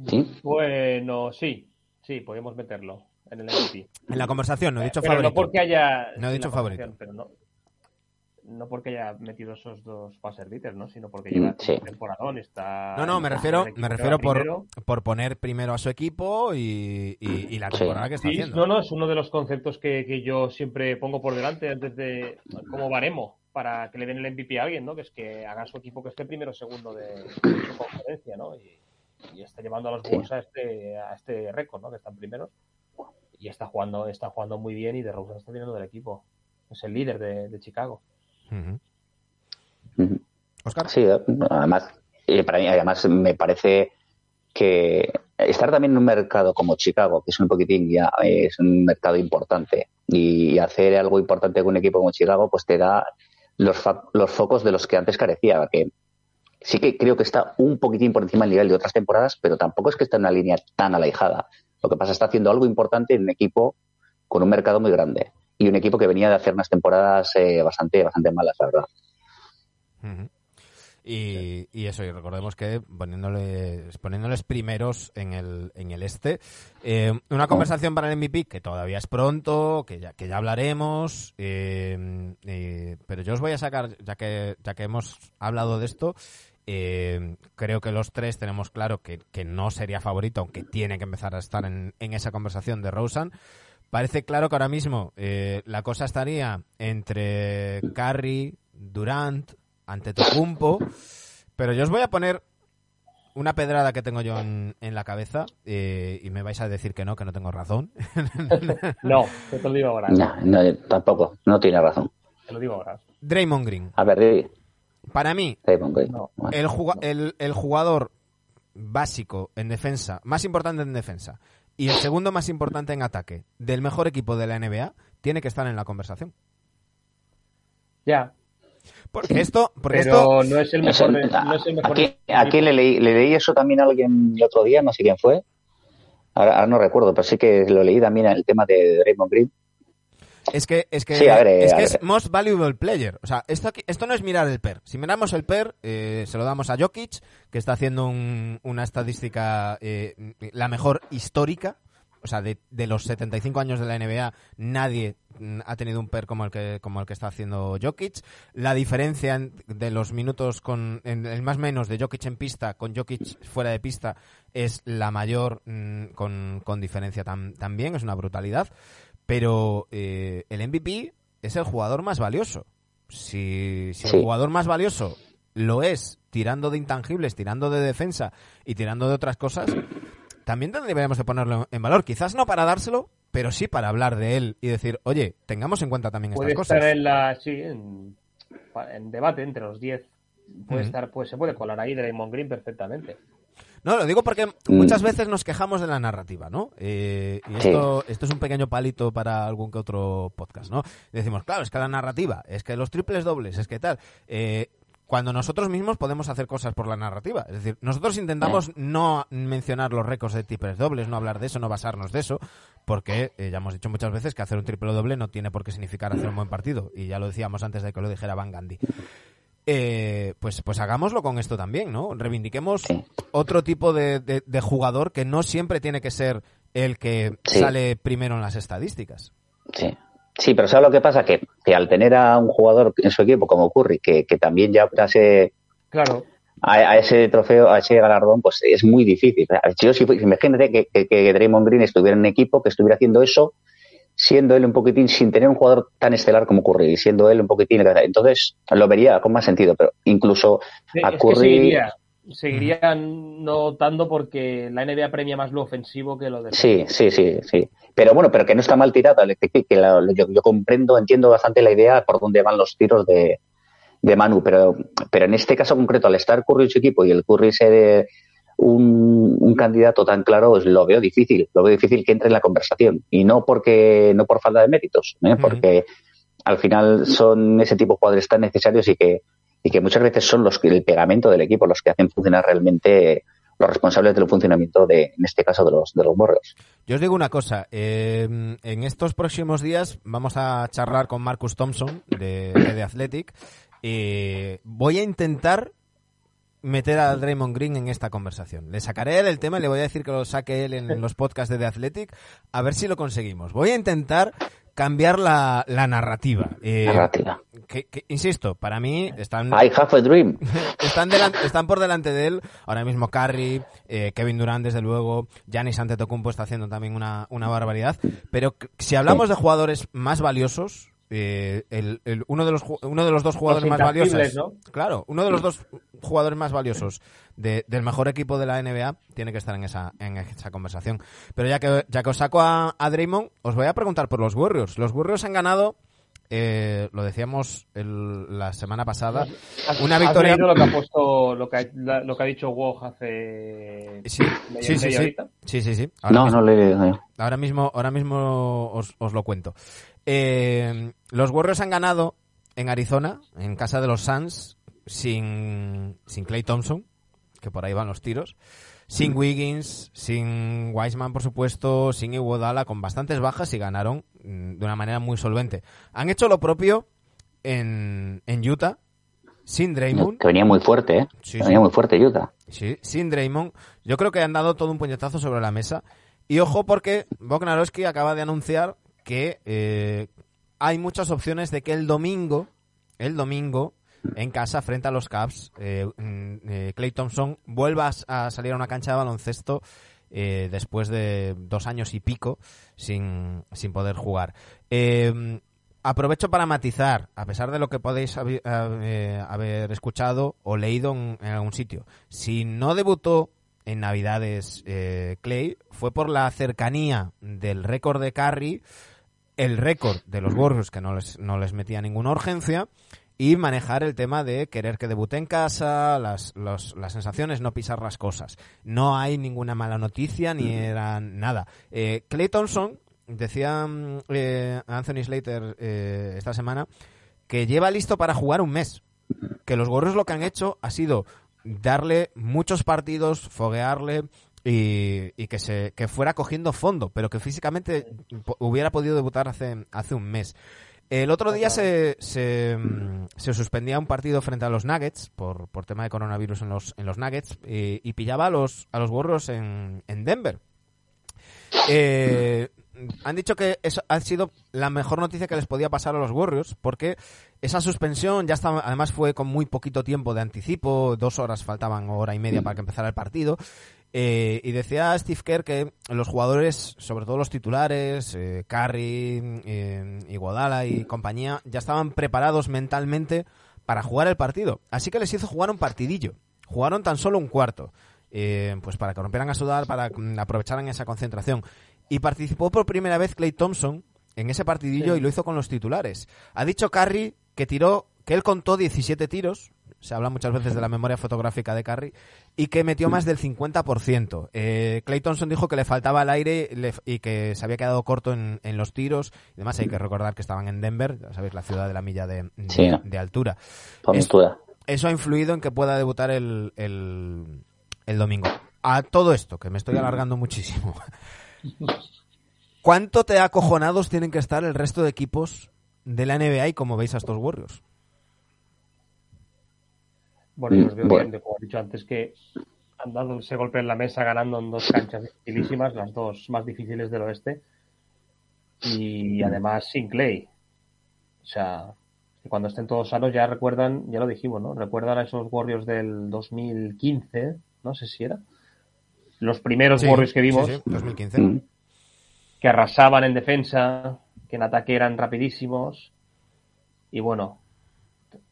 ¿Sí? Bueno, sí. Sí, podemos meterlo en el MVP. En la conversación, no he dicho Eh, pero favorito. no porque haya... No he dicho favorito. Pero no, no porque haya metido esos dos buzzer beaters, ¿no? Sino porque Mm, lleva sí. temporadón, está... No, no, me refiero, me refiero por, por poner primero a su equipo y, y- y la Sí. temporada que está Sí, haciendo. no, no, es uno de los conceptos que, que yo siempre pongo por delante antes de como baremo para que le den el MVP a alguien, ¿no? Que es que haga su equipo que esté primero o segundo de, de su conferencia, ¿no? Y, y está llevando a los. Bulls a este, a este récord, ¿no? Que están primeros. Y está jugando, está jugando muy bien y de Rosen está viniendo del equipo. Es el líder de, de Chicago. Oscar. Sí, además, eh, para mí, además me parece que estar también en un mercado como Chicago, que es un poquitín ya, eh, es un mercado importante, y hacer algo importante con un equipo como Chicago, pues te da los, los focos de los que antes carecía, que sí que creo que está un poquitín por encima del nivel de otras temporadas, pero tampoco es que esté en una línea tan alejada. Lo que pasa es que está haciendo algo importante en un equipo con un mercado muy grande y un equipo que venía de hacer unas temporadas eh, bastante, bastante malas, la verdad. Y, y eso, y recordemos que poniéndoles, poniéndoles primeros en el, en el este. Eh, una conversación para el MVP que todavía es pronto, que ya, que ya hablaremos. eh, eh, pero yo os voy a sacar, ya que, ya que hemos hablado de esto, eh, creo que los tres tenemos claro que, que no sería favorito, aunque tiene que empezar a estar en, en esa conversación de Rosen. Parece claro que ahora mismo eh, la cosa estaría entre Curry, Durant, Antetokounmpo, pero yo os voy a poner una pedrada que tengo yo en, en la cabeza eh, y me vais a decir que no, que no tengo razón. No, te lo digo ahora. No, no, tampoco, no tiene razón. Te lo digo ahora. Draymond Green. A ver, di- Para mí, Draymond Green. No. El, juga- el, el jugador básico en defensa, más importante en defensa, y el segundo más importante en ataque del mejor equipo de la NBA, tiene que estar en la conversación. Ya, Porque esto, porque pero esto no es el mejor. de- no es el mejor ¿A quién, de- a quién le leí? Le leí eso también a alguien el otro día, no sé quién fue. Ahora, ahora no recuerdo, pero sí que lo leí también en el tema de Draymond Green. Es que es que Sí, a ver, es, que es most valuable player. O sea, esto, aquí- esto no es mirar el PER. Si miramos el PER, eh, se lo damos a Jokic, que está haciendo un- una estadística eh, la mejor histórica. O sea, de, de los 75 años de la NBA, nadie mm, ha tenido un PER como el que como el que está haciendo Jokic. La diferencia en- de los minutos con en el más menos de Jokic en pista con Jokic fuera de pista es la mayor mm, con, con diferencia tam- también. Es una brutalidad pero eh, el MVP es el jugador más valioso. Si, si Sí. el jugador más valioso lo es tirando de intangibles, tirando de defensa y tirando de otras cosas, también deberíamos de ponerlo en valor. Quizás no para dárselo, pero sí para hablar de él y decir, oye, tengamos en cuenta también puede estas estar cosas. en la sí en, en debate entre los 10 puede estar pues se puede colar ahí Draymond Green perfectamente No, lo digo porque muchas veces nos quejamos de la narrativa, ¿no? Eh, y Sí. esto, esto es un pequeño palito para algún que otro podcast, ¿no? Decimos, claro, es que la narrativa, es que los triples dobles, es que tal. Eh, cuando nosotros mismos podemos hacer cosas por la narrativa. Es decir, nosotros intentamos no mencionar los récords de triples dobles, no hablar de eso, no basarnos de eso, porque eh, ya hemos dicho muchas veces que hacer un triple doble no tiene por qué significar hacer un buen partido. Y ya lo decíamos antes de que lo dijera Van Gandhi. Eh, pues, pues hagámoslo con esto también, ¿no? Reivindiquemos Sí. otro tipo de, de- de jugador que no siempre tiene que ser el que Sí. sale primero en las estadísticas. Sí. Sí, pero ¿sabes lo que pasa? Que, que al tener a un jugador en su equipo como Curry, que, que también ya ese, Claro. a, a ese trofeo, a ese galardón, pues es muy difícil. Yo, si, imagínate que, que, que Draymond Green estuviera en un equipo que estuviera haciendo eso, siendo él un poquitín, sin tener un jugador tan estelar como Curry, siendo él un poquitín. Entonces lo vería con más sentido, pero incluso a Curry. seguiría, seguiría no tanto porque la NBA premia más lo ofensivo que lo Sí, defensivo. sí, sí, sí. Pero bueno, pero que no está mal tirada. Que, la- yo, yo comprendo, entiendo bastante la idea por dónde van los tiros de, de Manu, pero, pero en este caso concreto, al estar Curry en su equipo y el Curry ser un, un candidato tan claro, pues lo veo difícil. Lo veo difícil que entre en la conversación. Y no porque no por falta de méritos, ¿eh? Porque al final son ese tipo de jugadores tan necesarios y que, y que muchas veces son los que el pegamento del equipo, los que hacen funcionar realmente los responsables del funcionamiento de, en este caso, de los, de los Warriors. Yo os digo una cosa, eh, en estos próximos días vamos a charlar con Marcus Thompson de, de The Athletic. Eh, voy a intentar meter a Draymond Green en esta conversación. Le sacaré del tema y le voy a decir que lo saque él en los podcasts de The Athletic, a ver si lo conseguimos. Voy a intentar cambiar la, la narrativa. Eh, Narrativa. que- que, insisto, para mí están... I have a dream. están, delan- están por delante de él ahora mismo Curry, eh, Kevin Durant, desde luego, Giannis Antetokounmpo está haciendo también una, una barbaridad. Pero si hablamos de jugadores más valiosos, eh, el, el- uno, de los, uno de los dos jugadores más valiosos, claro, uno de los dos jugadores más valiosos de- del mejor equipo de la NBA tiene que estar en esa, en esa conversación. Pero ya que, ya que os saco a, a Draymond, os voy a preguntar por los Warriors. Los Warriors han ganado, eh, lo decíamos el- la semana pasada, ¿Has- una victoria leído lo que ha puesto, lo que ha, la- lo que ha dicho Woj hace Sí, sí, sí, sí. Sí, sí, sí. Ahora No, mismo, no le. no. ahora mismo, ahora mismo os, os lo cuento. Eh, los Warriors han ganado en Arizona, en casa de los Suns, sin, sin Clay Thompson, que por ahí van los tiros, sin Wiggins, sin Wiseman, por supuesto, sin Iguodala, con bastantes bajas y ganaron mm, de una manera muy solvente. Han hecho lo propio en, en Utah, sin Draymond. Que venía muy fuerte, ¿eh? Sí, venía sí. muy fuerte Utah. Sí, sin Draymond. Yo creo que han dado todo un puñetazo sobre la mesa. Y ojo porque Bognarowski acaba de anunciar que eh, hay muchas opciones de que el domingo, el domingo, en casa, frente a los Cavs, eh, mm, eh, Clay Thompson vuelva a salir a una cancha de baloncesto después de dos años y pico sin, sin poder jugar. Eh, aprovecho para matizar, a pesar de lo que podéis eh, haber escuchado o leído en, en algún sitio. Si no debutó en Navidades Clay, fue por la cercanía del récord de Curry, el récord de los Warriors, que no les, no les metía ninguna urgencia, y manejar el tema de querer que debute en casa, las, los- las sensaciones, no pisar las cosas. No hay ninguna mala noticia ni era nada. Eh, Clay Thompson, decía mm, eh, Anthony Slater eh, esta semana, que lleva listo para jugar un mes. Que los Warriors lo que han hecho ha sido darle muchos partidos, foguearle y, y que se que fuera cogiendo fondo, pero que físicamente hubiera podido debutar hace, hace un mes. El otro día se, se, mm, se suspendía un partido frente a los Nuggets por, por tema de coronavirus en los, en los Nuggets y, y pillaba a los, a los Warriors en, en Denver. Eh, han dicho que eso ha sido la mejor noticia que les podía pasar a los Warriors porque esa suspensión ya estaba, además fue con muy poquito tiempo de anticipo, dos horas faltaban hora y media para que empezara el partido. Eh, y decía Steve Kerr que los jugadores, sobre todo los titulares, eh, Curry, eh, Iguodala y compañía, ya estaban preparados mentalmente para jugar el partido. Así que les hizo jugar un partidillo. Jugaron tan solo un cuarto. eh, pues para que rompieran a sudar, para mm, aprovecharan esa concentración. Y participó por primera vez Clay Thompson en ese partidillo Sí. y lo hizo con los titulares. Ha dicho Curry que tiró, que él contó 17 tiros se habla muchas veces de la memoria fotográfica de Curry, y que metió más del 50%. Eh, Clay Thompson dijo que le faltaba el aire le- y que se había quedado corto en, en los tiros. Y además hay que recordar que estaban en Denver, ya sabéis, la ciudad de la milla de, de- Sí. de altura. Eso ha influido en que pueda debutar el, el, el domingo. A todo esto, que me estoy alargando muchísimo. ¿Cuánto te acojonados tienen que estar el resto de equipos de la NBA y como veis a estos Warriors? Bueno, yo os veo Mm, Bueno. bien, de- como he dicho antes, que han dado ese golpe en la mesa ganando en dos canchas dificilísimas, las dos más difíciles del oeste. Y además sin Clay. O sea, que cuando estén todos sanos ya recuerdan, ya lo dijimos, ¿no? Recuerdan a esos Warriors del 2015, no sé si era. Los primeros Sí, Warriors que vimos, sí, sí, 2015. Mm. que arrasaban en defensa, que en ataque eran rapidísimos. Y bueno,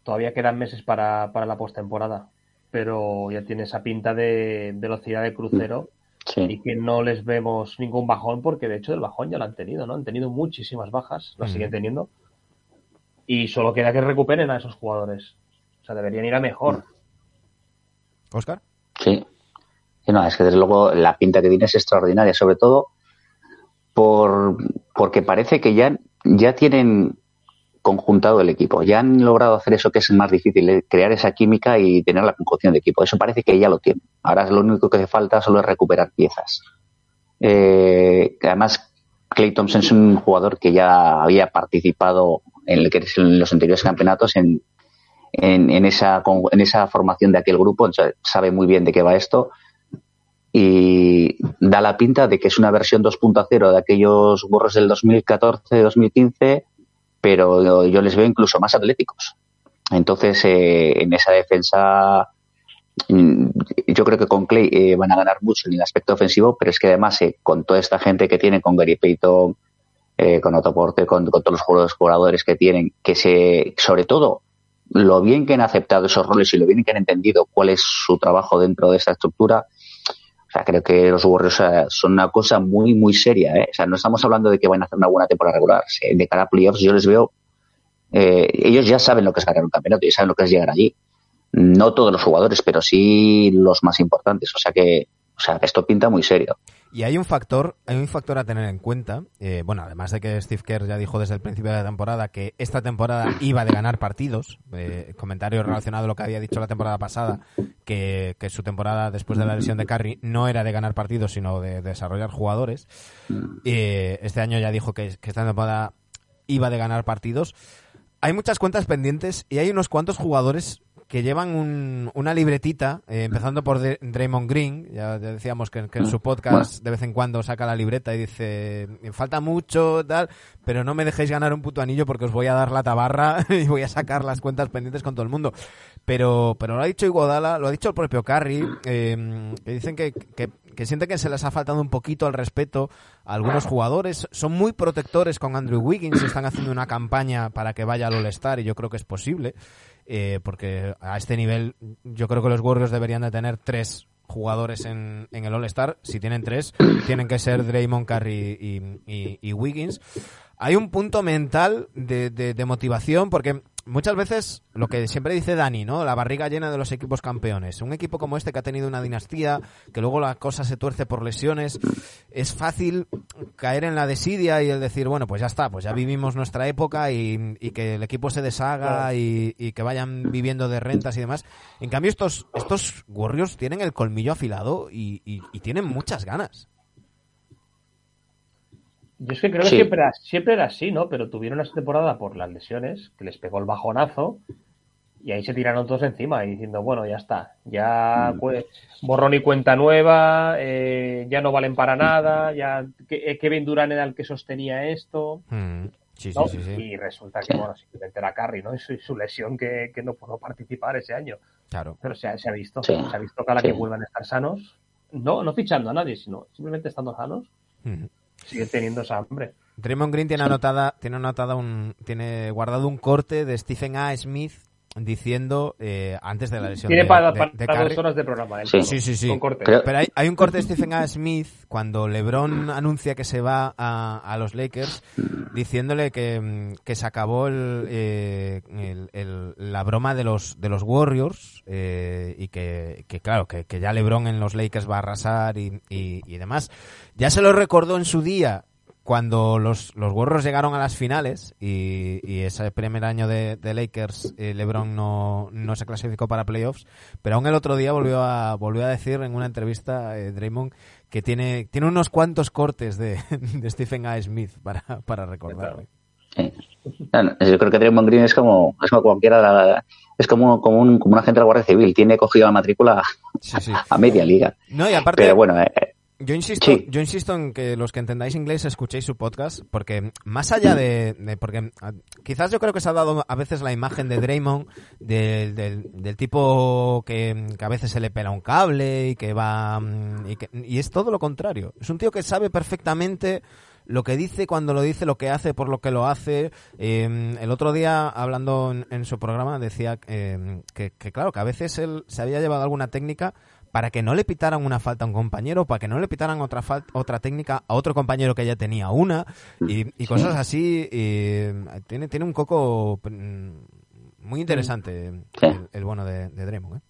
todavía quedan meses para, para la postemporada, pero ya tiene esa pinta de velocidad de crucero Sí. y que no les vemos ningún bajón, porque de hecho el bajón ya lo han tenido, ¿no? Han tenido muchísimas bajas, lo Ujú. siguen teniendo. Y solo queda que recuperen a esos jugadores. O sea, deberían ir a mejor. Oscar. Sí. Y no, es que desde luego la pinta que tiene es extraordinaria, sobre todo por porque parece que ya, ya tienen conjuntado el equipo, ya han logrado hacer eso que es más difícil, eh, crear esa química y tener la conjunción de equipo. Eso parece que ya lo tienen. Ahora lo único que falta solo es recuperar piezas. Eh, además, Clay Thompson es un jugador que ya había participado en, los anteriores campeonatos en, en, en esa, en esa formación de aquel grupo, sabe muy bien de qué va esto y da la pinta de que es una versión 2.0 de aquellos burros del 2014-2015, pero yo, les veo incluso más atléticos. Entonces, eh, en esa defensa, mm, yo creo que con Clay eh, van a ganar mucho en el aspecto ofensivo, pero es que además, eh, con toda esta gente que tiene, con Gary Payton, eh, con Otto Porter, con, con todos los jugadores, jugadores que tienen, que se, sobre todo, lo bien que han aceptado esos roles y lo bien que han entendido cuál es su trabajo dentro de esta estructura, o sea, creo que los Warriors son una cosa muy, muy seria. ¿eh? O sea, no estamos hablando de que van a hacer una buena temporada regular. De cara a playoffs, yo les veo. eh, ellos ya saben lo que es ganar un campeonato y saben lo que es llegar allí. No todos los jugadores, pero sí los más importantes. O sea que, o sea, esto pinta muy serio. Y hay un factor, hay un factor a tener en cuenta. eh, bueno, además de que Steve Kerr ya dijo desde el principio de la temporada que esta temporada iba de ganar partidos. eh, comentario relacionado a lo que había dicho la temporada pasada, que, que su temporada después de la lesión de Curry no era de ganar partidos, sino de, desarrollar jugadores. Eh, este año ya dijo que, que esta temporada iba de ganar partidos. Hay muchas cuentas pendientes y hay unos cuantos jugadores que llevan un- una libretita, eh, empezando por De- Draymond Green, ya, decíamos que, que en su podcast de vez en cuando saca la libreta y dice, "Me falta mucho, tal, pero no me dejéis ganar un puto anillo porque os voy a dar la tabarra y voy a sacar las cuentas pendientes con todo el mundo. Pero, pero lo ha dicho Iguodala, lo ha dicho el propio Curry, eh, que dicen que, que, que siente que se les ha faltado un poquito al respeto a algunos jugadores. Son muy protectores con Andrew Wiggins, están haciendo una campaña para que vaya al All-Star y yo creo que es posible, eh, porque a este nivel yo creo que los Warriors deberían de tener tres jugadores en, en el All-Star. Si tienen tres, tienen que ser Draymond, Curry y, y- y Wiggins. Hay un punto mental de, de- de motivación porque muchas veces lo que siempre dice Dani, ¿no? La barriga llena de los equipos campeones. Un equipo como este que ha tenido una dinastía, que luego la cosa se tuerce por lesiones, es fácil caer en la desidia y el decir, bueno, pues ya está, pues ya vivimos nuestra época y, y que el equipo se deshaga y, y que vayan viviendo de rentas y demás. En cambio, estos, estos Warriors tienen el colmillo afilado y, y- y tienen muchas ganas. Yo es que creo que siempre, era, siempre era así, ¿no? Pero tuvieron esa temporada por las lesiones, que les pegó el bajonazo, y ahí se tiraron todos encima, y diciendo, bueno, ya está, ya pues, borrón y cuenta nueva, eh, ya no valen para nada, ya eh, Kevin Durant era el que sostenía esto, Mm, sí, sí, ¿no? sí, sí. Y resulta que, bueno, simplemente era Curry, ¿no? Y su, su lesión que, que no pudo participar ese año. Claro. Pero se ha, se ha visto, se ha visto que que vuelvan a estar sanos, no, no fichando a nadie, sino simplemente estando sanos, Mm. Sigue teniendo esa hambre. Draymond Green tiene anotada, tiene anotada un, tiene guardado un corte de Stephen A. Smith diciendo eh, antes de la lesión Tiene de, para, de- para de dos horas de programa. él. Sí. Sí, sí, Pero hay, hay un corte de Stephen A. Smith cuando LeBron anuncia que se va a, a los Lakers diciéndole que, mm, que se acabó el, eh, el- el- la broma de los de los Warriors eh, y que, que, claro que, que ya LeBron en los Lakers va a arrasar y, y- y demás. Ya se lo recordó en su día cuando los, los Warriors llegaron a las finales y, y ese primer año de, de Lakers eh, LeBron no, no se clasificó para playoffs, pero aún el otro día volvió a volvió a decir en una entrevista eh, Draymond que tiene tiene unos cuantos cortes de, de Stephen A. Smith para, para recordarle. Sí. Yo creo que Draymond Green es como, es como cualquiera, la- es como, como, un, como un agente de la Guardia Civil, tiene cogido la matrícula Sí, sí. a media liga. No, y aparte Pero bueno, eh, Yo insisto, Sí. yo insisto en que los que entendáis inglés escuchéis su podcast, porque más allá de, de- porque ah, quizás yo creo que se ha dado a veces la imagen de Draymond del, del, del tipo que, que a veces se le pela un cable y que va mm, y, que- y es todo lo contrario. Es un tío que sabe perfectamente lo que dice cuando lo dice, lo que hace por lo que lo hace. Eh, el otro día, hablando en, en su programa, decía eh, que, que, claro, que a veces él se había llevado alguna técnica para que no le pitaran una falta a un compañero, para que no le pitaran otra fal- otra técnica a otro compañero que ya tenía una, y, y cosas así. y tiene, tiene un coco mm, muy interesante Sí. el, el bueno de, de Draymond, ¿eh?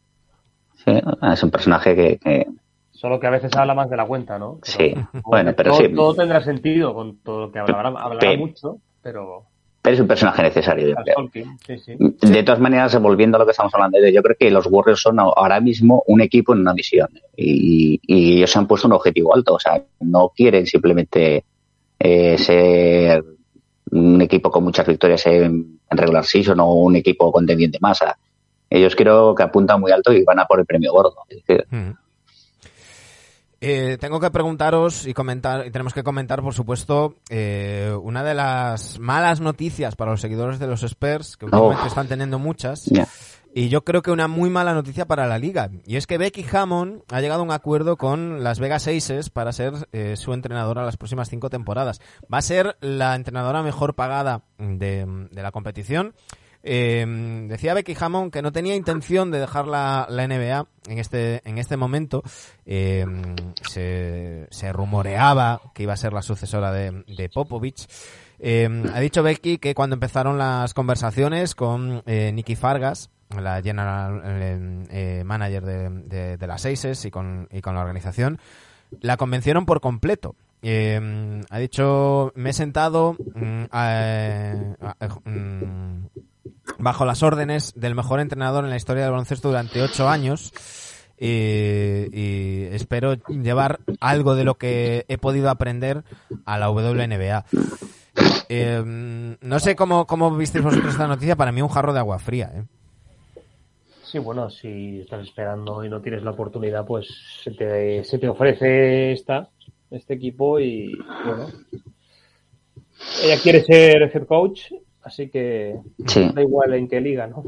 sí, es un personaje que, que- Solo que a veces habla más de la cuenta, ¿no? Sí, bueno, pero todo, sí. todo tendrá sentido con todo lo que hablará, hablará Pe- mucho, pero... pero es un personaje necesario, yo creo. Tolkien, sí, sí. De todas maneras, volviendo a lo que estamos hablando, yo creo que los Warriors son ahora mismo un equipo en una misión y, y ellos se han puesto un objetivo alto, o sea, no quieren simplemente eh, ser un equipo con muchas victorias en, en regular season o un equipo contendiente sea, ellos creo que apuntan muy alto y van a por el premio gordo. Es decir, Mm. Eh, tengo que preguntaros y comentar, y tenemos que comentar, por supuesto, eh, una de las malas noticias para los seguidores de los Spurs, que últimamente Oh. están teniendo muchas, y yo creo que una muy mala noticia para la liga. Y es que Becky Hammond ha llegado a un acuerdo con Las Vegas Aces para ser eh, su entrenadora las próximas cinco temporadas. Va a ser la entrenadora mejor pagada de, de la competición. Eh, decía Becky Hammond que no tenía intención de dejar la, la NBA en este, en este momento. Eh, se, rumoreaba que iba a ser la sucesora de, Popovich. Eh, ha dicho Becky que cuando empezaron las conversaciones con eh, Nicky Fargas, la general eh, eh, manager de, las Aces y con, y con la organización, la convencieron por completo. Eh, ha dicho, me he sentado mm, a- mm, bajo las órdenes del mejor entrenador en la historia del baloncesto durante ocho años y, espero llevar algo de lo que he podido aprender a la WNBA. Eh, no sé cómo, cómo visteis vosotros esta noticia, para mí un jarro de agua fría. ¿eh? Sí, bueno, si estás esperando y no tienes la oportunidad, pues se te, se te ofrece esta, este equipo y bueno. Ella quiere ser head coach, así que Sí. da igual en qué liga, ¿no?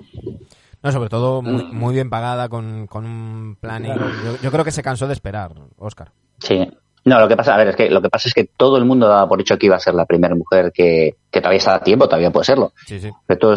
No, sobre todo muy, muy bien pagada, con, con un planning. Yo, yo creo que se cansó de esperar, Oscar. Sí. No, lo que pasa, a ver, es que lo que pasa es que todo el mundo daba por hecho que iba a ser la primera mujer que, que todavía está a tiempo, todavía puede serlo. Sí, sí. Pero todo,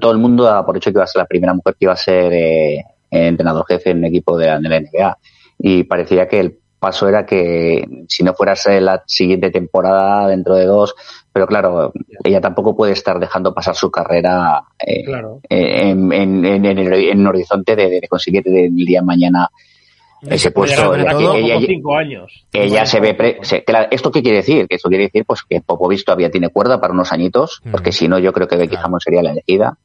todo el mundo daba por hecho que iba a ser la primera mujer que iba a ser eh, entrenador jefe en un equipo de la NBA. Y parecía que el paso era que si no fuera la siguiente temporada dentro de dos, pero claro, ella tampoco puede estar dejando pasar su carrera eh, Claro. eh, en, en, en, en el, en un horizonte de, de conseguir el día de mañana ese puesto. todo- ella, cinco años. ella se ve. pre- se- claro, ¿Esto qué quiere decir? Que esto quiere decir pues que Popovich todavía tiene cuerda para unos añitos, Mm. porque si no, yo creo que Becky Claro. Hammond sería la elegida.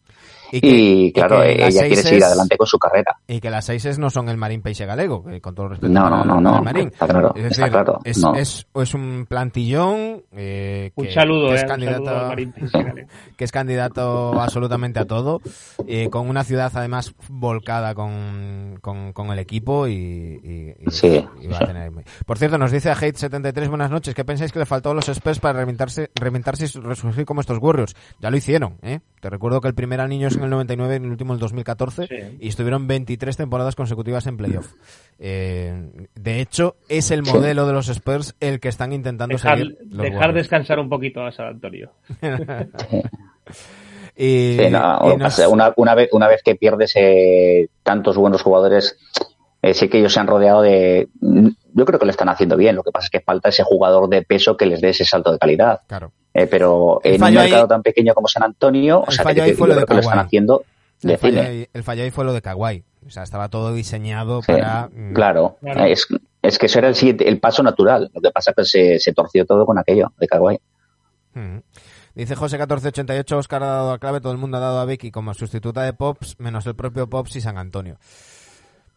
Y, que- Y claro, que las ella quiere seguir adelante con su carrera. Y que las Seises no son el Marín Peixe Galego, que con todo el respeto. No, no, no, no, Marín. está claro, Es está decir, claro, es, no. es, es un plantillón eh, Un que, saludo, que eh, es un candidato, saludo al Marín que es candidato absolutamente a todo, eh, con una ciudad además volcada con, con, con el equipo y, y- y- Sí, y va a sí. tener... Por cierto, nos dice a Hate73, buenas noches, ¿qué pensáis que le faltó a los Spurs para reinventarse, reinventarse y resurgir como estos Warriors? Ya lo hicieron, ¿eh? Te recuerdo que el primer anillo es en el 99 y el último el 2014 Sí. y estuvieron 23 temporadas consecutivas en playoff. Eh, de hecho, es el modelo de los Spurs el que están intentando Dejar, seguir los dejar Warriors. descansar un poquito a San Antonio. Y, Sí, no, y o nos- sea, una, una vez, una vez que pierdes eh, tantos buenos jugadores, eh, sí que ellos se han rodeado de. Yo creo que lo están haciendo bien. Lo que pasa es que falta ese jugador de peso que les dé ese salto de calidad. Claro. Eh, pero El en un mercado ahí- tan pequeño como San Antonio, el o sea, que, fue lo de que lo están haciendo El de fallo, cine. ahí, el fallo ahí fue lo de Kawhi. O sea, estaba todo diseñado Sí, para... mm, Claro, Claro. Es, es que eso era el, siguiente, el paso natural. Lo que pasa es que se, se torció todo con aquello de Kawhi. Mm. Dice José 1488, Oscar ha dado a clave, todo el mundo ha dado a Becky como sustituta de Pops, menos el propio Pops y San Antonio.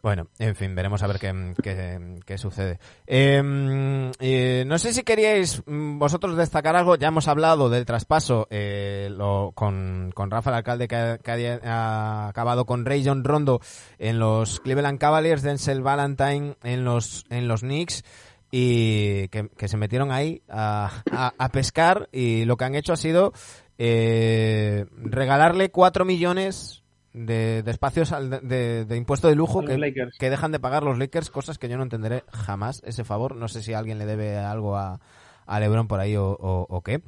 Bueno, en fin, veremos a ver qué, qué- qué sucede. Eh, eh, no sé si queríais mm, vosotros destacar algo. Ya hemos hablado del traspaso eh, lo- con, con Rafa, el alcalde, que, ha, acabado con Ray John Rondo en los Cleveland Cavaliers, Denzel Valentine en los, en los Knicks y que, se metieron ahí a, a- pescar y lo que han hecho ha sido eh, regalarle 4 millones de, de espacios al- de, de- impuesto de lujo que, que dejan de pagar los Lakers, cosas que yo no entenderé jamás ese favor. No sé si alguien le debe algo a, a LeBron por ahí o, o- o qué.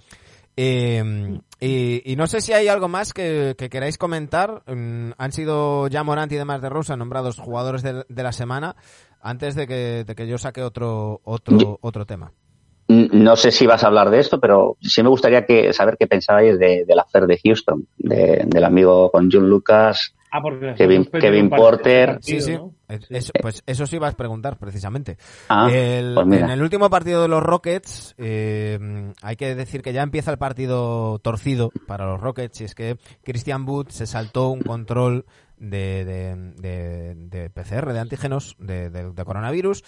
Eh, y, y no sé si hay algo más que, que queráis comentar. Mm, han sido ya Morant y demás de Rosa nombrados jugadores de, de la semana antes de que, de que yo saque otro otro otro tema. No sé si vas a hablar de esto, pero sí me gustaría que saber qué pensabais de, del hacer de Houston, de- del amigo con John Lucas. Ah, porque Kevin- Porter. partido, Sí, sí. ¿no? Es- es- pues eso sí ibas a preguntar precisamente. Ah, El- pues en el último partido de los Rockets, eh, hay que decir que ya empieza el partido torcido para los Rockets y es que Christian Wood se saltó un control de, de, de- PCR, de antígenos, de, de- de coronavirus.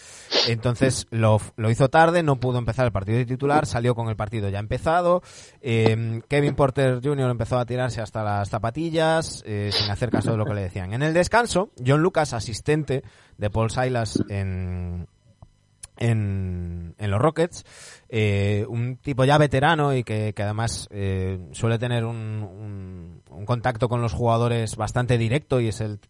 Entonces lo, lo hizo tarde, no pudo empezar el partido de titular, salió con el partido ya empezado. Eh, Kevin Porter Jr. empezó a tirarse hasta las zapatillas, eh, sin hacer caso de lo que le decían. En el descanso, John Lucas, asistente de Paul Silas en, en, los Rockets, eh, un tipo ya veterano y que, además eh, suele tener un, contacto con los jugadores bastante directo y es el,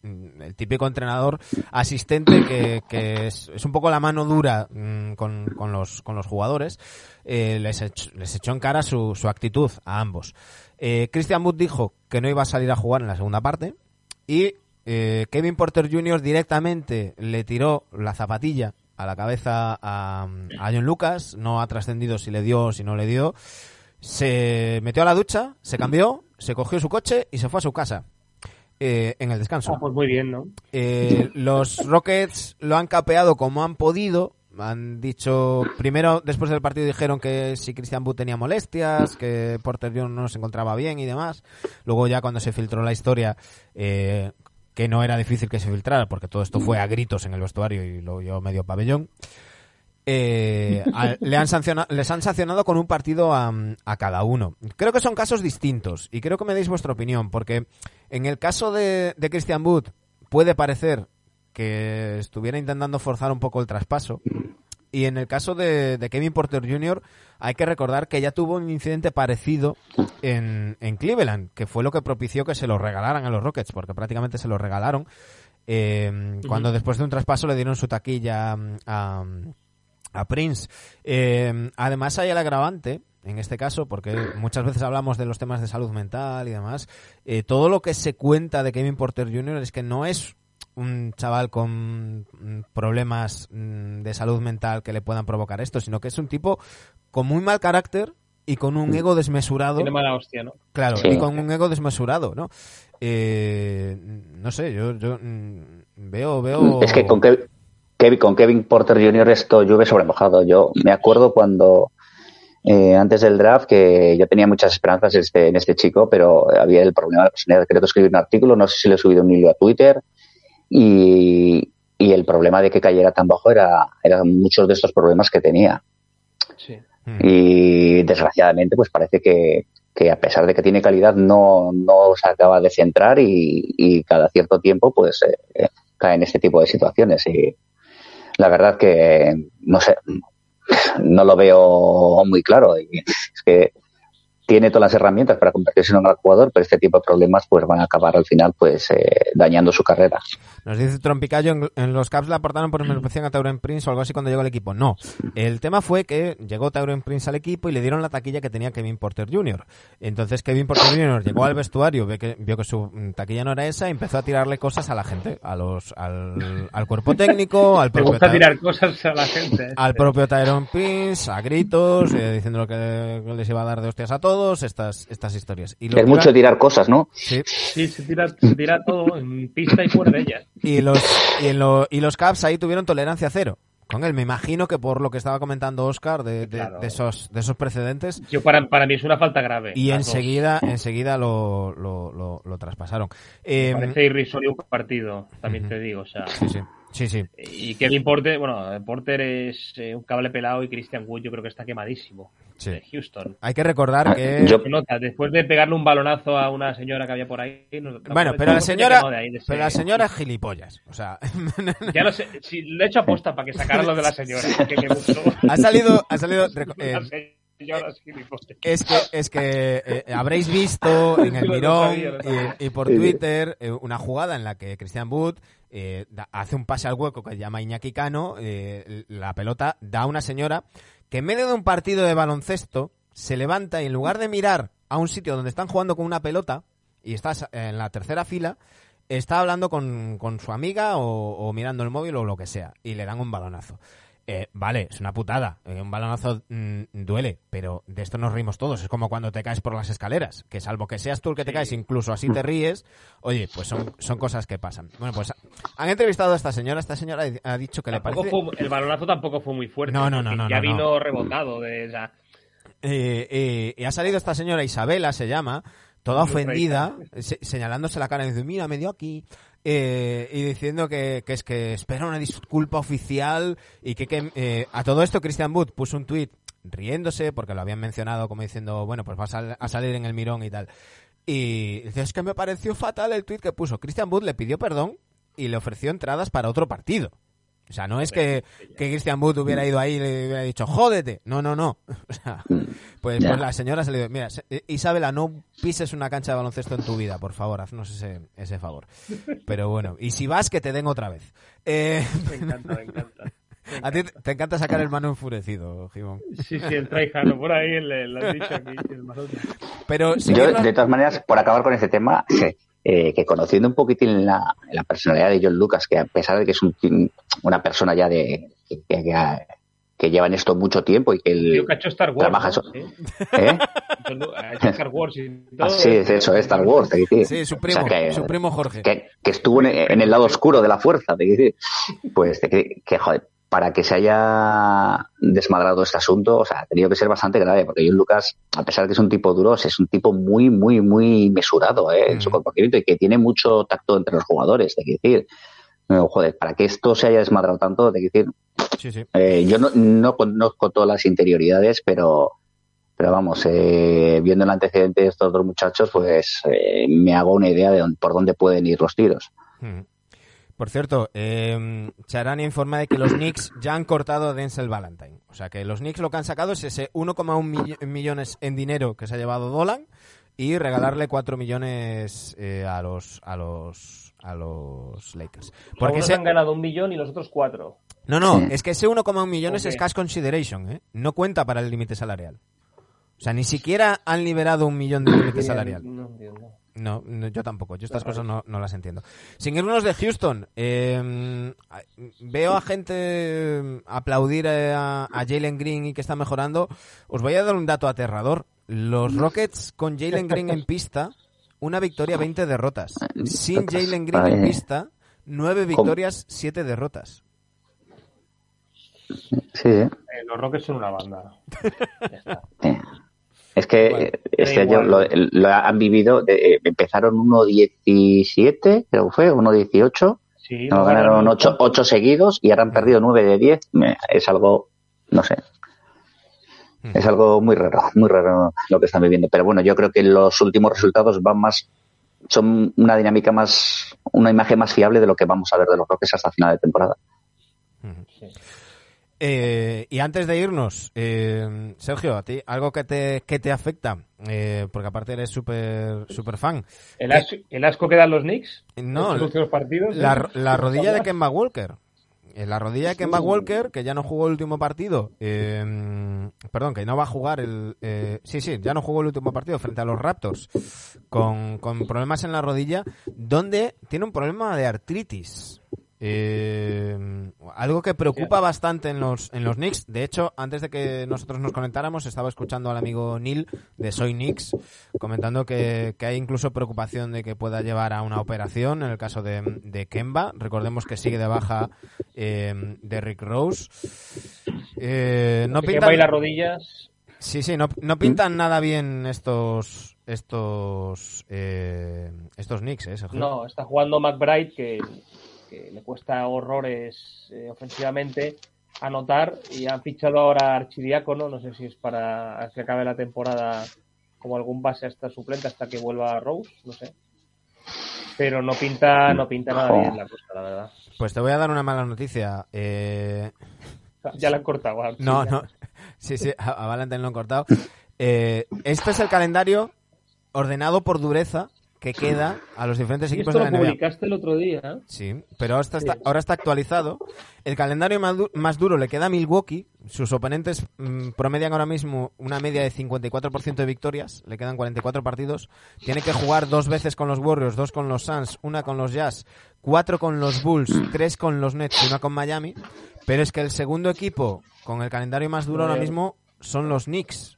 típico entrenador asistente que, es, un poco la mano dura mm, con, con los, con los jugadores, eh, les, les echó en cara su, su actitud a ambos. Eh, Christian Wood dijo que no iba a salir a jugar en la segunda parte y Kevin Porter Jr. directamente le tiró la zapatilla a la cabeza a, a John Lucas, no ha trascendido si le dio o si no le dio. Se metió a la ducha, se cambió, se cogió su coche y se fue a su casa eh, en el descanso. Ah, pues muy bien, ¿no? Eh, los Rockets lo han capeado como han podido. Han dicho, primero, después del partido dijeron que si Christian Wood tenía molestias, que Porter Jones no se encontraba bien y demás. Luego ya cuando se filtró la historia, eh, que no era difícil que se filtrara, porque todo esto fue a gritos en el vestuario y lo oyó medio pabellón. eh, a- le han sanciona- les han sancionado con un partido a, a cada uno. Creo que son casos distintos y creo que me deis vuestra opinión, porque en el caso de, de Christian Wood puede parecer que estuviera intentando forzar un poco el traspaso. Y en el caso de, de Kevin Porter Jr., hay que recordar que ya tuvo un incidente parecido en, en Cleveland, que fue lo que propició que se lo regalaran a los Rockets, porque prácticamente se lo regalaron. eh, Cuando después de un traspaso le dieron su taquilla a, a Prince. Eh, además hay el agravante, en este caso, porque muchas veces hablamos de los temas de salud mental y demás, eh, todo lo que se cuenta de Kevin Porter Jr. es que no es un chaval con mm, problemas mm, de salud mental que le puedan provocar esto, sino que es un tipo con muy mal carácter y con un ego desmesurado. Tiene mala hostia, ¿no? Claro, Sí. y con un ego desmesurado, ¿no? Eh, no sé, yo, yo mm, veo, veo... Es que con Kev- Kevin, con Kevin Porter Jr. esto llueve sobre mojado. Yo me acuerdo cuando, eh, antes del draft, que yo tenía muchas esperanzas en este, en este chico, pero había el problema de la personalidad. Creo que escribí un artículo, no sé si le he subido un hilo a Twitter, y, y el problema de que cayera tan bajo era, eran muchos de estos problemas que tenía. Sí. Mm. Y desgraciadamente, pues parece que, que a pesar de que tiene calidad, no, no se acaba de centrar y, y cada cierto tiempo, pues eh, eh, cae en este tipo de situaciones. Y la verdad que, no sé, no lo veo muy claro. Y es que tiene todas las herramientas para convertirse en un gran jugador, pero este tipo de problemas pues van a acabar al final pues eh, dañando su carrera. Nos dice Trompicayo, en, en los Caps le aportaron por mención a Tauren Prince o algo así cuando llegó al equipo. No, el tema fue que llegó Tauren Prince al equipo y le dieron la taquilla que tenía Kevin Porter Jr. Entonces Kevin Porter Jr. llegó al vestuario, vio que, vio que su mm, taquilla no era esa y empezó a tirarle cosas a la gente, a los, al, al cuerpo técnico, al propio, gusta tirar cosas a la gente. al propio Tyrone Prince, a gritos, eh, diciendo que les iba a dar de hostias a todos, estas, estas historias. Y lo Es que mucho tirar cosas, ¿no? Sí. Sí, se tira, se tira todo en pista y fuera de ella. Y los, y, en lo- y los Caps ahí tuvieron tolerancia cero. Con él, me imagino que por lo que estaba comentando Oscar de, de- Claro. de esos, de esos precedentes, Yo para, para mí es una falta grave. y dos. enseguida, enseguida lo, lo, lo, lo traspasaron. Me Eh, parece irrisorio un partido, también te digo. O sea, sí, sí, sí, sí. y Kevin Porter, bueno, Porter es eh, un cable pelado y Christian Wood yo creo que está quemadísimo. Sí. De Houston. Hay que recordar Ah, que... yo- nota, después de pegarle un balonazo a una señora que había por ahí. no- Bueno, pero la se señora, quemó de ahí, de ese- pero la señora es gilipollas. O sea, Ya no sé, le he hecho aposta para que sacara lo de la señora. Que me gustó. ha salido, ha salido, eh, La señora es gilipollas. Es que, es que eh, habréis visto en el Lo Mirón lo y, y por. Twitter eh, una jugada en la que Christian Wood eh, hace un pase al hueco que llama Iñaki Cano, eh, la pelota da a una señora que en medio de un partido de baloncesto se levanta y en lugar de mirar a un sitio donde están jugando con una pelota y estás en la tercera fila, está hablando con, con su amiga o, o mirando el móvil o lo que sea y le dan un balonazo. Eh, vale, es una putada. eh, un balonazo mm, duele, pero de esto nos reímos todos. Es como cuando te caes por las escaleras, que salvo que seas tú el que te caes, incluso así te ríes, oye, pues son, son cosas que pasan. Bueno, pues han entrevistado a esta señora. Esta señora ha dicho que le parece... fue- el balonazo tampoco fue muy fuerte. No, no, no, no, Ya no, no. vino rebotado de esa. Eh, eh, y ha salido esta señora Isabela, se llama, toda ofendida, se- señalándose la cara y diciendo, mira, me dio aquí. Eh, y diciendo que, que es que espera una disculpa oficial y que, que, eh, a todo esto Christian Wood puso un tuit riéndose porque lo habían mencionado como diciendo, bueno, pues va a, sal- a salir en el mirón y tal. Y es que me pareció fatal el tuit que puso. Christian Wood le pidió perdón y le ofreció entradas para otro partido. O sea, no es que, que Christian Wood hubiera ido ahí y le hubiera dicho, jódete. No, no, no. O sea, pues, pues la señora se le dijo, mira, eh, Isabela, no pises una cancha de baloncesto en tu vida, por favor, haznos ese, ese favor. Pero bueno, y si vas, que te den otra vez. Eh, Me encanta, me encanta. Me a ti te encanta sacar el mano enfurecido, Jimón. Sí, sí, el traijano, por ahí le, lo has dicho aquí. el. Pero si Yo, no- de todas maneras, por acabar con este tema, eh, que conociendo un poquitín la, la personalidad de John Lucas, que a pesar de que es un una persona ya de que, que, que lleva en esto mucho tiempo y que el, que ha hecho Star Wars. Trabaja ¿no? Sí. ¿eh? Ha hecho Star Wars y todo. Así es eso, es Star Wars, te. Sí, su O primo, sea, que- su primo Jorge. que, que estuvo en, en el lado oscuro de la fuerza, te. Pues que, joder, para que se haya desmadrado este asunto, o sea, ha tenido que ser bastante grave, porque John Lucas, a pesar de que es un tipo duro, es un tipo muy, muy, muy mesurado ¿eh? en su Mm. comportamiento y que tiene mucho tacto entre los jugadores, te decir. No, joder, para que esto se haya desmadrado tanto, te decir, Sí, sí. eh, yo no, no conozco todas las interioridades, pero, pero vamos, eh, viendo el antecedente de estos dos muchachos, pues eh, me hago una idea de dónde- por dónde pueden ir los tiros. Mm. Por cierto, eh, Charania informa de que los Knicks ya han cortado a Denzel Valentine. O sea que los Knicks lo que han sacado es ese 1,1 mill- millones en dinero que se ha llevado Dolan y regalarle 4 millones eh, a los a los a los Lakers. Porque ese, han ganado un millón y los otros cuatro. no, no, es que ese 1,1 millones es cash consideration, ¿eh? No cuenta para el límite salarial. O sea, ni siquiera han liberado un millón de límite salarial. No. No, no, yo tampoco. Yo estas cosas no, no las entiendo. Sin irnos de Houston, eh, veo a gente eh, aplaudir eh, a, a Jalen Green y que está mejorando. Os voy a dar un dato aterrador. Los Rockets con Jalen Green en pista, una victoria, 20 derrotas. Sin Jalen Green en pista, 9 victorias, 7 derrotas. Sí, sí. Eh, los Rockets son una banda. Ya está. Eh, Es que eh, este año lo, igual. lo han vivido, de- eh, empezaron 1.17, creo que fue, 1.18, Sí, no no ganaron ganaron 8, tanto. seguidos y ahora han perdido 9 de 10. Me- Es algo, no sé, es algo muy raro, muy raro lo que están viviendo. Pero bueno, yo creo que los últimos resultados van más, son una dinámica más, una imagen más fiable de lo que vamos a ver de los Rockets hasta final de temporada. Sí. Eh, y antes de irnos, eh, Sergio, a ti, algo que te, que te afecta, eh, porque aparte eres súper super fan. ¿El, as- el asco que dan los Knicks? No, Estos últimos partidos. La, ¿eh? la rodilla de Kemba Walker. Eh, La rodilla de Kemba Walker, que ya no jugó el último partido. eh, perdón, que no va a jugar el. eh, sí, sí, ya no jugó el último partido frente a los Raptors. Con, con problemas en la rodilla, donde tiene un problema de artritis. Eh, algo que preocupa bastante en los, en los Knicks. De hecho, antes de que nosotros nos conectáramos, estaba escuchando al amigo Neil de Soy Knicks comentando que, que hay incluso preocupación de que pueda llevar a una operación en el caso de, de Kemba. Recordemos que sigue de baja eh, de Rick Rose. Eh, no Que pintan, bailar rodillas. sí, sí, no, no pintan nada bien estos estos eh, estos Knicks, ¿eh, Sergio? No, está jugando McBride que, que le cuesta horrores eh, ofensivamente anotar y han fichado ahora a Archidiácono, no sé si es para que acabe la temporada como algún base hasta suplente hasta que vuelva Rose, no sé. Pero no pinta, no pinta nada bien la cosa, la verdad. Pues te voy a dar una mala noticia. Eh, Ya la han cortado. no, no. Sí, sí, a, a Valentine lo han cortado. Eh, este es el calendario ordenado por dureza que queda a los diferentes equipos esto de lo la NBA. publicaste el otro día. ¿eh? Sí, pero ahora está, Sí. ahora está actualizado. El calendario más, du- más duro le queda a Milwaukee. Sus oponentes mm, promedian ahora mismo una media de 54% de victorias. Le quedan 44 partidos. Tiene que jugar dos veces con los Warriors, dos con los Suns, una con los Jazz, cuatro con los Bulls, tres con los Nets y una con Miami. Pero es que el segundo equipo con el calendario más duro ahora mismo son los Knicks.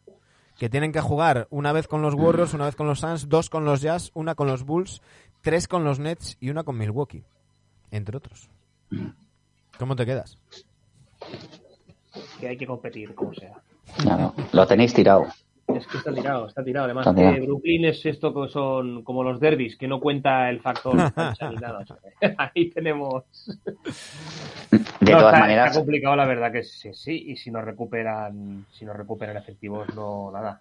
Que tienen que jugar una vez con los Warriors, una vez con los Suns, dos con los Jazz, una con los Bulls, tres con los Nets y una con Milwaukee entre otros. ¿Cómo te quedas? Que hay que competir, como sea. No, no, lo tenéis tirado. Es que está tirado, está tirado. Además, Está tirado. que Brooklyn es esto que son como los derbis, que no cuenta el factor cancha ni nada. o sea, ahí tenemos. De No, todas está, maneras, está complicado, la verdad que sí, sí. Y si nos recuperan, si nos recuperan efectivos, no nada.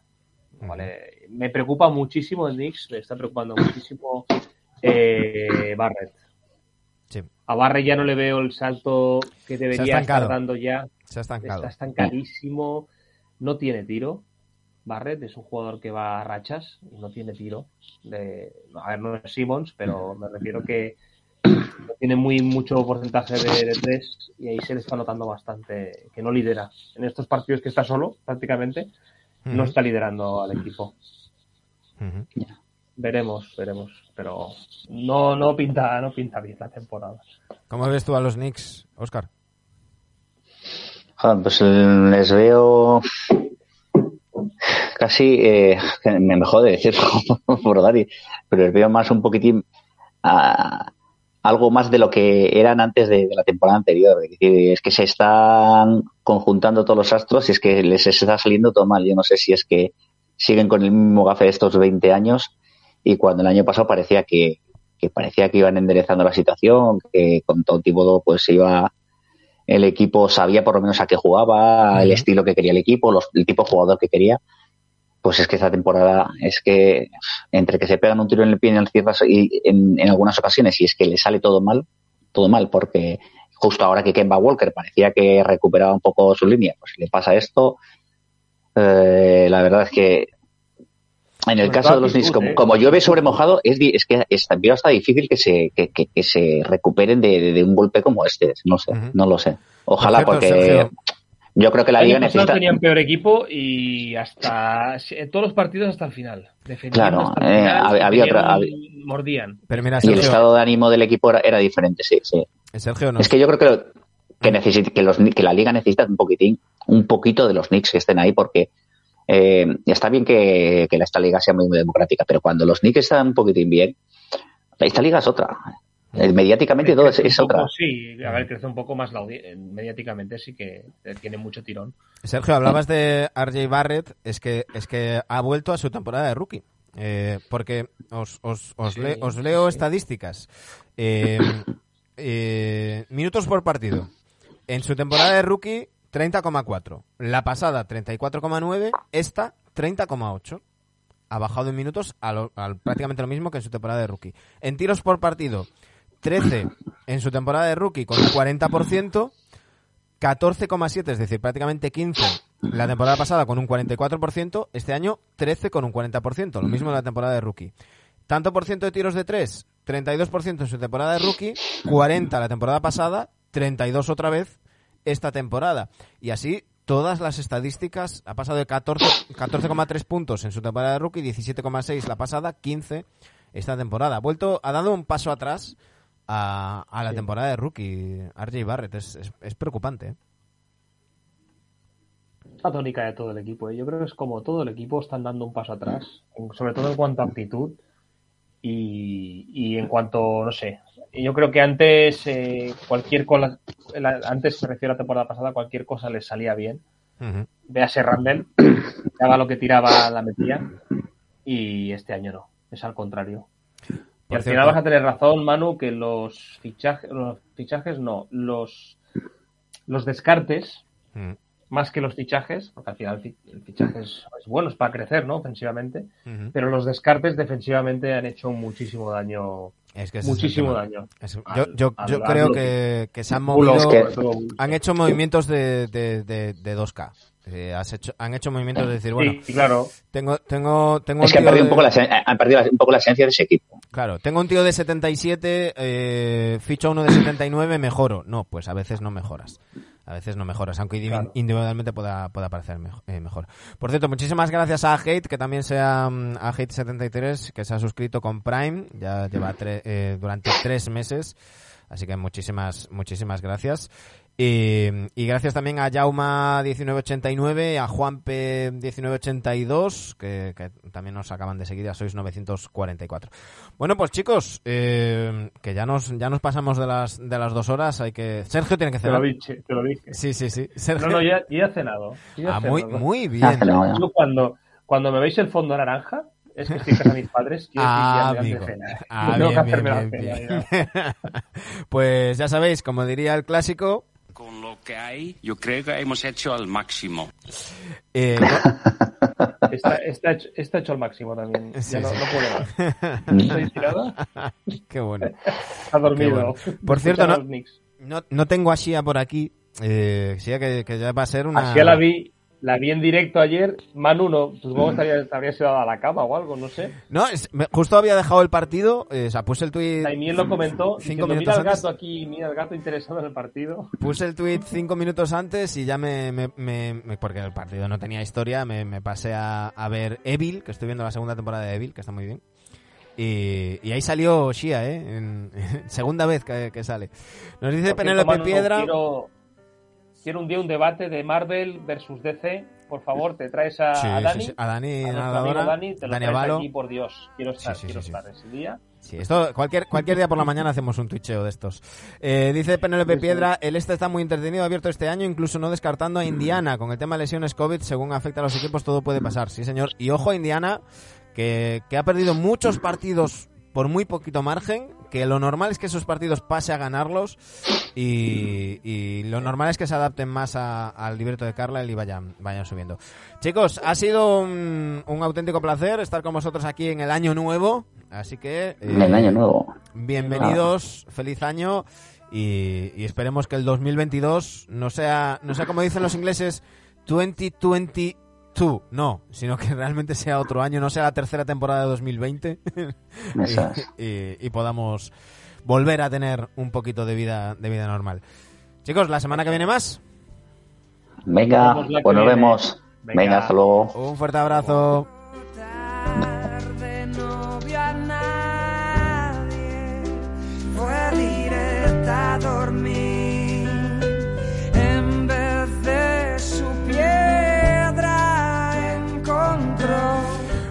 Vale. Me preocupa muchísimo el Knicks, me está preocupando muchísimo eh, Barrett. Sí, A Barrett ya no le veo el salto que debería estar dando ya. se ha estancado. Está estancadísimo, no tiene tiro. Barrett es un jugador que va a rachas y no tiene tiro. De, a ver, no es Simmons, pero me refiero que no tiene muy mucho porcentaje de, de tres y ahí se le está notando bastante que no lidera. En estos partidos que está solo, prácticamente, no está liderando al equipo. Veremos, veremos, pero no, no pinta, no pinta bien la temporada. ¿Cómo ves tú a los Knicks, Oscar? joder, pues les veo casi, eh, me me jode decirlo por Dani, pero les veo más un poquitín ah, algo más de lo que eran antes de, de la temporada anterior. Es decir, es que se están conjuntando todos los astros y es que les está saliendo todo mal. Yo no sé si es que siguen con el mismo gafe de estos 20 años y cuando el año pasado parecía que, que parecía que iban enderezando la situación, que con todo tipo pues se iba el equipo sabía por lo menos a qué jugaba, el estilo que quería el equipo, los- el tipo de jugador que quería. Pues es que esta temporada es que entre que se pegan un tiro en el pie en, ciertas, y en, en algunas ocasiones y es que le sale todo mal, todo mal, porque justo ahora que Kemba Walker parecía que recuperaba un poco su línea, pues le pasa esto. Eh, la verdad es que en el Sobre caso de los Knicks, como, ¿eh? como llueve sobre mojado, es, di- es que es también hasta difícil que se, que, que- que se recuperen de, de- un golpe como este. No sé, no lo sé. Ojalá, porque Sergio. Yo creo que la El liga necesita. tenían peor equipo y hasta en todos los partidos hasta el final. Claro, hasta el eh, final, había- otra- mordían. Pero mira, Y el Sergio, estado de ánimo del equipo era, era diferente, sí, sí. Sergio no. Es que yo creo que, lo- que, necesit- que, los, que la liga necesita un poquitín, un poquito de los Knicks que estén ahí, porque eh, está bien que, que esta liga sea muy, muy democrática, pero cuando los Knicks están un poquitín bien, esta liga es otra. Eh, Mediáticamente todo es, es otra. poco, sí, a ver, crece un poco más la audi- eh, mediáticamente, sí que eh, tiene mucho tirón. Sergio, hablabas de RJ Barrett, es que, es que ha vuelto a su temporada de rookie. Eh, porque os, os, os, Sí, le- os leo sí. estadísticas. Eh, eh, minutos por partido. En su temporada de rookie, 30,4. La pasada, 34,9. Esta, 30,8. Ha bajado en minutos a lo- al- prácticamente lo mismo que en su temporada de rookie. En tiros por partido, 13 en su temporada de rookie con un 40%. 14,7, es decir, prácticamente 15 la temporada pasada con un 44%, este año 13 con un 40%, lo mismo en la temporada de rookie. Tanto por ciento de tiros de 3, 32% en su temporada de rookie, 40 la temporada pasada, 32 otra vez esta temporada. Y así todas las estadísticas, ha pasado de 14 14,3 puntos en su temporada de rookie, 17,6 la pasada, 15 esta temporada. Ha vuelto, ha dado un paso atrás a, a la temporada de rookie, RJ Barrett. Es, es, es preocupante. ¿eh? la tónica de todo el equipo. ¿eh? Yo creo que es como todo el equipo están dando un paso atrás, sobre todo en cuanto a aptitud y, y en cuanto, no sé, yo creo que antes eh, cualquier cosa, antes me refiero a la temporada pasada, cualquier cosa les salía bien. Ujú. Véase Randall, daba lo que tiraba, la metía y este año no, es al contrario. Y al cierto- final vas a tener razón, Manu, que los fichajes, los fichajes no, los, los descartes Mm, más que los fichajes, porque al final el fi- el fichaje es, es bueno, es para crecer, ¿no? Ofensivamente, pero los descartes defensivamente han hecho muchísimo daño, Es que muchísimo daño. Es- Al- yo yo, al- yo al creo que, que se han movido, que- han hecho movimientos de, de, de, de 2K. Eh, has hecho, han hecho movimientos de decir, bueno, Sí, claro. tengo, tengo, tengo Es que han perdido, un poco la, han perdido un poco la esencia de ese equipo. Claro, tengo un tío de 77, eh, ficho uno de 79, mejoro. No, pues a veces no mejoras. A veces no mejoras, aunque Claro. individualmente pueda, pueda parecer eh, mejor. Por cierto, muchísimas gracias a Hate, que también sea mm, a Hate73, que se ha suscrito con Prime, ya lleva tre- eh, durante tres meses. Así que muchísimas, muchísimas gracias. Y, y gracias también a Jauma1989, a Juanpe1982, que, que también nos acaban de seguir, ya sois 944. Bueno, pues chicos, eh, que ya nos, ya nos pasamos de las, de las dos horas, hay que... Sergio tiene que Te lo, cenar. dije, te lo dije. Sí, sí, sí. Sergio... No, no, ya, ya he cenado. ya he Ah, muy, cenado. muy bien. Yo cuando, cuando me veis el fondo naranja, es que estoy en casa de mis padres. quiero decir, Ah, ya me dan de amigo. cenar. Ah, Tengo que bien, hacerme bien, la bien, cena, bien. ya. Pues ya sabéis, como diría el clásico, Con lo que hay, yo creo que hemos hecho al máximo. eh, Está, está, hecho, está hecho al máximo también. Sí, ya no, sí. no puedo más. Estoy tirada. qué bueno. Ha dormido. Bueno. Por cierto, no-. No, no tengo a Shia por aquí. Eh, Shia que, que ya va a ser una... La vi, la vi en directo ayer. Manu, no, supongo que estaría, habrías ido a la cama o algo, no sé. No, es- me- justo había dejado el partido, eh, o sea, puse el tweet... Daimiel lo comentó. Cinco diciendo, mira minutos el antes. gato aquí, mira el gato interesado en el partido. Puse el tweet cinco minutos antes y ya me, me- me- porque el partido no tenía historia, me, pasé a, a ver Evil, que estoy viendo la segunda temporada de Evil, que está muy bien. Y, y ahí salió Shia, ¿eh? En, segunda vez que, que sale. Nos dice Penélope Piedra. Quiero, quiero un día un debate de Marvel versus DC. Por favor, te traes a, Sí, a sí, Dani. sí. A Dani, a nadadora. Dani, te lo Dani traes Avalo. aquí, por Dios. Quiero estar, Sí, sí, quiero sí, sí. estar ese día. Sí, esto cualquier cualquier día por la mañana hacemos un twitcheo de estos. Eh, dice Penélope Sí, sí. Piedra, el este está muy entretenido, abierto este año, incluso no descartando a Indiana. Con el tema de lesiones COVID, según afecta a los equipos, todo puede pasar. Sí, señor. Y ojo a Indiana, que, que ha perdido muchos partidos por muy poquito margen, que lo normal es que esos partidos pase a ganarlos y, y lo normal es que se adapten más a- al libreto de Carlisle y vayan, vayan subiendo. Chicos, ha sido un, un auténtico placer estar con vosotros aquí en el año nuevo, así que... eh, En el año nuevo. Bienvenidos, feliz año y, y esperemos que el 2022 no sea, no sea como dicen los ingleses 2022, no, sino que realmente sea otro año, no sea la tercera temporada de 2020 Eso es. y, y- y podamos volver a tener un poquito de vida, de vida normal. Chicos, la semana que viene más, Venga, pues nos vemos. Venga. Venga, hasta luego. un fuerte abrazo.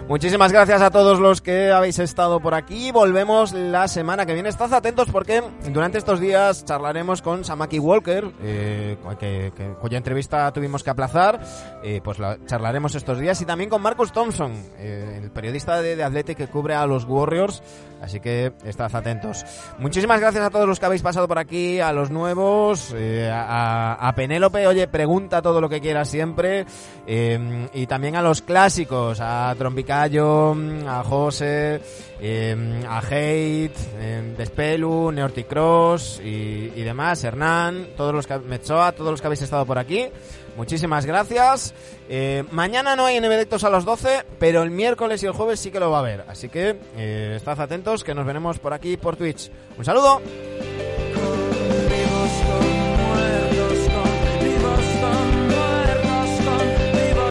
Muchísimas gracias a todos los que habéis estado por aquí. Volvemos la semana que viene. Estad atentos porque durante estos días charlaremos con Samaki Walker, eh, que- cuya entrevista tuvimos que aplazar. Eh, pues la charlaremos estos días. Y también con Marcus Thompson, eh, el periodista de, de Athletic que cubre a los Warriors. Así que estad atentos. Muchísimas gracias a todos los que habéis pasado por aquí, a los nuevos, eh, a, Penélope. Oye, pregunta todo lo que quieras siempre. Eh, y también a los clásicos, a mm, a José, eh, a Hate, Despelu, Neorticross y, y demás, Hernán, todos los que, Mechoa, todos los que habéis estado por aquí. Muchísimas gracias. Eh, mañana no hay NBDectos a las 12, pero el miércoles y el jueves sí que lo va a haber. Así que eh, estad atentos que nos veremos por aquí por Twitch. Un saludo.